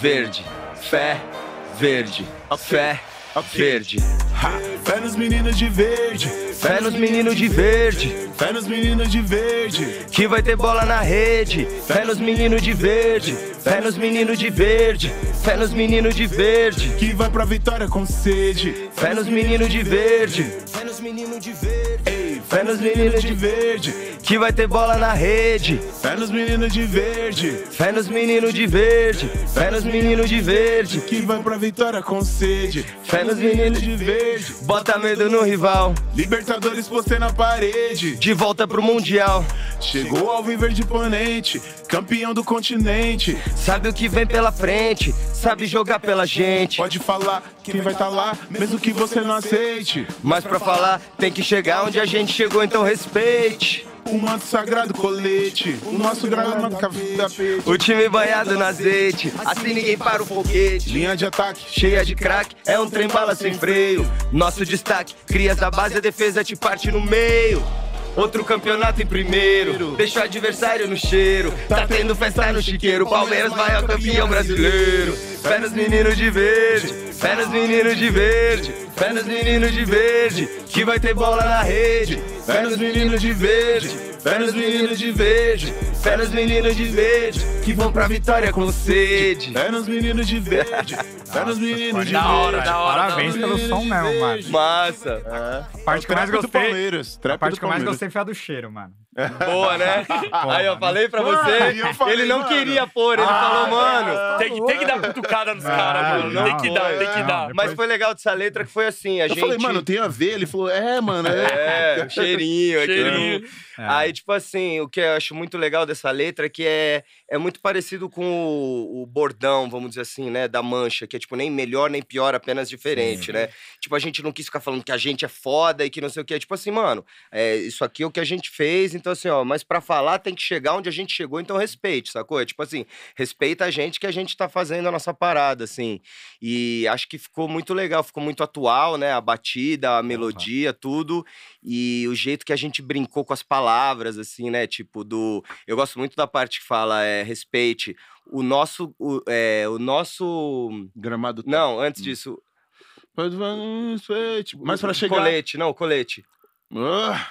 Speaker 3: verde, fé verde, fé verde.
Speaker 4: Fé nos meninos de verde.
Speaker 3: Fé nos meninos de verde,
Speaker 4: Fé nos meninos de verde.
Speaker 3: que vai ter bola na rede. Fé nos meninos de verde, fé nos meninos de verde, fé nos meninos de verde.
Speaker 4: Que vai pra vitória com sede.
Speaker 3: Fé nos meninos de verde,
Speaker 5: Fé nos meninos de verde.
Speaker 3: Fé nos meninos de
Speaker 4: verde.
Speaker 3: que vai ter bola na rede.
Speaker 4: Fé nos meninos de verde.
Speaker 3: Fé nos meninos de verde, fé nos meninos de verde.
Speaker 4: Que vai pra vitória com sede.
Speaker 3: Fé nos meninos
Speaker 4: de verde.
Speaker 3: Bota medo no rival,
Speaker 4: Libertadores postei na parede.
Speaker 3: de volta pro Mundial.
Speaker 4: Chegou ao Viverde Imponente, campeão do continente.
Speaker 3: Sabe o que vem pela frente, sabe jogar pela gente.
Speaker 4: Pode falar quem vai tá lá, mesmo que você não aceite.
Speaker 3: Mas pra falar, tem que chegar onde a gente chegou, então respeite.
Speaker 4: o manto sagrado colete, o nosso grama tapete.
Speaker 3: O time banhado no azeite, assim ninguém para o foguete.
Speaker 4: Linha de ataque,
Speaker 3: Cheia de crack, é um trem bala sem freio. Nosso destaque, crias da base, a defesa te parte no meio. Outro campeonato em primeiro, deixa o adversário no cheiro. Tá tendo festa no chiqueiro, Palmeiras vai ao campeão brasileiro. Fé nos meninos de verde, fé nos meninos de verde, fé nos meninos de verde, que vai ter bola na rede. Fé nos meninos de verde, fé nos meninos de verde, fé nos meninos de verde, que vão pra vitória com sede.
Speaker 4: é nos meninos de verde, é nos meninos de
Speaker 1: Da hora,
Speaker 4: verde.
Speaker 1: da hora.
Speaker 2: Parabéns pelo som mesmo, mano.
Speaker 3: Massa.
Speaker 2: A parte que eu mais gostei. A parte
Speaker 4: do
Speaker 2: que eu mais gostei foi a do cheiro, mano.
Speaker 3: Boa, né? Aí eu falei pra você,
Speaker 4: eu falei,
Speaker 3: ele não
Speaker 4: mano.
Speaker 3: queria pôr, ele falou, mano.
Speaker 1: Tem, que- tem que dar cutucada nos caras, mano.
Speaker 2: não,
Speaker 1: tem que dar, tem que
Speaker 2: não.
Speaker 1: dar.
Speaker 3: Mas foi legal dessa letra que foi assim, a
Speaker 4: Eu
Speaker 3: gente...
Speaker 4: falei, mano, tem a ver? Ele falou, é, mano, é.
Speaker 3: É, cheirinho, aquele...
Speaker 1: Cheirinho.
Speaker 2: É.
Speaker 3: Aí, tipo assim, o que eu acho muito legal dessa letra é que é, é muito parecido com o, o bordão, vamos dizer assim, né, da mancha, que é tipo nem melhor nem pior, apenas diferente, né? Tipo, a gente não quis ficar falando que a gente é foda e que não sei o que. É tipo assim, mano, é, isso aqui é o que a gente fez, então assim, ó, mas pra falar tem que chegar onde a gente chegou, então respeite, sacou? É tipo assim, respeita a gente que a gente tá fazendo a nossa parada, assim. E acho que ficou muito legal, ficou muito atual, né? A batida, a melodia, tudo. E o jeito que a gente brincou com as palavras, assim, né? Tipo, do. Eu gosto muito da parte que fala é, respeite. O nosso. O, é, o nosso.
Speaker 4: Gramado.
Speaker 3: Não, antes disso.
Speaker 4: Mas vamos, feito. Mas pra chegar.
Speaker 3: Colete, não, colete.
Speaker 4: Ah,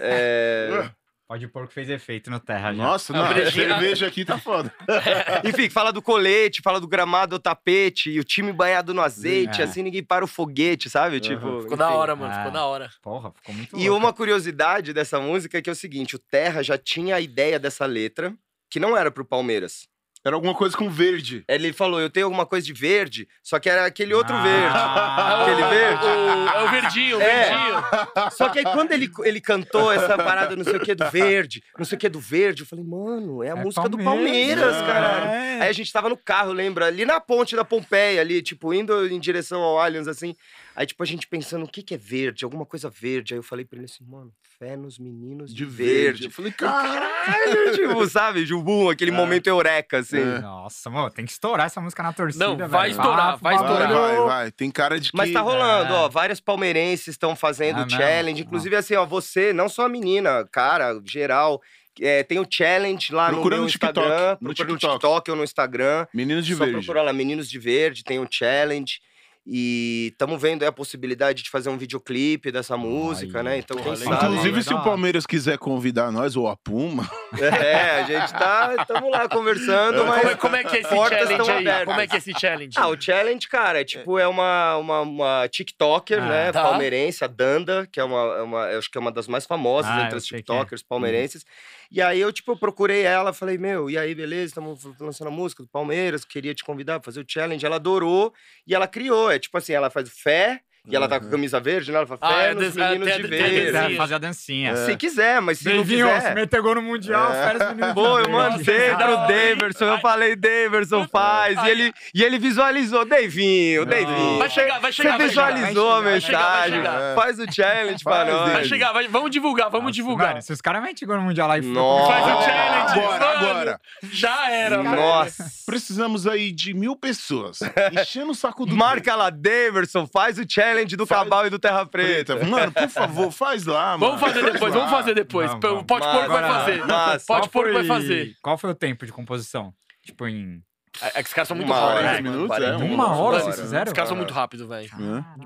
Speaker 3: É...
Speaker 2: Pode pôr que fez efeito no terra já.
Speaker 4: nossa, não,
Speaker 1: A
Speaker 4: cerveja aqui tá foda.
Speaker 3: Enfim, fala do colete, fala do gramado, o tapete, e o time banhado no azeite,
Speaker 2: É.
Speaker 3: assim ninguém para o foguete, sabe? Tipo.
Speaker 1: Ficou da
Speaker 3: enfim.
Speaker 1: hora, mano.
Speaker 2: Ah.
Speaker 1: Ficou da hora.
Speaker 2: Porra, ficou muito
Speaker 3: E
Speaker 2: louco.
Speaker 3: uma curiosidade dessa música é que é o seguinte: o Terra já tinha a ideia dessa letra, que não era pro Palmeiras.
Speaker 4: Era alguma coisa com verde.
Speaker 3: Ele falou: eu tenho alguma coisa de verde, só que era aquele outro
Speaker 2: Ah.
Speaker 3: verde. Aquele verde.
Speaker 1: O, é o verdinho, o
Speaker 3: É.
Speaker 1: verdinho.
Speaker 3: Só que aí quando ele, ele cantou essa parada, não sei o que, do verde, não sei o que do verde, eu falei, mano, é a
Speaker 2: É
Speaker 3: música do
Speaker 2: Palmeiras,
Speaker 3: Palmeiras,
Speaker 4: é.
Speaker 3: caralho.
Speaker 2: É.
Speaker 3: Aí a gente tava no carro, lembra? Ali na ponte da Pompeia, ali, tipo, indo em direção ao Allianz, assim. Aí, tipo, a gente pensando, o que que é verde? Alguma coisa verde. Aí eu falei pra ele assim, mano, fé nos meninos de, verde.
Speaker 4: Eu falei, cara.
Speaker 3: Caralho, tipo, sabe? Jubum, aquele
Speaker 4: É.
Speaker 3: momento eureka, assim.
Speaker 4: É.
Speaker 2: Nossa, mano, tem que estourar essa música na torcida,
Speaker 1: Não,
Speaker 2: velho.
Speaker 1: vai estourar, vai
Speaker 4: Vai,
Speaker 1: estourar.
Speaker 4: vai, vai. Tem cara de que.
Speaker 3: Mas tá rolando,
Speaker 2: É.
Speaker 3: ó. Várias palmeirenses estão fazendo
Speaker 2: Ah,
Speaker 3: challenge.
Speaker 2: não.
Speaker 3: Inclusive, assim, ó, você, não só a menina, cara, geral. é, tem o challenge lá
Speaker 4: Procura
Speaker 3: no
Speaker 4: no TikTok,
Speaker 3: Instagram.
Speaker 4: no
Speaker 3: procura no
Speaker 4: TikTok.
Speaker 3: TikTok ou no Instagram.
Speaker 4: Meninos de
Speaker 3: só
Speaker 4: verde.
Speaker 3: procura lá, Meninos de Verde, tem o challenge. E estamos vendo aí a possibilidade de fazer um videoclipe dessa música,
Speaker 2: Aí,
Speaker 3: né? Então, quem sabe...
Speaker 4: Inclusive, se o Palmeiras quiser convidar nós, ou a Puma,
Speaker 3: É, a gente tá... Estamos lá conversando, mas...
Speaker 1: Como é, como é que é esse
Speaker 3: portas
Speaker 1: challenge
Speaker 3: estão
Speaker 1: aí?
Speaker 3: abertas.
Speaker 1: Como é que é esse challenge?
Speaker 3: Ah, o challenge, cara, é tipo, é uma, uma, uma TikToker,
Speaker 2: Ah,
Speaker 3: né?
Speaker 1: tá.
Speaker 3: palmeirense, a Danda, que é uma, é uma. eu acho que é uma das mais famosas
Speaker 2: Ah,
Speaker 3: entre as
Speaker 2: quem é.
Speaker 3: E aí eu, tipo, procurei ela, falei, meu, e aí, beleza? Estamos lançando a música do Palmeiras, queria te convidar pra fazer o challenge. Ela adorou e ela criou. É tipo assim, ela faz fé. E ela tá com a camisa verde, né? Ela fala,
Speaker 1: Ah,
Speaker 3: fé
Speaker 1: é
Speaker 3: nos
Speaker 1: ah,
Speaker 3: meninos
Speaker 1: a-
Speaker 3: de verde.
Speaker 2: fazer a dancinha.
Speaker 3: Se quiser, mas se não
Speaker 2: Davinho, se
Speaker 3: quiser...
Speaker 2: meteu gol no Mundial,
Speaker 3: É.
Speaker 2: férias meninos.
Speaker 3: Pô, eu
Speaker 2: de
Speaker 3: mandei pro Daverson, eu falei, Daverson, faz. E ele, e ele visualizou, Davinho, Davinho.
Speaker 1: Vai chegar, vai chegar,
Speaker 3: Você visualizou a mensagem. Faz o challenge pra nós.
Speaker 1: Vai chegar, vai- vamos divulgar, vamos
Speaker 2: Nossa,
Speaker 1: divulgar.
Speaker 2: mano, se os caras metem gol no Mundial lá e.
Speaker 1: Faz o challenge.
Speaker 4: Agora,
Speaker 1: mano.
Speaker 4: agora.
Speaker 1: Já era, mano.
Speaker 3: Nossa.
Speaker 4: precisamos aí de mil pessoas enchendo o saco do.
Speaker 3: Marca lá, Daverson, faz o challenge do
Speaker 4: Faz-
Speaker 3: Cabal e do Terra Preta.
Speaker 4: Preta. Mano, por favor, faz lá, mano.
Speaker 1: Vamos fazer
Speaker 4: Faz
Speaker 1: depois, vamos fazer depois.
Speaker 2: Vamos,
Speaker 1: O. Pode Porco vai fazer.
Speaker 3: massa.
Speaker 1: Pode Porco vai fazer.
Speaker 2: Qual foi o tempo de composição? Tipo, em
Speaker 1: É é que os caras são muito
Speaker 3: hora,
Speaker 1: rápidos, mano.
Speaker 4: minutos, é,
Speaker 2: uma hora vocês fizeram?
Speaker 1: Os caras são muito rápidos, velho.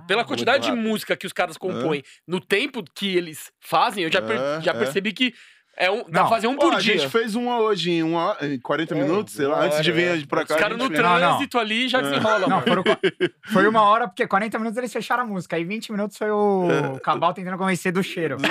Speaker 1: Pela quantidade de música que os caras compõem no tempo que eles fazem, eu já, per- já
Speaker 4: é.
Speaker 1: percebi que é um, dá pra fazer um
Speaker 4: Pô,
Speaker 1: por
Speaker 4: a
Speaker 1: dia.
Speaker 4: gente fez uma hoje em, uma, em 40
Speaker 3: É,
Speaker 4: minutos, sei lá, antes de vir
Speaker 3: é.
Speaker 4: pra cá.
Speaker 1: Os
Speaker 4: a
Speaker 1: caras no
Speaker 4: gente fez.
Speaker 1: Trânsito ali já desenrola,
Speaker 2: Não,
Speaker 1: mano.
Speaker 2: foram, foi uma hora, porque 40 minutos eles fecharam a música. Aí 20 minutos foi o Cabal tentando convencer do cheiro.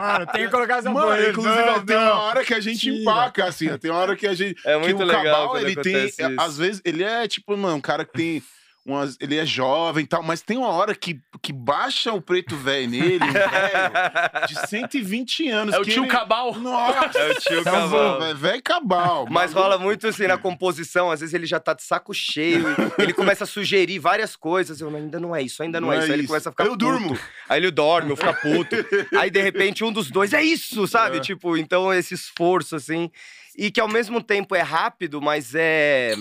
Speaker 2: Mano, tem que colocar essa
Speaker 4: Mano,
Speaker 2: porra.
Speaker 4: inclusive,
Speaker 2: Não,
Speaker 4: tem
Speaker 2: não.
Speaker 4: uma hora que a gente
Speaker 2: Tira.
Speaker 4: empaca, assim, tem uma hora que a gente.
Speaker 3: É
Speaker 4: que
Speaker 3: muito
Speaker 4: o
Speaker 3: legal
Speaker 4: Cabal,
Speaker 3: quando
Speaker 4: ele tem.
Speaker 3: acontece isso.
Speaker 4: Às vezes, ele é tipo, mano, um cara que tem umas- ele é jovem e tal, mas tem uma hora que, que baixa o preto velho nele, um velho, de 120 anos.
Speaker 1: É o
Speaker 4: que
Speaker 1: tio
Speaker 4: ele...
Speaker 1: Cabal.
Speaker 4: Nossa,
Speaker 3: É o tio
Speaker 4: tá
Speaker 3: Cabal.
Speaker 4: velho, cabal.
Speaker 3: Mas rola muito assim na composição, às vezes ele já tá de saco cheio, ele começa a sugerir várias coisas. Eu ainda não é isso, ainda não, é isso. Aí ele começa a ficar
Speaker 4: Eu
Speaker 3: puto.
Speaker 4: durmo.
Speaker 3: Aí ele dorme, eu fico puto. Aí, de repente, um dos dois é isso, sabe?
Speaker 4: É.
Speaker 3: Tipo, então esse esforço, assim. E que ao mesmo tempo é rápido, mas é.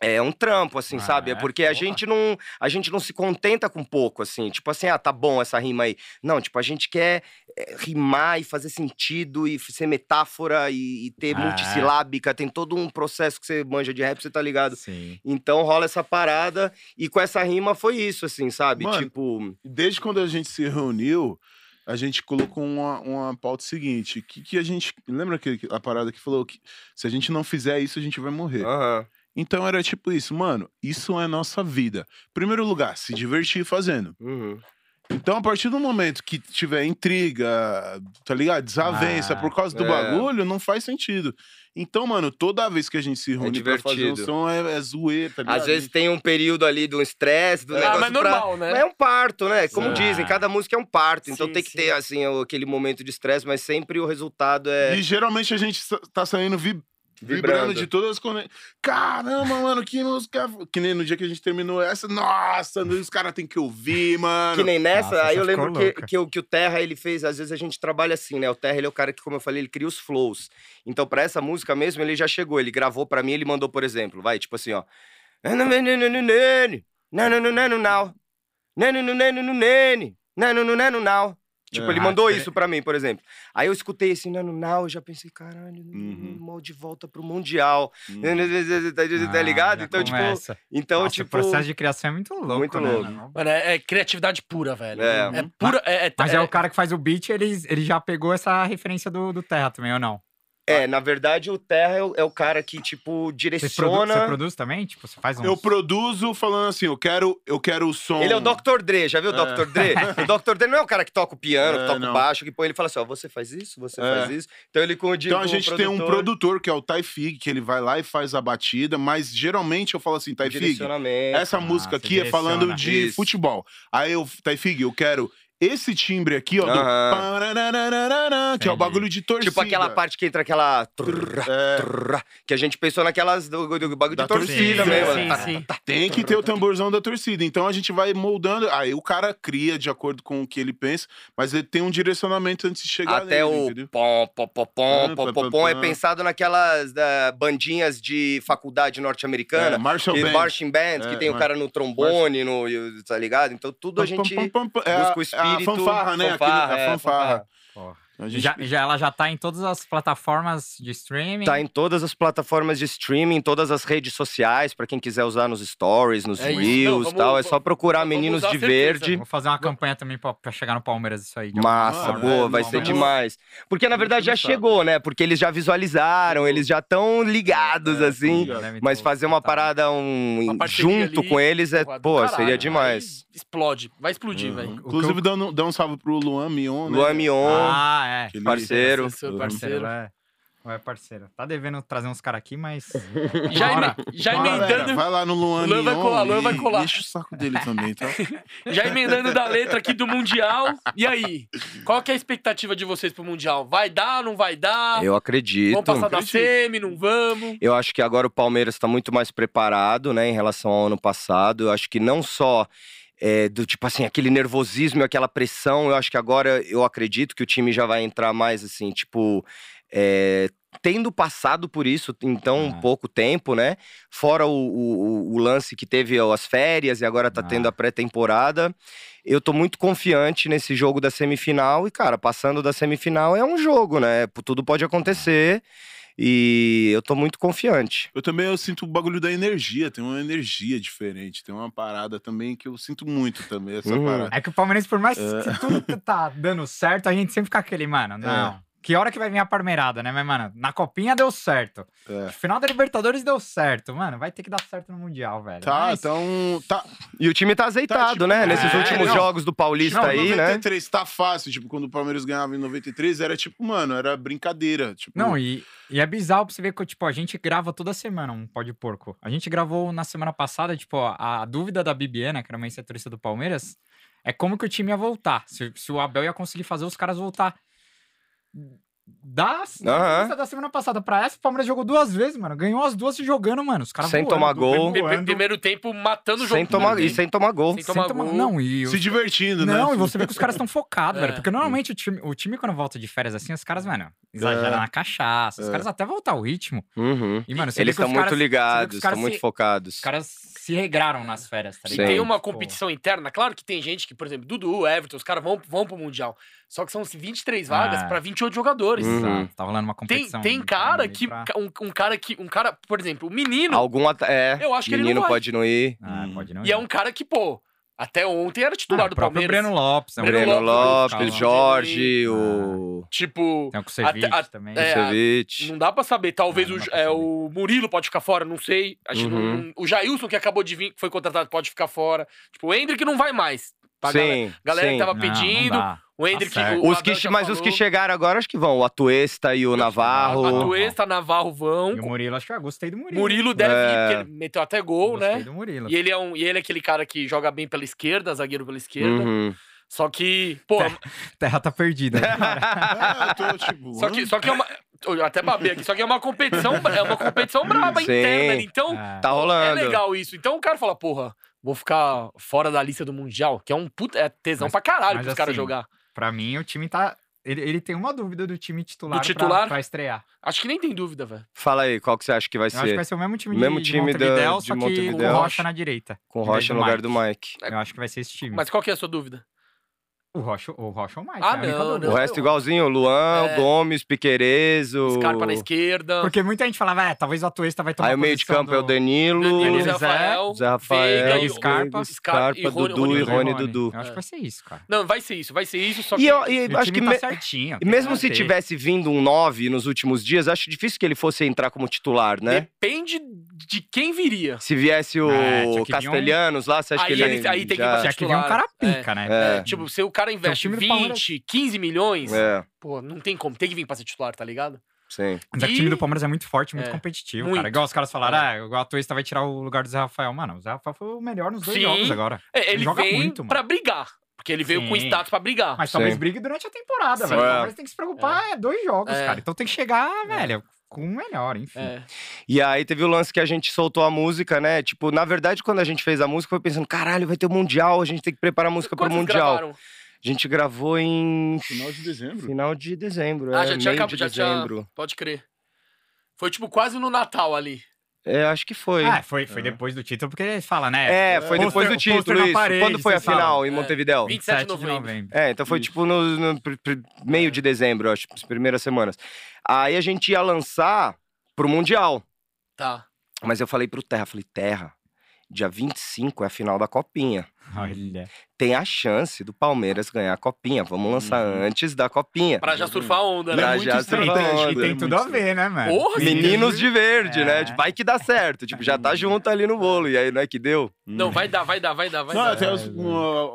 Speaker 3: É um trampo, assim,
Speaker 2: Ah,
Speaker 3: sabe? É
Speaker 2: é?
Speaker 3: porque a
Speaker 2: Porra.
Speaker 3: gente não a gente não se contenta com pouco, assim. Tipo assim, ah, tá bom essa rima aí. Não, tipo, a gente quer é, rimar e fazer sentido e ser metáfora e, e ter
Speaker 2: Ah, é.
Speaker 3: multissilábica. Tem todo um processo que você manja de rap, você tá ligado?
Speaker 2: Sim.
Speaker 3: Então rola essa parada e com essa rima foi isso, assim, sabe?
Speaker 4: Mano,
Speaker 3: tipo.
Speaker 4: Desde quando a gente se reuniu, a gente colocou uma, uma pauta seguinte: que, que a gente. Lembra que, a parada que falou que se a gente não fizer isso, a gente vai morrer.
Speaker 3: Aham.
Speaker 4: Então era tipo isso, mano, isso é nossa vida. Primeiro lugar, se divertir fazendo.
Speaker 3: uhum.
Speaker 4: Então, a partir do momento que tiver intriga, tá ligado? Desavença
Speaker 2: Ah,
Speaker 4: por causa do
Speaker 3: é.
Speaker 4: bagulho, não faz sentido. Então, mano, toda vez que a gente se reúne pra fazer um som, é, é zoeira, tá ligado?
Speaker 3: Às vezes tem um período ali do estresse, do
Speaker 1: Ah,
Speaker 3: negócio.
Speaker 1: mas
Speaker 3: pra-
Speaker 1: normal, né?
Speaker 3: Mas é um parto, né? Como dizem, cada música é um parto. Então
Speaker 1: Sim,
Speaker 3: tem que
Speaker 1: sim.
Speaker 3: ter, assim, aquele momento de estresse, mas sempre o resultado é.
Speaker 4: E geralmente a gente tá saindo vi- vibrando.
Speaker 3: Vibrando.
Speaker 4: de todas as conexões. Caramba, mano, que música. Que nem no dia que a gente terminou essa. Nossa, os caras têm que ouvir, mano.
Speaker 3: Que nem nessa,
Speaker 2: Nossa,
Speaker 3: aí eu lembro que,
Speaker 2: louca.
Speaker 3: que, o, que o Terra ele fez, às vezes a gente trabalha assim, né? O Terra ele é o cara que, como eu falei, ele cria os flows. Então, pra essa música mesmo, ele já chegou, ele gravou pra mim, ele mandou, por exemplo, vai, tipo assim, ó. Tipo,
Speaker 4: É.
Speaker 3: ele
Speaker 2: Ah,
Speaker 3: mandou isso pra mim, por exemplo. Aí eu escutei esse Nano Now, eu já pensei, caralho,
Speaker 4: Uhum.
Speaker 3: mal de volta pro Mundial.
Speaker 4: Hum.
Speaker 3: Tá ligado?
Speaker 2: Ah,
Speaker 3: Então, tipo.
Speaker 2: começa.
Speaker 3: Então,
Speaker 2: Nossa,
Speaker 3: tipo.
Speaker 2: o processo de criação é muito louco,
Speaker 3: muito
Speaker 2: né,
Speaker 3: louco.
Speaker 2: mano?
Speaker 1: Mano, é, é criatividade pura, velho.
Speaker 3: É.
Speaker 1: É, pura. É, é-
Speaker 2: Mas é,
Speaker 1: é-
Speaker 2: o cara que faz o beat, ele, ele já pegou essa referência do, do Terra também, ou não?
Speaker 3: É, na verdade, o Terra é o, é o cara que, tipo,
Speaker 2: Você, produ
Speaker 3: direciona.
Speaker 2: você produz também? Tipo, você faz um.
Speaker 4: Eu produzo falando assim, eu quero, eu quero o som.
Speaker 3: Ele é o Dr. Dre, já viu o
Speaker 4: É.
Speaker 3: Dr. Dre? O Dr. Dre não é o cara que toca o piano, que
Speaker 4: É,
Speaker 3: toca
Speaker 4: não.
Speaker 3: o baixo, que põe ele fala assim: ó, você faz isso, você
Speaker 4: É.
Speaker 3: faz isso. Então ele com o
Speaker 4: Então a gente tem um
Speaker 3: produtor,
Speaker 4: que é o Taifig, que ele vai lá e faz a batida, mas geralmente eu falo assim, Taifig,
Speaker 3: direcionamento.
Speaker 4: essa
Speaker 2: Ah,
Speaker 4: música
Speaker 2: você
Speaker 4: aqui é falando
Speaker 2: direciona.
Speaker 4: de
Speaker 3: Isso.
Speaker 4: futebol. Aí eu, Taifig, eu quero esse timbre aqui, ó, do que é o bagulho de torcida.
Speaker 3: Tipo aquela parte que entra aquela. trrr,
Speaker 4: É,
Speaker 3: trrr, que a gente pensou naquelas do, do bagulho
Speaker 4: Da
Speaker 3: de torcida
Speaker 4: torcida,
Speaker 3: mesmo.
Speaker 1: sim,
Speaker 3: Tá,
Speaker 1: sim.
Speaker 3: tá, tá.
Speaker 4: tem que ter o tamborzão da torcida. Então a gente vai moldando. Aí o cara cria de acordo com o que ele pensa, mas ele tem um direcionamento antes de chegar
Speaker 3: Até
Speaker 4: nele,
Speaker 3: o
Speaker 4: entendeu?
Speaker 3: pom, pom, pom, pom, pom, pom, é pensado naquelas da, bandinhas de faculdade norte-americana.
Speaker 4: É, Marshall Band.
Speaker 3: marching band, que
Speaker 4: É,
Speaker 3: tem o cara no trombone, no, tá ligado? Então tudo a gente busca o
Speaker 4: a-
Speaker 3: espírito.
Speaker 4: A fanfarra, né? Aquele-
Speaker 3: Fanfarra,
Speaker 4: a
Speaker 3: é,
Speaker 4: fanfarra. Gente-
Speaker 2: Já, já, ela já tá em todas as plataformas de streaming.
Speaker 3: Tá em todas as plataformas de streaming, todas as redes sociais, pra quem quiser usar nos stories, nos
Speaker 1: É
Speaker 3: reels e
Speaker 1: vamos-
Speaker 3: tal. É só procurar Meninos de. Verde.
Speaker 2: Vou fazer uma campanha também pra, pra chegar no Palmeiras isso aí.
Speaker 3: Massa,
Speaker 2: forma.
Speaker 3: boa,
Speaker 4: é,
Speaker 3: vai
Speaker 4: não,
Speaker 3: ser demais. Porque na verdade já chegou, né? Porque eles já visualizaram, eles já estão ligados,
Speaker 4: É,
Speaker 3: assim.
Speaker 4: tá.
Speaker 2: Deve
Speaker 3: Mas fazer uma
Speaker 2: lotado.
Speaker 3: parada um,
Speaker 1: Uma
Speaker 3: junto
Speaker 1: ali,
Speaker 3: com eles é, pô,
Speaker 1: caralho.
Speaker 3: seria demais.
Speaker 1: explode. Vai explodir,
Speaker 4: Uhum.
Speaker 1: velho.
Speaker 4: Inclusive, dando, dá um salve pro Luan Mion, né?
Speaker 3: Luan Mion,
Speaker 2: Ah, é.
Speaker 4: Que ele-
Speaker 3: parceiro.
Speaker 1: Esse é seu
Speaker 4: Uhum.
Speaker 1: parceiro.
Speaker 2: É. É parceiro. Tá devendo trazer uns caras aqui, mas.
Speaker 1: Já,
Speaker 2: Bora.
Speaker 1: já
Speaker 2: Bora,
Speaker 4: Galera,
Speaker 1: emendando,
Speaker 4: vai lá no Luan
Speaker 1: Luan vai colar, Luan
Speaker 4: e
Speaker 1: vai colar.
Speaker 4: Enche o saco dele também, tá?
Speaker 1: já emendando da letra aqui do Mundial. E aí? Qual que é a expectativa de vocês pro Mundial? Vai dar, não vai dar?
Speaker 3: eu acredito.
Speaker 1: Vamos passar da semi, não vamos?
Speaker 3: Eu acho que agora o Palmeiras está muito mais preparado, né, em relação ao ano passado. Eu acho que não só é, do tipo assim, aquele nervosismo e aquela pressão, eu acho que agora eu acredito que o time já vai entrar mais assim, tipo. é, tendo passado por isso em tão
Speaker 2: Ah.
Speaker 3: pouco tempo, né? Fora o, o- o lance que teve as férias e agora tá
Speaker 2: Ah.
Speaker 3: tendo a pré-temporada. Eu tô muito confiante nesse jogo da semifinal e, cara, passando da semifinal é um jogo, né? Tudo pode acontecer. E eu tô muito confiante.
Speaker 4: Eu também eu sinto o bagulho da energia, tem uma energia diferente, tem uma parada também que eu sinto muito também, essa
Speaker 3: Uhum.
Speaker 4: parada.
Speaker 2: É que o Palmeirense, por mais
Speaker 4: É.
Speaker 2: que tudo tá dando certo, a gente sempre fica aquele, mano, não. Que hora que vai vir a parmeirada, né? Mas, mano, na copinha deu certo.
Speaker 4: É.
Speaker 2: Final da Libertadores deu certo. Mano, vai ter que dar certo no Mundial, velho.
Speaker 4: Tá,
Speaker 2: Mas-
Speaker 4: então. Tá,
Speaker 3: E o time tá azeitado,
Speaker 4: tipo,
Speaker 3: né? Nesses
Speaker 2: é,
Speaker 3: últimos
Speaker 2: não.
Speaker 3: jogos do Paulista
Speaker 4: não,
Speaker 3: aí, né?
Speaker 4: 93 tá fácil. Tipo, quando o Palmeiras ganhava em 93, era tipo, mano, era brincadeira. Tipo,
Speaker 2: Não, e, e é bizarro pra você ver que, tipo, a gente grava toda semana um pó de porco. A gente gravou na semana passada, tipo, ó, a dúvida da Bibiana, que era uma setorista do Palmeiras, é como que o time ia voltar. Se, se o Abel ia conseguir fazer os caras voltar. Da, da semana passada pra essa, o Palmeiras jogou duas vezes, mano. Ganhou as duas se jogando, mano. Os caras
Speaker 3: Sem
Speaker 2: voando,
Speaker 3: tomar gol.
Speaker 2: Voando.
Speaker 1: Primeiro tempo matando o jogo.
Speaker 3: Sem tomar, e sem tomar gol.
Speaker 1: Sem
Speaker 2: Sem
Speaker 1: tomar
Speaker 2: tomar-
Speaker 1: gol.
Speaker 2: Não, e os
Speaker 4: se divertindo, né?
Speaker 2: Não, e você vê que os caras estão focados,
Speaker 1: É.
Speaker 2: velho. Porque normalmente o time, o time, quando volta de férias assim, os caras, mano, exageram
Speaker 4: É.
Speaker 2: na cachaça. Os
Speaker 4: É.
Speaker 2: caras até voltar o ritmo.
Speaker 3: Uhum.
Speaker 2: E, mano,
Speaker 3: Eles estão muito ligados, estão muito focados.
Speaker 2: Os caras se regraram nas férias, tá
Speaker 1: E
Speaker 3: Sim.
Speaker 2: ligado?
Speaker 1: tem uma
Speaker 2: Pô.
Speaker 1: competição interna. Claro que tem gente que, por exemplo, Dudu, Everton, os caras vão, vão pro Mundial. Só que são 23 vagas
Speaker 2: Ah.
Speaker 1: pra 28 jogadores.
Speaker 3: Uhum.
Speaker 2: Tá rolando uma
Speaker 1: Tem,
Speaker 2: competição.
Speaker 1: tem cara
Speaker 2: ali
Speaker 1: que.
Speaker 2: pra-
Speaker 1: Um, um cara que. Um cara, por exemplo, o menino.
Speaker 3: Algum é,
Speaker 1: Eu acho que ele não vai.
Speaker 3: pode não ir.
Speaker 2: Ah,
Speaker 4: Hum.
Speaker 2: pode não
Speaker 1: E é
Speaker 2: ir.
Speaker 1: um cara que, pô, até ontem era titular
Speaker 2: Ah,
Speaker 1: do Palmeiras.
Speaker 2: Breno Lopes. é um
Speaker 1: Breno
Speaker 3: Breno
Speaker 1: Lopes,
Speaker 3: Lopes. Jorge,
Speaker 2: Ah.
Speaker 3: o
Speaker 1: Tipo,
Speaker 2: Tem o Kusevich
Speaker 1: Até- a-
Speaker 2: também.
Speaker 1: é,
Speaker 3: Kusevich.
Speaker 1: não dá pra saber. Talvez
Speaker 2: não
Speaker 1: o,
Speaker 2: pra
Speaker 1: é,
Speaker 2: saber.
Speaker 1: o Murilo pode ficar fora, não sei. Acho que não-
Speaker 3: Uhum.
Speaker 1: não- o Jailson, que acabou de vir, que foi contratado, pode ficar fora. Tipo, o Hendrick não vai mais. Pra galera,
Speaker 3: Sim,
Speaker 1: galera que
Speaker 3: sim.
Speaker 1: tava
Speaker 2: Não,
Speaker 1: pedindo.
Speaker 2: não dá.
Speaker 1: O Hendrick.
Speaker 2: certo.
Speaker 1: o
Speaker 3: Os que, mas os que
Speaker 1: falou.
Speaker 3: chegaram agora, acho que vão. O Atuesta e o Navarro.
Speaker 2: Atuesta.
Speaker 1: Atuesta, Navarro vão.
Speaker 2: E o Murilo, acho que eu gostei do Murilo.
Speaker 1: Murilo deve
Speaker 3: É.
Speaker 1: ir, porque ele meteu até gol,
Speaker 2: Gostei
Speaker 1: né?
Speaker 2: do Murilo.
Speaker 1: E ele, é um, e ele é aquele cara que joga bem pela esquerda, zagueiro pela esquerda.
Speaker 3: Uhum.
Speaker 1: Só que, pô,
Speaker 2: Terra tá perdida.
Speaker 4: Ah, eu tô, tipo,
Speaker 1: só que, só que é uma. Eu até babei aqui, só que é uma competição, é uma competição braba,
Speaker 3: Sim.
Speaker 1: interna ali. Então,
Speaker 2: É.
Speaker 3: Tá
Speaker 1: é
Speaker 3: rolando.
Speaker 1: legal isso. Então o cara fala, porra, vou ficar fora da lista do Mundial, que é um puta. É tesão
Speaker 2: Mas-
Speaker 1: pra caralho pros caras
Speaker 2: assim,
Speaker 1: jogar.
Speaker 2: Pra mim, o time tá. Ele, ele tem uma dúvida do time titular,
Speaker 1: Do titular?
Speaker 2: Pra, pra estrear.
Speaker 1: Acho que nem tem dúvida, velho.
Speaker 3: Fala aí, qual que você acha que vai
Speaker 2: Eu acho que
Speaker 3: ser?
Speaker 2: vai ser o mesmo time
Speaker 3: Mesmo
Speaker 2: de, de
Speaker 3: time da- de
Speaker 2: só que
Speaker 3: Montevidéu.
Speaker 2: com o Rocha na direita.
Speaker 3: Com Rocha no lugar
Speaker 2: Mike.
Speaker 3: do Mike.
Speaker 2: Eu acho que vai ser esse time.
Speaker 1: Mas qual que é a sua dúvida?
Speaker 2: O Rocha, o Rocha ou o Mike.
Speaker 1: Ah,
Speaker 2: é única
Speaker 1: não,
Speaker 2: dúvida.
Speaker 3: O resto igualzinho, Luan,
Speaker 1: É.
Speaker 3: Gomes, Piquerezo.
Speaker 1: Scarpa na esquerda.
Speaker 2: Porque muita gente falava, é, talvez o Atuesta vai tomar
Speaker 3: Aí o meio de campo é o Danilo,
Speaker 1: Danilo,
Speaker 2: Zé,
Speaker 1: Zé Rafael,
Speaker 3: Zé Rafael,
Speaker 1: Veiga
Speaker 2: e Scarpa.
Speaker 3: Scarpa,
Speaker 1: e Rony-
Speaker 3: Dudu
Speaker 1: Rony-
Speaker 3: e Rony
Speaker 2: Rony.
Speaker 3: Dudu.
Speaker 2: Eu acho
Speaker 1: É.
Speaker 2: que vai ser isso, cara.
Speaker 1: Não, vai ser isso, vai ser isso, só que.
Speaker 3: E, eu, e acho que
Speaker 2: tá
Speaker 3: me-
Speaker 2: certinho.
Speaker 3: e mesmo se
Speaker 2: manter.
Speaker 3: tivesse vindo um 9 nos últimos dias, acho difícil que ele fosse entrar como titular, né?
Speaker 1: Depende de quem viria.
Speaker 3: Se viesse o
Speaker 2: É, que vir um-
Speaker 3: Castelhanos lá, você acha
Speaker 1: Aí
Speaker 3: que ele,
Speaker 1: ele- aí tem que
Speaker 3: já...
Speaker 1: botar
Speaker 2: Tinha que vir um cara pica, né?
Speaker 3: É.
Speaker 1: É, tipo, se o cara investe
Speaker 2: do
Speaker 1: 20,
Speaker 2: Palmeiras-
Speaker 1: 15 milhões,
Speaker 3: É,
Speaker 1: pô, não tem como. Tem que vir pra ser titular, tá ligado?
Speaker 3: sim.
Speaker 2: Mas é que o
Speaker 1: E-
Speaker 2: time do Palmeiras é muito forte, muito
Speaker 1: É.
Speaker 2: competitivo,
Speaker 1: Muito.
Speaker 2: cara. Igual os caras falaram,
Speaker 1: É.
Speaker 2: ah, o Atuesta vai tirar o lugar do Zé Rafael. Mano, o Zé Rafael foi o melhor nos dois
Speaker 1: Sim.
Speaker 2: jogos agora.
Speaker 1: É, ele
Speaker 2: joga
Speaker 1: vem
Speaker 2: muito, mano.
Speaker 1: pra brigar. Porque ele veio com
Speaker 2: Sim.
Speaker 1: status pra brigar.
Speaker 2: Mas talvez
Speaker 3: Sim.
Speaker 2: brigue durante a temporada,
Speaker 1: Sim.
Speaker 2: velho. O
Speaker 3: É.
Speaker 2: Palmeiras tem que se preocupar, é, dois jogos,
Speaker 1: É.
Speaker 2: cara. Então tem que chegar, velho, com o melhor, enfim.
Speaker 1: É.
Speaker 3: E aí teve o lance que a gente soltou a música, né? Tipo, na verdade, quando a gente fez a música, foi pensando, caralho, vai ter o Mundial, a gente tem que preparar a música pro
Speaker 1: Quantos
Speaker 3: Mundial.
Speaker 1: gravaram?
Speaker 3: A gente gravou em
Speaker 4: Final de dezembro.
Speaker 3: final de dezembro,
Speaker 1: Ah,
Speaker 3: é,
Speaker 1: já tinha
Speaker 3: meio
Speaker 1: acabado,
Speaker 3: de
Speaker 1: já tinha.
Speaker 3: dezembro.
Speaker 1: Pode crer. Foi tipo quase no Natal ali.
Speaker 3: É, acho que foi.
Speaker 2: Ah, foi, foi depois do título, porque ele fala, né?
Speaker 3: É, foi
Speaker 2: Pôster-
Speaker 3: depois do título, isso.
Speaker 2: parede,
Speaker 3: Quando foi a
Speaker 2: falam.
Speaker 3: final em
Speaker 1: É.
Speaker 3: Montevidéu?
Speaker 1: 27 de novembro.
Speaker 3: É, então foi
Speaker 4: Isso.
Speaker 3: tipo no, no pr- meio de dezembro, acho, as primeiras semanas. Aí a gente ia lançar pro Mundial.
Speaker 1: Tá.
Speaker 3: Mas eu falei pro Terra, falei, Terra, dia 25 é a final da Copinha.
Speaker 2: Olha.
Speaker 3: Tem a chance do Palmeiras ganhar a Copinha. Vamos lançar antes da Copinha.
Speaker 1: Pra já surfar a onda,
Speaker 3: Pra
Speaker 1: né?
Speaker 4: muito
Speaker 3: já
Speaker 4: estratégico,
Speaker 3: surfar a
Speaker 2: E
Speaker 3: onda.
Speaker 2: tem
Speaker 4: é
Speaker 2: tudo a ver, né, mano?
Speaker 1: Porra,
Speaker 3: Meninos de verde,
Speaker 2: É.
Speaker 3: né? Tipo, Vai que dá certo. Tipo, já tá junto ali no bolo. E aí, não é que deu?
Speaker 1: Não, vai dar, vai dar, vai dar, vai
Speaker 4: Não,
Speaker 1: dar.
Speaker 4: até os- um,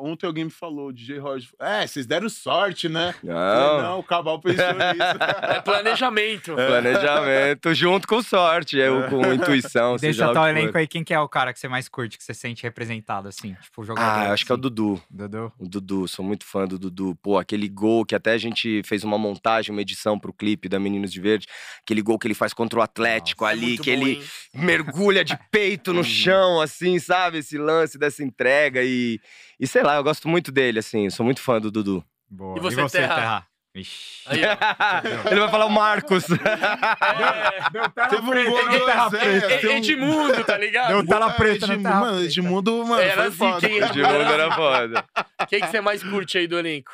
Speaker 4: ontem alguém me falou, o DJ Roger. É, vocês deram sorte, né?
Speaker 3: Não.
Speaker 4: Falei, Não, o Cabal pensou nisso.
Speaker 1: É planejamento.
Speaker 3: Planejamento junto com sorte, eu com intuição.
Speaker 2: Deixa o teu elenco aí, quem que é o cara que você mais curte, que você sente representado, assim? Tipo, o jogador.
Speaker 3: Ah, acho que é o
Speaker 2: assim.
Speaker 3: Dudu.
Speaker 2: Dudu.
Speaker 3: O Dudu, sou muito fã do Dudu. Pô, aquele gol que até a gente fez uma montagem, uma edição pro clipe da Meninos de Verde. Aquele gol que ele faz contra o Atlético
Speaker 1: É
Speaker 3: ali, que
Speaker 1: bom,
Speaker 3: ele
Speaker 1: hein?
Speaker 3: mergulha de peito no chão, assim, sabe? Esse lance dessa entrega e... E sei lá, eu gosto muito dele, assim. Sou muito fã do Dudu.
Speaker 2: Boa.
Speaker 1: E você, Terra? Aí, ó.
Speaker 3: ele vai falar o Marcos.
Speaker 1: É,
Speaker 2: Deu tela
Speaker 4: Teve um
Speaker 2: preta,
Speaker 4: gol
Speaker 2: deu
Speaker 4: do
Speaker 2: tela
Speaker 4: Zé,
Speaker 2: preta.
Speaker 4: tem um-
Speaker 1: Edmundo, tá ligado?
Speaker 2: Deu tela preta
Speaker 4: Edmundo,
Speaker 2: tela
Speaker 4: Mano,
Speaker 2: preta.
Speaker 4: Edmundo, mano,
Speaker 1: Era
Speaker 4: foi
Speaker 1: assim,
Speaker 4: foda.
Speaker 1: quem-
Speaker 3: Edmundo era foda.
Speaker 1: Quem que você mais curte aí do elenco?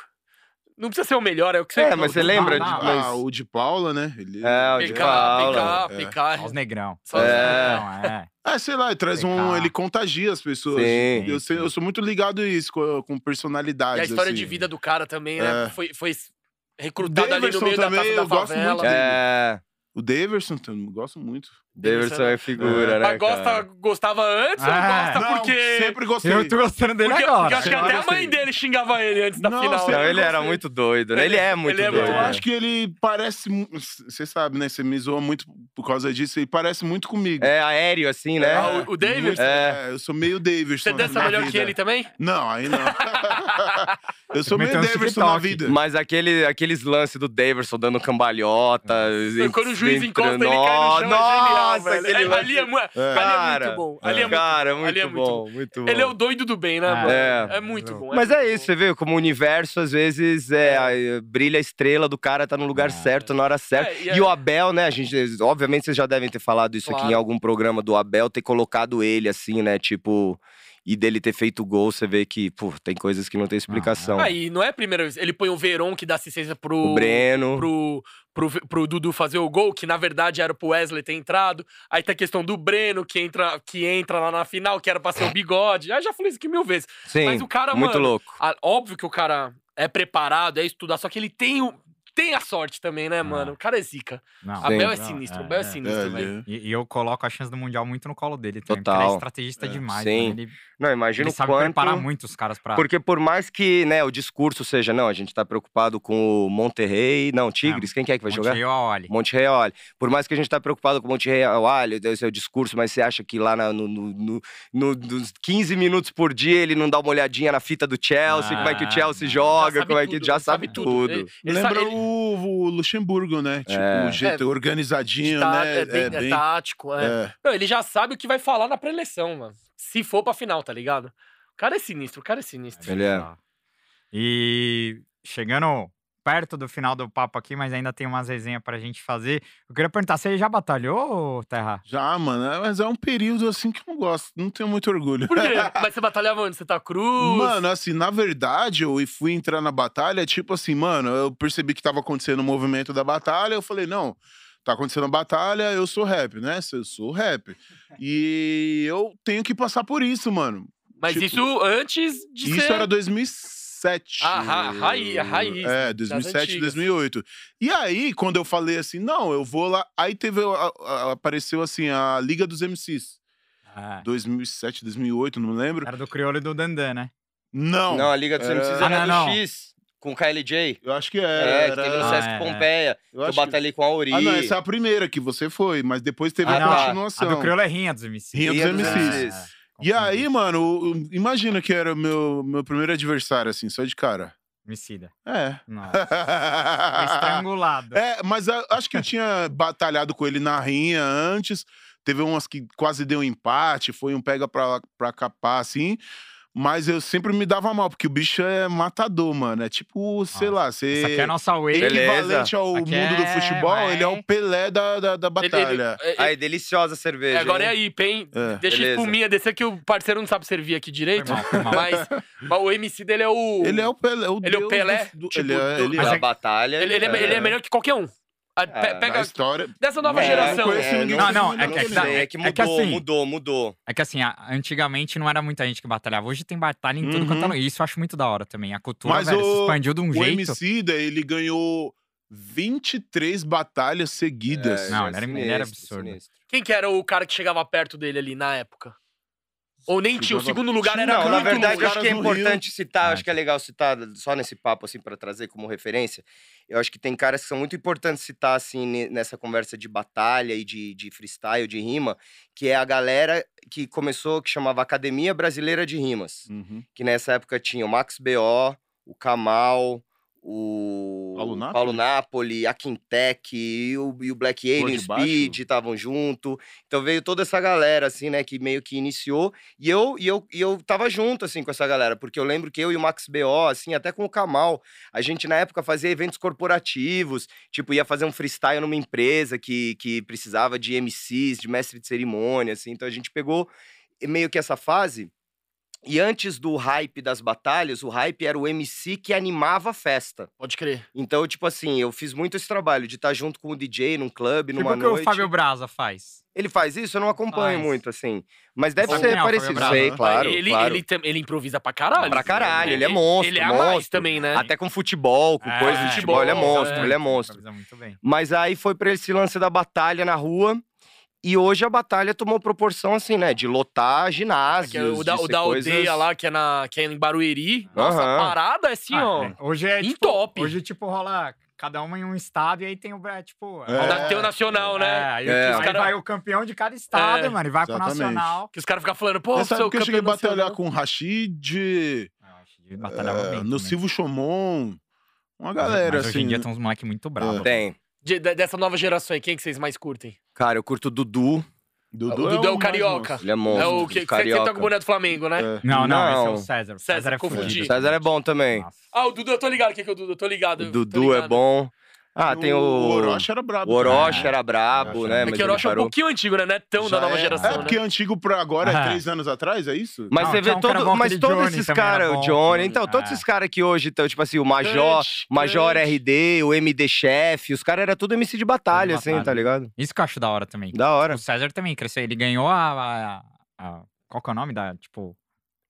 Speaker 1: Não precisa ser o melhor, é o que você
Speaker 3: É, mas você lembra
Speaker 2: Não,
Speaker 3: de... mas-
Speaker 4: Ah, o de Paula, né? Ele...
Speaker 3: É, o de Paula.
Speaker 1: PK,
Speaker 4: É.
Speaker 1: PK.
Speaker 2: Só os negrão.
Speaker 1: Só os
Speaker 3: É.
Speaker 2: Não, é.
Speaker 4: Ah, sei lá, ele traz um. Ele contagia as pessoas.
Speaker 3: Sim.
Speaker 4: Eu, sei- eu sou muito ligado a isso, com, com
Speaker 1: E
Speaker 4: personalidades.
Speaker 1: a história
Speaker 4: assim.
Speaker 1: de vida do cara também, né?
Speaker 4: É.
Speaker 1: Foi, foi recrutado ali no
Speaker 4: Daverson
Speaker 1: meio da
Speaker 4: também,
Speaker 1: taça da
Speaker 4: eu gosto
Speaker 1: favela.
Speaker 4: muito dele.
Speaker 3: É.
Speaker 4: O Daverson, eu gosto muito.
Speaker 3: Davidson é figura, né?
Speaker 1: Mas gosta,
Speaker 3: cara?
Speaker 1: gostava antes ou
Speaker 2: Ah,
Speaker 1: gosta
Speaker 4: Não,
Speaker 1: porque.
Speaker 4: sempre gostei.
Speaker 2: Eu tô gostando dele
Speaker 1: porque,
Speaker 2: agora.
Speaker 1: porque acho que
Speaker 4: Agora
Speaker 1: até a
Speaker 4: eu
Speaker 1: mãe dele xingava ele antes da
Speaker 4: Não,
Speaker 1: final.
Speaker 3: Não,
Speaker 1: né?
Speaker 3: ele era muito doido, né? Ele é muito
Speaker 1: Ele é
Speaker 3: doido.
Speaker 1: muito-
Speaker 4: Eu
Speaker 3: né?
Speaker 4: acho que ele parece. mu- Você sabe, né? Você me zoa muito por causa disso. Ele parece muito comigo.
Speaker 3: É aéreo, assim, né?
Speaker 1: Ah, o- o?
Speaker 4: Muito-
Speaker 3: É.
Speaker 4: é, eu sou meio Davidson.
Speaker 1: Você dança melhor
Speaker 4: vida.
Speaker 1: que ele também?
Speaker 4: Não, aí não. eu sou meio Davidson na vida.
Speaker 3: Mas aquele, aqueles lances do Daverson dando cambalhota.
Speaker 1: Quando o juiz encosta, ele cai no chão, é genial,
Speaker 3: Nossa, aquele
Speaker 1: É,
Speaker 3: lance-
Speaker 1: ali, é, é muito bom. Ali é muito
Speaker 3: cara,
Speaker 1: bom.
Speaker 3: muito,
Speaker 1: é
Speaker 3: bom, muito bom.
Speaker 1: Ele é o doido do bem, né,
Speaker 2: É.
Speaker 1: mano?
Speaker 3: É.
Speaker 1: É muito bom.
Speaker 3: Mas
Speaker 1: muito
Speaker 3: é isso, você vê como o universo, às vezes, é, a- brilha a estrela do cara, tá no lugar
Speaker 2: É.
Speaker 3: certo, na hora certa.
Speaker 1: É, e
Speaker 3: o Abel, né, a gente, obviamente vocês já devem ter falado isso aqui em algum programa do Abel, ter colocado ele assim, né, tipo, e dele ter feito gol, você vê que, pô, tem coisas que não tem explicação.
Speaker 1: Aí, não é a primeira vez. Ele põe o Veron que dá assistência pro.
Speaker 3: o Breno,
Speaker 1: Pro, pro, pro Dudu fazer o gol, que na verdade era pro Wesley ter entrado. Aí tem a questão do Breno, que entra, que entra lá na final, que era pra ser o bigode. Aí já falei isso aqui mil vezes.
Speaker 3: sim,
Speaker 1: mas o cara,
Speaker 3: muito
Speaker 1: mano,
Speaker 3: louco.
Speaker 1: Ah, óbvio que o cara é preparado, é estudar, só que ele tem, o, tem a sorte também, né, mano? O cara é zica.
Speaker 2: Não,
Speaker 1: Abel é sinistro, Abel é sinistro,
Speaker 4: É,
Speaker 1: velho.
Speaker 4: ele-
Speaker 2: E, e eu coloco a chance do Mundial muito no colo dele também, porque ele é
Speaker 3: Total.
Speaker 2: estrategista
Speaker 4: É,
Speaker 2: demais.
Speaker 3: sim.
Speaker 2: mano. Ele,
Speaker 3: Não, imagina
Speaker 2: ele sabe
Speaker 3: quanto...
Speaker 2: preparar muito os caras pra...
Speaker 3: Porque por mais que, né, o discurso seja, não, a gente tá preocupado com o Monterrey, não, Tigres, quem que é que vai jogar?
Speaker 2: Montreal, olha.
Speaker 3: Monte Real. Por mais que a gente tá preocupado com o Monte Real, esse é o discurso, mas você acha que lá na- no, no, no- no- nos 15 minutos por dia ele não dá uma olhadinha na fita do Chelsea, como é que o
Speaker 2: Ah,
Speaker 3: Chelsea joga, como é que
Speaker 1: tudo,
Speaker 3: já sabe tudo.
Speaker 1: Ele- ele
Speaker 4: Lembra
Speaker 1: ele-
Speaker 4: o, Luxemburgo, né? Tipo,
Speaker 3: É.
Speaker 4: o jeito
Speaker 1: É,
Speaker 4: organizadinho,
Speaker 1: tá-
Speaker 4: né?
Speaker 1: é, bem, é tático, é.
Speaker 4: é.
Speaker 1: Não, ele já sabe o que vai falar na pré-eleição, mano. Se for pra final, tá ligado? O cara é sinistro, o cara é sinistro.
Speaker 3: Ele é.
Speaker 2: E chegando perto do final do papo aqui, mas ainda tem umas resenhas pra gente fazer. Eu queria perguntar, você já batalhou, Terra?
Speaker 4: Já, mano, é- mas é um período assim que eu não gosto, não tenho muito orgulho.
Speaker 1: Por quê? Mas você batalhava onde? Você tá cruz?
Speaker 4: Mano, assim, na verdade, eu fui entrar na batalha, tipo assim, mano, eu percebi que tava acontecendo o movimento da batalha, eu falei, não, tá acontecendo a batalha, eu sou rap, né? Eu sou rap. E eu tenho que passar por isso, mano.
Speaker 1: Mas
Speaker 4: tipo,
Speaker 1: isso antes de
Speaker 4: Isso
Speaker 1: ser...
Speaker 4: era 2007.
Speaker 1: Ah, ra- raiz, a raiz
Speaker 4: É,
Speaker 1: das
Speaker 4: 2007,
Speaker 1: antigas.
Speaker 4: 2008. E aí, quando eu falei assim, não, eu vou lá. Aí teve, a- a- apareceu assim, a Liga dos MCs.
Speaker 2: É.
Speaker 4: 2007, 2008, não me lembro.
Speaker 2: Era do Crioulo e do Dandan, né?
Speaker 4: Não.
Speaker 3: Não, a Liga dos
Speaker 4: Era-
Speaker 3: MCs
Speaker 2: Ah,
Speaker 3: era
Speaker 2: não,
Speaker 3: do
Speaker 2: não.
Speaker 3: X, com o KLJ.
Speaker 4: Eu acho que
Speaker 3: É,
Speaker 4: era.
Speaker 3: que teve no
Speaker 2: Ah,
Speaker 3: Sesc
Speaker 2: é, é.
Speaker 3: Pompeia.
Speaker 4: Eu
Speaker 3: que eu
Speaker 4: acho que-
Speaker 3: batalhei com a Uri.
Speaker 4: Ah, não, essa é a primeira que você foi, mas depois teve
Speaker 3: Ah,
Speaker 4: a
Speaker 3: não.
Speaker 2: A
Speaker 4: continuação.
Speaker 2: do Crioulo é rinha dos MCs.
Speaker 4: Rinha dos
Speaker 3: Rinha dos
Speaker 4: MCs.
Speaker 3: MCs.
Speaker 4: E aí, mano, imagina que era o meu, meu primeiro adversário, assim, só de cara.
Speaker 2: Homicida.
Speaker 4: É.
Speaker 2: Nossa. Estrangulado.
Speaker 4: É, mas a- acho que eu tinha batalhado com ele na rinha antes. Teve umas que quase deu empate, foi um pega pra, pra capar, assim. Mas eu sempre me dava mal, porque o bicho é matador, mano. É tipo, sei lá, você.
Speaker 2: Essa aqui é a nossa wave.
Speaker 4: Equivalente ao
Speaker 2: Aqui
Speaker 4: mundo do
Speaker 2: é,
Speaker 4: futebol,
Speaker 2: mas-
Speaker 4: ele é o Pelé da, da, da
Speaker 1: Ele- ele-
Speaker 4: batalha.
Speaker 1: é- é-
Speaker 3: Aí, deliciosa a cerveja.
Speaker 1: agora é
Speaker 3: hein?
Speaker 1: a IPA, hein?
Speaker 4: É.
Speaker 1: Deixa
Speaker 3: Beleza.
Speaker 1: espuminha descer que o parceiro não sabe servir aqui direito.
Speaker 2: Foi mal, foi mal.
Speaker 1: Mas, mas o MC dele é o.
Speaker 4: Ele é o Pelé. O
Speaker 1: Ele é o Pelé,
Speaker 4: do- do-
Speaker 1: tipo,
Speaker 4: ele é,
Speaker 1: do-
Speaker 4: ele
Speaker 3: Da
Speaker 2: é-
Speaker 3: batalha.
Speaker 1: Ele, ele é, ele é melhor que qualquer um. A- pe-
Speaker 3: É,
Speaker 1: pega
Speaker 4: da história.
Speaker 1: dessa nova
Speaker 3: É,
Speaker 1: geração.
Speaker 4: conheço ninguém
Speaker 2: Não, não, é que- é
Speaker 4: ele.
Speaker 2: que-
Speaker 3: É que
Speaker 2: é
Speaker 3: mudou,
Speaker 2: que assim-
Speaker 3: mudou, mudou.
Speaker 2: É que assim, a- antigamente não era muita gente que batalhava. Hoje tem batalha em tudo
Speaker 4: Uhum.
Speaker 2: quanto é lugar. E isso eu acho muito da hora também. A cultura,
Speaker 4: Mas
Speaker 2: velho,
Speaker 4: o-
Speaker 2: se expandiu de um
Speaker 4: O
Speaker 2: jeito.
Speaker 4: Emicida, ele ganhou 23 batalhas seguidas.
Speaker 2: Não,
Speaker 3: é
Speaker 2: ele era- ele era absurdo.
Speaker 3: sinistro.
Speaker 1: Quem que era o cara que chegava perto dele ali na época? Ou nem tinha, o
Speaker 4: Chegava-
Speaker 1: segundo lugar era
Speaker 3: Não, na
Speaker 1: muito
Speaker 3: verdade,
Speaker 1: longe.
Speaker 3: eu acho que é importante citar,
Speaker 2: Ah,
Speaker 3: acho que é legal citar só nesse papo, assim, para trazer como referência. Eu acho que tem caras que são muito importantes citar, assim, ne- nessa conversa de batalha e de, de freestyle, de rima, que é a galera que começou, que chamava Academia Brasileira de Rimas.
Speaker 4: Uhum.
Speaker 3: Que nessa época tinha o Max B.O., o Kamal, o
Speaker 4: Paulo Napoli?
Speaker 3: Paulo Napoli, a Quintec e o, e o Black Alien, o? Speed estavam junto. Então veio toda essa galera, assim, né, que meio que iniciou. E eu, e, eu, e eu tava junto, assim, com essa galera, porque eu lembro que eu e o Max B.O., assim, até com o Kamal, a gente na época fazia eventos corporativos, tipo, ia fazer um freestyle numa empresa que, que precisava de MCs, de mestre de cerimônia, assim. Então a gente pegou meio que essa fase E antes do hype das batalhas, o hype era o MC que animava a festa.
Speaker 1: Pode crer.
Speaker 3: Então, tipo assim, eu fiz muito esse trabalho de estar junto com o DJ num clube,
Speaker 2: Tipo
Speaker 3: numa
Speaker 2: o que
Speaker 3: noite.
Speaker 2: o Fábio Braza faz.
Speaker 3: Ele faz isso? Eu não acompanho
Speaker 2: Faz.
Speaker 3: muito, assim. Mas deve ser
Speaker 2: quem é o Fábio
Speaker 3: parecido.
Speaker 2: Braza,
Speaker 3: Sei,
Speaker 4: né?
Speaker 3: claro,
Speaker 1: ele,
Speaker 3: claro.
Speaker 1: ele, tam- ele improvisa pra caralho.
Speaker 3: Pra caralho, ele é monstro,
Speaker 1: Ele é a mais
Speaker 3: monstro.
Speaker 1: também, né?
Speaker 3: Até com futebol, com
Speaker 2: É,
Speaker 3: coisa de futebol, ele é
Speaker 1: futebol,
Speaker 3: monstro,
Speaker 1: é.
Speaker 3: ele é monstro.
Speaker 2: Improvisa muito bem.
Speaker 3: Mas aí foi pra esse lance da batalha na rua. E hoje a batalha tomou proporção assim, né? De lotar ginásios.
Speaker 1: É o da,
Speaker 3: de
Speaker 1: o da
Speaker 3: coisas-
Speaker 1: aldeia lá, que é, na, que é em Barueri. Nossa, a parada é assim,
Speaker 2: Ah,
Speaker 1: ó.
Speaker 2: é. Hoje é
Speaker 1: em
Speaker 2: tipo,
Speaker 1: top.
Speaker 2: Hoje, tipo, rola cada uma em um estado e aí tem o. é, Tipo.
Speaker 4: É.
Speaker 1: Da- Tem o nacional,
Speaker 2: É,
Speaker 1: né?
Speaker 2: aí,
Speaker 3: É.
Speaker 2: os
Speaker 1: Os cara-
Speaker 2: vai o campeão de cada estado,
Speaker 1: É,
Speaker 2: mano, e vai pro
Speaker 4: exatamente.
Speaker 2: nacional.
Speaker 1: Que os caras ficam falando, pô,
Speaker 4: sabe que eu cheguei a batalhar com o Rashid,
Speaker 2: batalhava
Speaker 4: é,
Speaker 2: bem
Speaker 4: no
Speaker 2: também.
Speaker 4: Silvio Chomon, uma
Speaker 2: Mas-
Speaker 4: galera,
Speaker 2: mas
Speaker 4: assim.
Speaker 2: Hoje em dia tem uns moleques muito bravos.
Speaker 3: Tem.
Speaker 1: De- de- dessa nova geração aí, quem que vocês mais curtem?
Speaker 3: Cara, eu curto o Dudu.
Speaker 4: Dudu,
Speaker 1: o Dudu é o
Speaker 4: mais
Speaker 1: carioca.
Speaker 3: Ele é monstro.
Speaker 1: é o que, que você
Speaker 3: carioca.
Speaker 1: tá com o boné do Flamengo, né?
Speaker 4: É.
Speaker 2: Não, não, esse é
Speaker 3: Não.
Speaker 2: o César. O
Speaker 1: César,
Speaker 2: César é
Speaker 1: confundi.
Speaker 2: fudido.
Speaker 3: César é bom também.
Speaker 2: Nossa.
Speaker 1: Ah, o Dudu, eu tô ligado. Quem que é o Dudu? Eu tô ligado.
Speaker 3: O
Speaker 1: tô
Speaker 3: Dudu é
Speaker 1: ligado.
Speaker 3: bom. Ah, tem o.
Speaker 4: O Orochi era brabo.
Speaker 3: O Orochi
Speaker 2: também.
Speaker 3: era brabo, né?
Speaker 2: era-
Speaker 1: É
Speaker 3: Mas
Speaker 1: que o Orochi é um pouquinho antigo, né? Não é tão
Speaker 4: Já
Speaker 1: da nova
Speaker 4: é.
Speaker 1: geração,
Speaker 4: É,
Speaker 1: né?
Speaker 4: porque antigo pra agora
Speaker 2: Ah.
Speaker 4: é três anos atrás, é isso?
Speaker 3: Mas
Speaker 2: Não,
Speaker 3: você vê
Speaker 2: um cara
Speaker 3: todo,
Speaker 2: bom,
Speaker 3: mas todos
Speaker 2: Johnny
Speaker 3: esses caras, o. Johnny, então, todos esses caras que hoje estão, tipo assim, o Major, Major. RD, o MD Chef, os caras eram tudo MC de batalha,
Speaker 2: De
Speaker 3: assim,
Speaker 2: batalha.
Speaker 3: tá ligado?
Speaker 2: Isso que eu acho da hora também.
Speaker 3: Da hora.
Speaker 2: O César também cresceu. Ele ganhou a. a- a- qual que é o nome da. Tipo,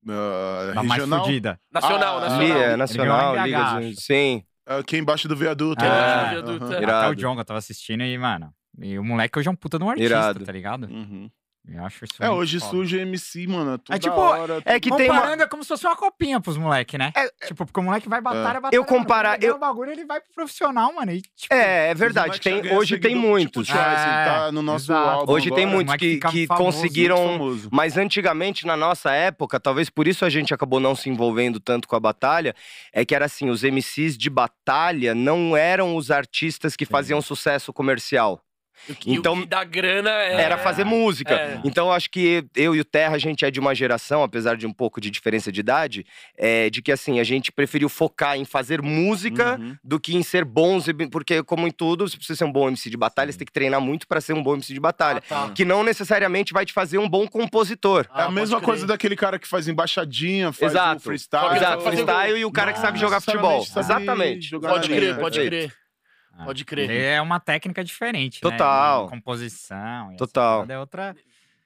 Speaker 4: Ah,
Speaker 2: da mais
Speaker 4: regional?
Speaker 2: fudida?
Speaker 1: Nacional,
Speaker 4: Ah,
Speaker 1: nacional.
Speaker 3: É,
Speaker 2: Ele
Speaker 3: nacional, Liga
Speaker 2: acho.
Speaker 3: Sim,
Speaker 4: Aqui embaixo do viaduto. Né?
Speaker 1: embaixo do viaduto, é.
Speaker 2: Até o Jonga tava assistindo e, mano. E o moleque hoje é um puta de um artista,
Speaker 3: Irado.
Speaker 2: tá ligado?
Speaker 4: Uhum.
Speaker 2: Eu acho isso
Speaker 4: É, hoje
Speaker 2: foda.
Speaker 4: surge MC, mano. Toda
Speaker 2: tipo,
Speaker 4: hora.
Speaker 3: é que tem uma...
Speaker 2: Comparando, é como se fosse uma copinha pros moleque, né?
Speaker 3: É,
Speaker 2: Tipo, porque o moleque vai batalha, batalha.
Speaker 3: Eu comparar-
Speaker 2: mano,
Speaker 3: eu-
Speaker 2: o bagulho, ele vai pro profissional, mano. E, tipo,
Speaker 3: É, é verdade, tem, hoje tem muitos.
Speaker 4: Tipo, Trice,
Speaker 2: É,
Speaker 4: tá no nosso álbum
Speaker 3: Hoje tem
Speaker 4: agora,
Speaker 3: muitos
Speaker 2: moleque
Speaker 3: que, que
Speaker 2: famoso,
Speaker 3: conseguiram. Mas antigamente, na nossa época, talvez por isso a gente acabou não se envolvendo tanto com a batalha, é que era assim, os MCs de batalha não eram os artistas que faziam sucesso comercial.
Speaker 1: O que,
Speaker 3: Então,
Speaker 1: o que dá grana é...
Speaker 3: Era fazer música.
Speaker 1: É.
Speaker 3: Então, eu acho que eu e o Terra, a gente é de uma geração, apesar de um pouco de diferença de idade, é, de que assim, a gente preferiu focar em fazer música
Speaker 4: Uhum.
Speaker 3: do que em ser bons, porque como em tudo, se você ser um bom MC de batalha, você tem que treinar muito pra ser um bom MC de batalha.
Speaker 1: Ah, tá.
Speaker 3: Que não necessariamente vai te fazer um bom compositor.
Speaker 4: É
Speaker 1: Ah,
Speaker 4: a mesma
Speaker 1: pode
Speaker 4: coisa daquele cara que faz embaixadinha, faz
Speaker 3: Exato.
Speaker 4: o freestyle.
Speaker 3: Exato, freestyle e o cara que sabe jogar futebol.
Speaker 4: sabe
Speaker 3: Exatamente.
Speaker 4: jogar
Speaker 1: Pode crer, pode crer. Pode crer.
Speaker 2: É uma técnica diferente, né?
Speaker 3: Total.
Speaker 2: Uma composição.
Speaker 3: Total.
Speaker 2: É outra.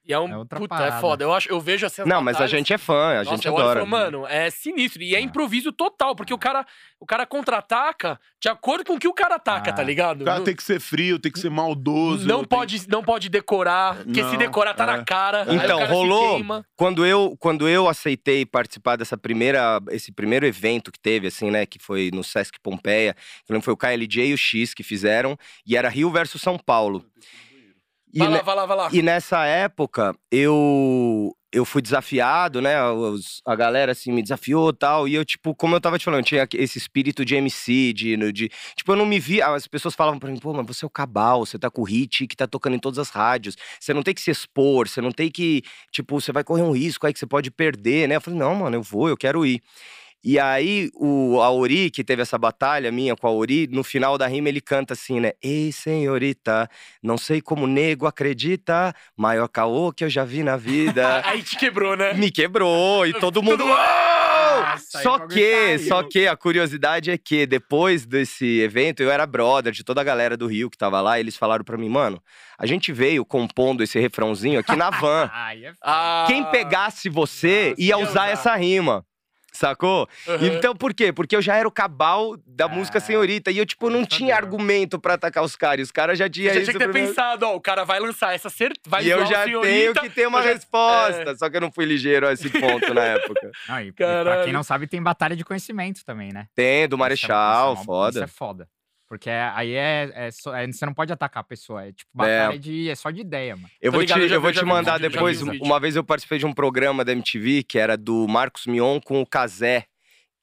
Speaker 1: E é um...
Speaker 2: É outra
Speaker 1: Puta, é
Speaker 2: parada.
Speaker 1: foda. Eu, acho, eu vejo assim as
Speaker 3: Não, mas a
Speaker 1: batalhas-
Speaker 3: gente é fã, a
Speaker 1: Nossa,
Speaker 3: gente adora.
Speaker 1: falo, mano, é sinistro. E é
Speaker 2: Ah.
Speaker 1: improviso total, porque o cara, o cara contra-ataca de acordo com o que o cara ataca,
Speaker 2: Ah.
Speaker 1: tá ligado?
Speaker 4: O cara
Speaker 1: não
Speaker 4: tem que ser frio, tem que ser maldoso.
Speaker 1: não
Speaker 4: tem-
Speaker 1: pode, não pode decorar, porque se
Speaker 4: Não,
Speaker 1: decorar tá
Speaker 4: é.
Speaker 1: na cara.
Speaker 3: Então,
Speaker 1: cara se
Speaker 3: rolou-. Quando eu, quando eu aceitei participar dessa primeira, esse primeiro evento que teve, assim, né, que foi no Sesc Pompeia, que foi o KLJ e o X que fizeram, e era Rio versus São Paulo. E,
Speaker 1: Vai lá, vai lá, vai lá.
Speaker 3: e nessa época, eu eu fui desafiado, né? os- a galera assim me desafiou e tal. E eu, tipo, como eu tava te falando, eu tinha esse espírito de MC, de, de. Tipo, eu não me via. As pessoas falavam pra mim, pô, mas você é o cabal, você tá com o hit que tá tocando em todas as rádios. Você não tem que se expor, você não tem que. Tipo, você vai correr um risco aí que você pode perder, né? Eu falei, não, mano, eu vou, eu quero ir. E aí, o a Ori, que teve essa batalha minha com a Ori, no final da rima ele canta assim, né? Ei, senhorita, não sei como nego acredita, maior caô que eu já vi na vida.
Speaker 1: Aí te quebrou, né?
Speaker 3: Me quebrou e todo mundo.
Speaker 2: Nossa,
Speaker 3: Só
Speaker 2: bagulho
Speaker 3: que,
Speaker 2: caiu.
Speaker 3: só que a curiosidade é que depois desse evento eu era brother de toda a galera do Rio que tava lá, e eles falaram pra mim, mano, a gente veio compondo esse refrãozinho aqui na van.
Speaker 2: Ai, é.
Speaker 1: Ah,
Speaker 3: Quem pegasse você
Speaker 2: Nossa,
Speaker 3: ia usar. essa rima. Sacou?
Speaker 1: aham.
Speaker 3: Então por quê? Porque eu já era o cabal da música
Speaker 2: Ah,
Speaker 3: senhorita e eu, tipo, não tinha argumento pra atacar os caras. e Os caras já tinham
Speaker 1: Você tinha que ter pensado, ó, o cara vai lançar essa certeza. Vai
Speaker 3: E eu já tenho
Speaker 1: senhorita,
Speaker 3: que ter uma
Speaker 1: já-
Speaker 3: resposta. Só que eu não fui ligeiro a esse ponto na época.
Speaker 2: Não, e, e pra quem não sabe, tem batalha de conhecimento também, né?
Speaker 3: Tem,
Speaker 2: Isso
Speaker 3: do
Speaker 2: é-
Speaker 3: Marechal,
Speaker 2: isso é uma-
Speaker 3: foda.
Speaker 2: Isso é foda. Porque é- aí é, é só- é- Você não pode atacar a pessoa. É tipo, batalha de. É só de ideia, mano.
Speaker 3: Eu
Speaker 1: Tô
Speaker 3: vou,
Speaker 1: ligado,
Speaker 3: te,
Speaker 1: eu
Speaker 3: vou te mandar
Speaker 1: vídeo,
Speaker 3: depois. Uma vez eu participei de um programa da MTV que era do Marcos Mion com o Kazé.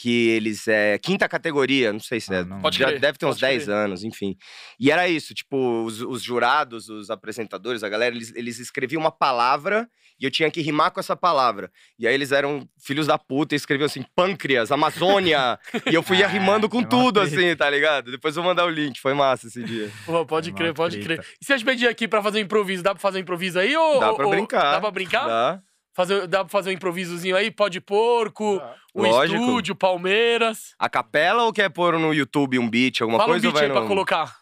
Speaker 3: Que eles é quinta categoria, não sei se é.
Speaker 2: Ah, não-
Speaker 1: Pode
Speaker 3: já
Speaker 1: crer,
Speaker 3: deve ter uns
Speaker 1: pode
Speaker 3: 10
Speaker 1: crer.
Speaker 3: anos, enfim. E era isso, tipo, os, os jurados, os apresentadores, a galera, eles, eles escreviam uma palavra e eu tinha que rimar com essa palavra. E aí eles eram filhos da puta e escreviam assim, pâncreas, Amazônia. e eu fui
Speaker 2: Ah,
Speaker 3: rimando com
Speaker 2: é
Speaker 3: tudo,
Speaker 2: treta.
Speaker 3: assim, tá ligado? Depois eu vou mandar o link, foi massa esse dia.
Speaker 1: Pô, pode
Speaker 2: É
Speaker 1: crer, pode
Speaker 2: treta.
Speaker 1: crer. E se a gente pedir aqui pra fazer um improviso, dá pra fazer um improviso aí? Ou,
Speaker 3: Dá pra
Speaker 1: ou-
Speaker 3: brincar.
Speaker 1: Dá pra brincar?
Speaker 3: Dá?
Speaker 1: Fazer, dá pra fazer um improvisozinho aí? Pode porco, o
Speaker 3: Lógico.
Speaker 1: estúdio, Palmeiras.
Speaker 3: A capela ou quer pôr no YouTube um beat, alguma
Speaker 1: Fala um
Speaker 3: coisa? ou
Speaker 1: beat
Speaker 3: vai
Speaker 1: aí pra
Speaker 3: no-
Speaker 1: colocar.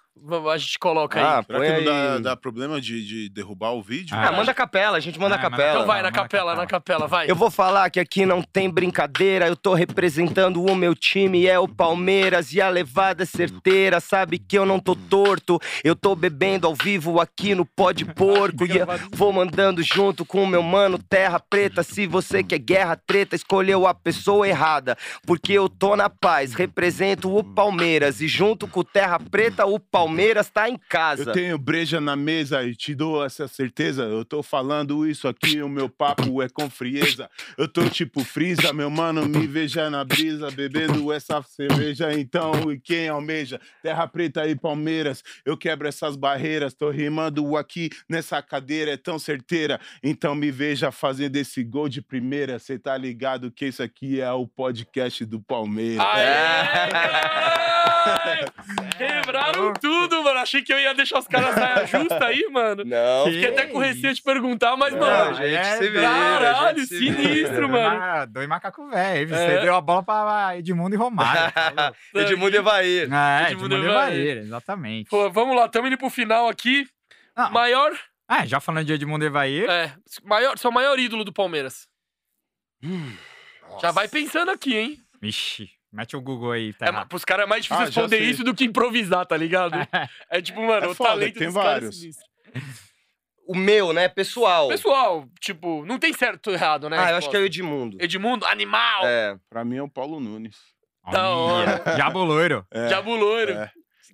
Speaker 1: A gente coloca aí.
Speaker 3: Ah,
Speaker 4: Será
Speaker 3: põe
Speaker 4: que não
Speaker 3: aí.
Speaker 4: dá, dá problema de, de derrubar o vídeo?
Speaker 2: Ah,
Speaker 3: Ah, manda a capela, a gente manda a
Speaker 2: Ah, manda
Speaker 3: capela.
Speaker 1: então vai, na capela, na capela, vai.
Speaker 3: Eu vou falar que aqui não tem brincadeira, eu tô representando o meu time, é o Palmeiras e a levada é certeira, sabe que eu não tô torto, eu tô bebendo ao vivo aqui no Pó de Porco e vou mandando junto com o meu mano Terra Preta, se você quer guerra treta, escolheu a pessoa errada, porque eu tô na paz, represento o Palmeiras e junto com o Terra Preta o Palmeiras tá em casa.
Speaker 4: Eu tenho breja na mesa e te dou essa certeza. Eu tô falando isso aqui, o meu papo é com frieza. Eu tô tipo frisa, meu mano, me veja na brisa, bebendo essa cerveja. Então, e quem almeja? Terra Preta e Palmeiras, eu quebro essas barreiras. Tô rimando aqui nessa cadeira, é tão certeira. Então, me veja fazendo esse gol de primeira. Cê tá ligado que isso aqui é o podcast do Palmeiras.
Speaker 1: Aê, caralho! Quebraram tudo, mano. Achei que eu ia deixar os caras saia justa aí, mano.
Speaker 3: Não,
Speaker 1: Fiquei até com receio de perguntar, mas,
Speaker 3: Não,
Speaker 1: mano.
Speaker 3: gente se vira,
Speaker 1: Caralho,
Speaker 3: a gente se vira.
Speaker 1: sinistro, mano.
Speaker 2: Ah, dois macacos velho. Você
Speaker 1: É.
Speaker 2: deu a bola pra Edmundo e Romário. tá.
Speaker 3: Edmundo Evair.
Speaker 2: é,
Speaker 1: Edmundo
Speaker 2: Edmundo e.
Speaker 1: Evair,
Speaker 2: exatamente.
Speaker 1: Pô, vamos lá, tamo indo pro final aqui.
Speaker 2: Não.
Speaker 1: Maior,
Speaker 2: Ah, já falando de Edmundo e Evair,
Speaker 1: é, maior, seu maior ídolo do Palmeiras. Já vai pensando aqui, hein?
Speaker 2: Vixe, mete o Google aí, tá
Speaker 1: É,
Speaker 2: errado.
Speaker 1: pros caras é mais difícil
Speaker 4: Ah,
Speaker 1: responder isso do que improvisar, tá ligado? É tipo, mano,
Speaker 4: É
Speaker 1: o
Speaker 4: foda,
Speaker 1: talento
Speaker 4: tem
Speaker 1: dos caras é
Speaker 4: vários.
Speaker 3: O meu, né, pessoal.
Speaker 1: Pessoal, tipo, não tem certo ou errado, né?
Speaker 3: Ah, eu acho que é o. Edmundo.
Speaker 1: Edmundo, animal!
Speaker 3: É.
Speaker 4: Pra mim é o Paulo Nunes.
Speaker 1: Da
Speaker 2: Olha, Diabo loiro.
Speaker 4: É,
Speaker 1: Diabo loiro.
Speaker 4: é.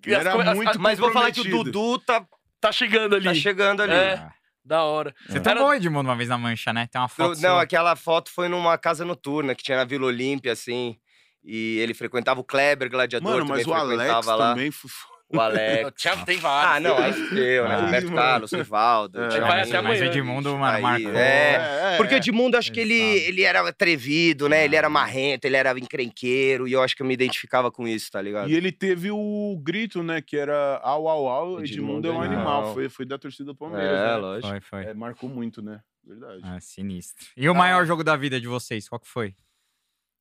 Speaker 1: As
Speaker 4: Era
Speaker 1: as-
Speaker 4: muito
Speaker 1: as-
Speaker 3: Mas vou falar que o. Dudu tá,
Speaker 1: Tá chegando ali.
Speaker 3: tá chegando ali.
Speaker 1: É. Da hora.
Speaker 2: Você tomou o Edmundo uma vez na mancha, né? Tem uma
Speaker 3: Eu-
Speaker 2: foto
Speaker 3: não,
Speaker 2: sua.
Speaker 3: aquela foto foi numa casa noturna que tinha na Vila Olímpia, assim. E ele frequentava o Kleber Gladiador,
Speaker 4: Mano, mas
Speaker 3: também
Speaker 4: o Alex
Speaker 3: frequentava lá.
Speaker 4: também. fu-
Speaker 3: O Alex.
Speaker 1: Thiago tem vários.
Speaker 3: Ah, não, aí eu, né? Roberto. Carlos, Rivaldo.
Speaker 4: É.
Speaker 1: Vai até
Speaker 2: mas o. Edmundo, mano,
Speaker 3: Aí,
Speaker 2: marcou.
Speaker 3: é. Porque o Edmundo, acho que ele,
Speaker 2: Ele
Speaker 3: era atrevido, né? Ele era marrento, ele era encrenqueiro. E eu acho que eu me identificava com isso, tá ligado?
Speaker 4: E ele teve o grito, né? Que era au, au, au,
Speaker 3: Edmundo
Speaker 4: Edmundo é um
Speaker 3: animal.
Speaker 4: Foi, foi da torcida do Palmeiras,
Speaker 3: É,
Speaker 4: né?
Speaker 3: lógico.
Speaker 2: Foi, foi.
Speaker 4: É, marcou muito, né? Verdade.
Speaker 2: Ah, sinistro. E o maior jogo da vida de vocês, qual que foi?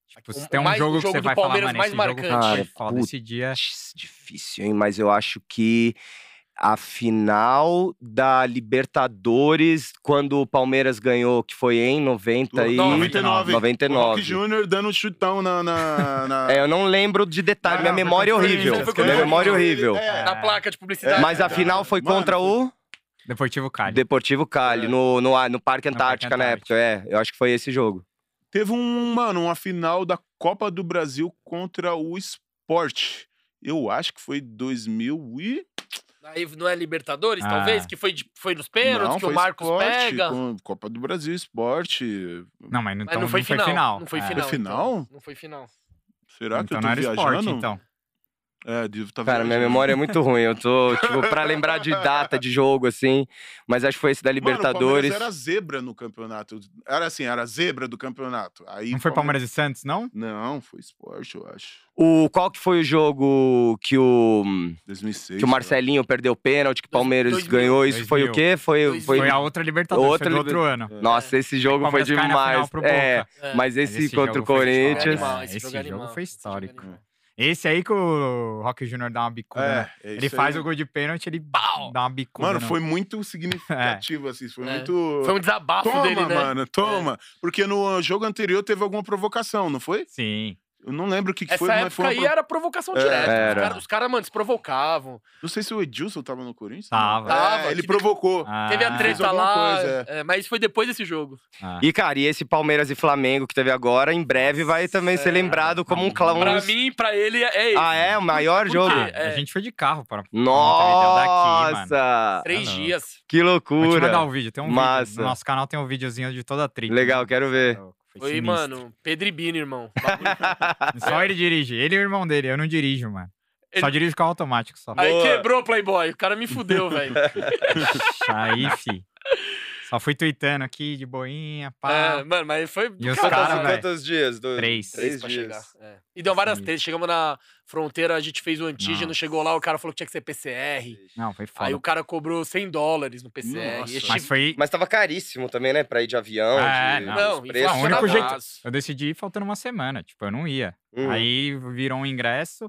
Speaker 2: Tipo,
Speaker 1: O-
Speaker 2: se tem um
Speaker 1: mais-
Speaker 2: jogo que
Speaker 1: jogo
Speaker 2: você
Speaker 1: do
Speaker 2: vai falar,
Speaker 1: Palmeiras
Speaker 2: mano,
Speaker 1: mais
Speaker 2: esse jogo
Speaker 1: marcante.
Speaker 2: foi
Speaker 3: Cara,
Speaker 2: foda
Speaker 3: puta.
Speaker 2: esse dia.
Speaker 3: Putz, Difícil, hein? Mas eu acho que a final da Libertadores, quando o Palmeiras ganhou, que foi em 90 e...
Speaker 4: 99.
Speaker 3: 99.
Speaker 4: O Rock Júnior dando um chutão na. na, na-
Speaker 3: É, eu não lembro de detalhe,
Speaker 4: Ah,
Speaker 3: minha memória é horrível. Minha memória é horrível.
Speaker 4: É.
Speaker 1: Na placa de publicidade.
Speaker 3: Mas a final foi
Speaker 4: Mano,
Speaker 3: contra o
Speaker 2: Deportivo Cali.
Speaker 3: Deportivo Cali,
Speaker 4: É.
Speaker 3: no, no, no Parque
Speaker 2: No Parque
Speaker 3: Antártica na época. É, eu acho que foi esse jogo.
Speaker 4: Teve um, mano, uma final da Copa do Brasil contra o Sport. Eu acho que foi 2000 e...
Speaker 1: Aí não é Libertadores,
Speaker 2: Ah.
Speaker 1: talvez? Que foi, de- foi nos pênaltis,
Speaker 4: Não,
Speaker 1: que o
Speaker 4: foi
Speaker 1: Marcos
Speaker 4: Sport,
Speaker 1: pega.
Speaker 4: com Copa do Brasil, Sport.
Speaker 2: Não, mas, então,
Speaker 1: Mas não foi final. Não foi
Speaker 2: É.
Speaker 1: final.
Speaker 4: Foi final?
Speaker 1: então. Não foi final.
Speaker 4: Será que
Speaker 2: Então
Speaker 4: eu
Speaker 2: não
Speaker 4: tô
Speaker 2: era
Speaker 4: viajando?
Speaker 2: esporte, então.
Speaker 4: É, devo tá
Speaker 3: Cara, minha memória é muito ruim. Eu tô, tipo, pra lembrar de data de jogo, assim. Mas acho que foi esse da
Speaker 4: Mano, o Palmeiras
Speaker 3: Libertadores.
Speaker 4: era zebra no campeonato. Era assim, era zebra do campeonato. Aí
Speaker 2: Não foi Palmeiras e Santos, não?
Speaker 4: Não, foi esporte, eu acho.
Speaker 3: O, qual que foi o jogo que o,
Speaker 4: 2006.
Speaker 3: que o Marcelinho perdeu o pênalti, que o Palmeiras
Speaker 1: 2000.
Speaker 3: ganhou? Isso foi o
Speaker 2: 2000.
Speaker 3: quê? Foi,
Speaker 1: 2000.
Speaker 3: foi...
Speaker 2: Foi a outra Libertadores,
Speaker 3: Outra
Speaker 2: foi outro ano.
Speaker 3: Nossa, esse jogo foi
Speaker 2: Palmeiras
Speaker 3: demais. É.
Speaker 1: É.
Speaker 3: mas esse,
Speaker 2: Mas esse
Speaker 3: contra o Corinthians.
Speaker 2: É,
Speaker 1: esse
Speaker 2: esse
Speaker 1: jogo é
Speaker 2: foi
Speaker 1: é
Speaker 2: histórico. Esse aí que o Rock Júnior dá uma bicuda, né?
Speaker 4: É, é
Speaker 2: Ele faz
Speaker 4: aí.
Speaker 2: o gol de pênalti, ele
Speaker 1: Pau!
Speaker 2: dá uma bicuda.
Speaker 4: Mano,
Speaker 2: no-
Speaker 4: foi muito significativo, assim. Foi
Speaker 1: É.
Speaker 4: muito.
Speaker 1: Foi um desabafo
Speaker 4: Toma,
Speaker 1: dele, né?
Speaker 4: mano, toma. Porque no jogo anterior teve alguma provocação, não foi?
Speaker 2: Sim.
Speaker 4: Eu não lembro o que, que
Speaker 1: Essa
Speaker 4: foi, mas
Speaker 1: época
Speaker 4: foi uma
Speaker 1: aí
Speaker 4: pro-
Speaker 1: era provocação
Speaker 4: É,
Speaker 1: direta.
Speaker 3: era.
Speaker 1: Os caras, os cara, mano, se provocavam.
Speaker 4: Não sei se o Edilson tava no Corinthians.
Speaker 2: Tava.
Speaker 1: Tava,
Speaker 4: É, ele provocou.
Speaker 2: Ah,
Speaker 1: Teve a treta lá.
Speaker 4: coisa,
Speaker 1: é, mas isso foi depois desse jogo.
Speaker 2: ah.
Speaker 3: E, cara, e esse Palmeiras e Flamengo que teve agora, em breve vai também ser lembrado como um clown.
Speaker 1: Pra mim, pra ele, é esse.
Speaker 3: Ah, é? O maior jogo?
Speaker 1: É.
Speaker 2: A gente foi de carro para pra Montevidéu daqui, mano.
Speaker 3: Nossa!
Speaker 1: Três
Speaker 2: Ah,
Speaker 1: dias.
Speaker 3: Que
Speaker 2: Vou te mandar
Speaker 3: loucura!
Speaker 2: o vídeo. Tem um
Speaker 3: Massa.
Speaker 2: vídeo. No nosso canal tem um videozinho de toda a trip.
Speaker 3: Legal, quero ver.
Speaker 1: Foi,
Speaker 2: sinistro.
Speaker 1: mano, Pedro e Bino, irmão.
Speaker 2: Só ele dirige. Ele e o irmão dele. Eu não dirijo, mano. Só
Speaker 1: Ele-
Speaker 2: dirijo carro automático só.
Speaker 1: Aí
Speaker 3: Boa.
Speaker 1: quebrou o Playboy. O cara me fudeu, velho.
Speaker 2: Aí, fi. Só fui tweetando aqui de boinha, pá.
Speaker 1: É, mano, mas foi do
Speaker 2: E os cara,
Speaker 3: Quantos,
Speaker 2: velho.
Speaker 3: quantos dias? Do-
Speaker 2: Três.
Speaker 3: Três
Speaker 1: pra
Speaker 3: dias.
Speaker 1: chegar. é. E deu várias
Speaker 2: Sim.
Speaker 1: tretas. Chegamos na fronteira, a gente fez o antígeno,
Speaker 2: Nossa.
Speaker 1: chegou lá, o cara falou que tinha que ser PCR.
Speaker 2: Não, foi foda.
Speaker 1: Aí o cara cobrou 100 dólares no PCR.
Speaker 4: Nossa.
Speaker 2: Mas foi.
Speaker 3: Mas tava caríssimo também, né? Pra ir de avião.
Speaker 2: É,
Speaker 3: de,
Speaker 2: não.
Speaker 1: Não,
Speaker 3: os preços.
Speaker 2: o único jeito-. Eu decidi ir faltando uma semana. Tipo, eu não ia.
Speaker 3: Hum.
Speaker 2: Aí virou um ingresso.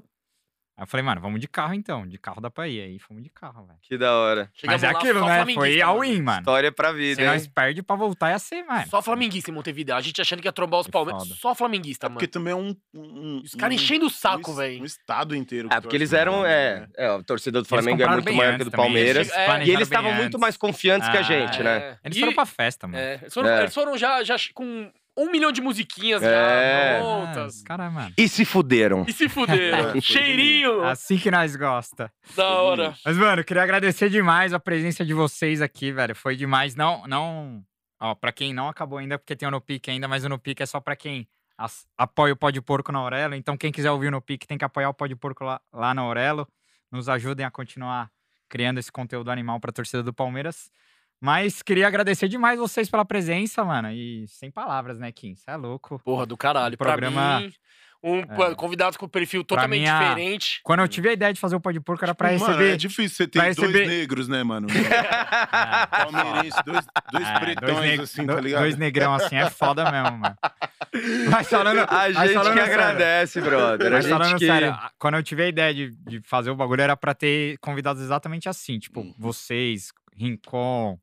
Speaker 2: Aí eu falei, mano, vamos de carro então. De carro dá pra ir. Aí fomos de carro, velho.
Speaker 3: Que da hora.
Speaker 1: Chegamos
Speaker 2: Mas é
Speaker 1: lá,
Speaker 2: aquilo,
Speaker 1: só
Speaker 2: né? Foi
Speaker 1: mano.
Speaker 2: all-in, mano.
Speaker 3: História pra vida,
Speaker 2: Se
Speaker 3: hein?
Speaker 2: nós perde pra voltar, ia ser, mano.
Speaker 1: Só flamenguista em Montevideo. A gente achando que ia trombar os Palmeiras. Só flamenguista, mano.
Speaker 4: Porque também é um. um
Speaker 1: Os caras
Speaker 4: um-
Speaker 1: enchendo o
Speaker 4: um
Speaker 1: saco,
Speaker 4: es-
Speaker 1: velho.
Speaker 4: Um estado inteiro.
Speaker 3: É,
Speaker 4: que
Speaker 3: porque eles eram. É,
Speaker 4: né?
Speaker 3: é, a torcida do Flamengo é muito maior que do
Speaker 2: também,
Speaker 3: Palmeiras.
Speaker 1: eles
Speaker 3: E eles estavam muito mais confiantes que a
Speaker 2: Ah,
Speaker 3: gente, né?
Speaker 1: É.
Speaker 2: Eles
Speaker 1: E-
Speaker 2: foram pra festa, mano.
Speaker 1: É, eles, foram,
Speaker 3: É.
Speaker 1: eles foram já, já com um milhão de musiquinhas
Speaker 3: É.
Speaker 1: já prontas.
Speaker 2: Cara, mano.
Speaker 3: E se fuderam.
Speaker 1: E se fuderam. Cheirinho
Speaker 2: Assim que nós gosta.
Speaker 1: da hora.
Speaker 2: Mas, mano, queria agradecer demais a presença de vocês aqui, velho. Foi demais. Não, não. Ó, pra quem não acabou ainda, porque tem o No Pique ainda, mas o No Pique é só pra quem as- apoia o Pode Porco na Aurelo. Então, quem quiser ouvir o No Pique tem que apoiar o Pode Porco lá, lá na Aurelo. Nos ajudem a continuar criando esse conteúdo animal pra torcida do Palmeiras. Mas queria agradecer demais vocês pela presença, mano. E sem palavras, né, Kim? Você é louco.
Speaker 1: Porra, do caralho.
Speaker 2: Programa-
Speaker 1: Pra mim, um
Speaker 2: É.
Speaker 1: convidado com perfil totalmente
Speaker 2: mim, a-
Speaker 1: diferente.
Speaker 2: Quando eu tive a ideia de fazer o Pode Porco, era pra
Speaker 4: Mano,
Speaker 2: receber.
Speaker 4: é difícil você ter dois
Speaker 2: receber-
Speaker 4: negros, né, mano?
Speaker 2: Ah,
Speaker 4: Palmeirense, dois, dois
Speaker 2: É,
Speaker 4: pretões,
Speaker 2: neg-
Speaker 4: assim, tá ligado?
Speaker 2: Dois negrão assim é foda mesmo, mano. Mas falando,
Speaker 3: A
Speaker 2: mas
Speaker 3: gente
Speaker 2: falando
Speaker 3: que
Speaker 2: sério,
Speaker 3: agradece, brother. A
Speaker 2: Mas
Speaker 3: gente
Speaker 2: falando
Speaker 3: que...
Speaker 2: sério, quando eu tive a ideia de, de fazer o bagulho, era pra ter convidados exatamente assim. Tipo,
Speaker 4: Uhum.
Speaker 2: vocês, Rincon.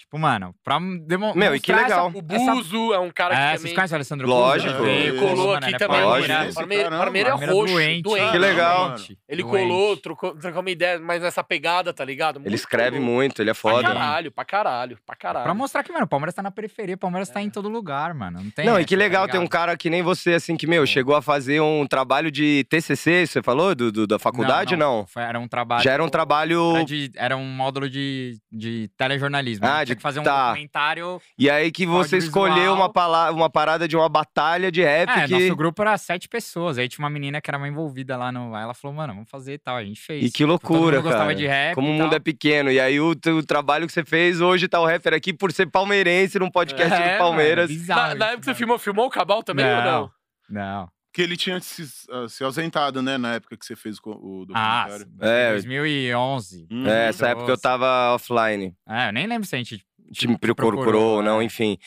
Speaker 2: Tipo, mano, pra demo-
Speaker 3: Meu, e que
Speaker 2: mostrar essa-
Speaker 3: legal.
Speaker 1: O
Speaker 2: essa-
Speaker 1: Buzo é um cara que
Speaker 2: É,
Speaker 1: também...
Speaker 2: vocês conhecem o Alessandro
Speaker 3: Lógico.
Speaker 2: Buzo?
Speaker 1: Ele
Speaker 4: Ele
Speaker 1: colou
Speaker 2: mano,
Speaker 1: aqui
Speaker 2: ele é
Speaker 1: também.
Speaker 3: Lógico.
Speaker 1: Palmeiras
Speaker 4: caramba,
Speaker 1: Palmeiras é
Speaker 2: Palmeiras
Speaker 1: roxo,
Speaker 2: doente,
Speaker 1: doente.
Speaker 3: Que legal.
Speaker 2: doente,
Speaker 1: Ele
Speaker 2: doente.
Speaker 1: colou, trocou, trocou uma ideia, mas nessa pegada, tá ligado?
Speaker 3: Ele
Speaker 1: Muito
Speaker 3: escreve
Speaker 1: louco.
Speaker 3: muito, ele é
Speaker 1: Pra
Speaker 3: foda.
Speaker 1: caralho, pra caralho, pra caralho.
Speaker 2: Pra mostrar que, mano, o Palmeiras tá na periferia, o Palmeiras tá
Speaker 1: É.
Speaker 2: em todo lugar, mano. Não tem
Speaker 3: Não, e
Speaker 2: essa,
Speaker 3: que
Speaker 2: tá
Speaker 3: legal ter um cara que nem você, assim, que, meu, chegou a fazer um trabalho de TCC, você falou? Do, do- da faculdade? Não.
Speaker 2: Foi- Era um trabalho.
Speaker 3: Já era um trabalho...
Speaker 2: Era, de- era um módulo de, de telejornalismo.
Speaker 3: Ah,
Speaker 2: Ah,
Speaker 3: de-
Speaker 2: tinha que fazer um
Speaker 3: tá.
Speaker 2: documentário.
Speaker 3: E aí que você escolheu uma, pala- uma parada de uma batalha de rap
Speaker 2: É,
Speaker 3: que...
Speaker 2: nosso grupo era sete pessoas. Aí tinha uma menina que era mais envolvida lá no. Aí ela falou, mano, vamos fazer e tal. A gente fez.
Speaker 3: E que
Speaker 2: Todo
Speaker 3: loucura,
Speaker 2: mundo gostava
Speaker 3: cara.
Speaker 2: de rap.
Speaker 3: Como o mundo é pequeno. E aí o, teu trabalho que você fez, hoje tá o rapper aqui por ser palmeirense num podcast
Speaker 2: É,
Speaker 3: do Palmeiras.
Speaker 2: Mano, bizarro
Speaker 1: Na, na época que você filmou, filmou o Cabal também ou não?
Speaker 2: Não.
Speaker 4: Que ele tinha se, ah, se ausentado, né, na época que você fez o, o
Speaker 2: Ah,
Speaker 4: documentário.
Speaker 3: É.
Speaker 2: 2011.
Speaker 4: Hum,
Speaker 3: É, essa época eu tava offline.
Speaker 2: É, eu nem lembro se a gente.
Speaker 3: Te me procurou ou não,
Speaker 2: é.
Speaker 3: enfim.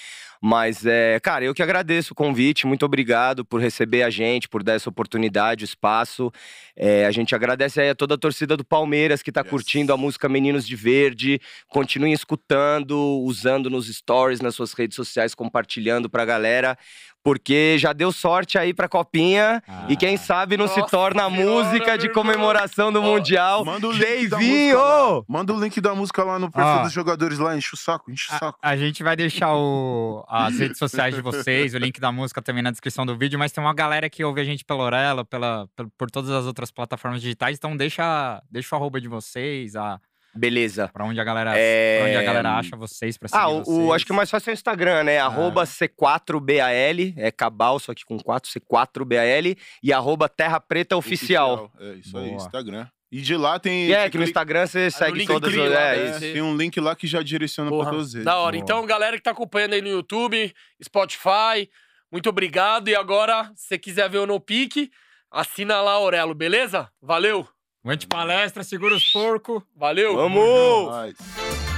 Speaker 3: Mas, é, cara, eu que agradeço o convite, muito obrigado por receber a gente, por dar essa oportunidade, espaço. É, a gente agradece aí a toda a torcida do Palmeiras que tá
Speaker 4: Yes.
Speaker 3: curtindo a música Meninos de Verde. Continuem escutando, usando nos stories, nas suas redes sociais, compartilhando pra galera. Porque já deu sorte aí pra Copinha. E quem
Speaker 2: Ah.
Speaker 3: sabe não se
Speaker 1: Nossa
Speaker 3: torna a música de
Speaker 1: meu irmão.
Speaker 3: comemoração do
Speaker 1: Ó,
Speaker 3: Mundial.
Speaker 4: Manda o link
Speaker 3: Deivinho!
Speaker 4: Manda o link da música lá no perfil dos jogadores lá, enche o saco, enche o
Speaker 2: A,
Speaker 4: saco.
Speaker 2: a gente vai deixar o- as redes sociais de vocês, o link da música também na descrição do vídeo, mas tem uma galera que ouve a gente pela Orelo, pela, pel- por todas as outras plataformas digitais, então deixa, deixa o arroba de vocês, a,
Speaker 3: Beleza.
Speaker 2: pra onde a galera,
Speaker 3: É,
Speaker 2: onde a galera acha vocês, pra seguir
Speaker 3: Ah, o, o-
Speaker 2: vocês.
Speaker 3: acho que o mais fácil é o Instagram, né? Arroba C4BAL, é Cabal, só que com 4, C4BAL, e arroba Terra Preta Oficial.
Speaker 4: É isso aí,
Speaker 2: Boa.
Speaker 4: Instagram. E de lá tem.
Speaker 3: É,
Speaker 4: você
Speaker 3: que no
Speaker 4: clica-
Speaker 3: Instagram você segue todas as. É,
Speaker 1: né?
Speaker 4: Tem um link lá que já direciona
Speaker 1: Porra,
Speaker 4: pra todas as redes.
Speaker 1: Da hora.
Speaker 2: Boa.
Speaker 1: Então, galera que tá acompanhando aí no YouTube, Spotify, muito obrigado. E agora, se você quiser ver o No Pique, assina lá, Aurelo, beleza? Valeu!
Speaker 2: Aguente palestra, segura os porcos.
Speaker 1: Valeu!
Speaker 3: Vamos!
Speaker 4: Nós.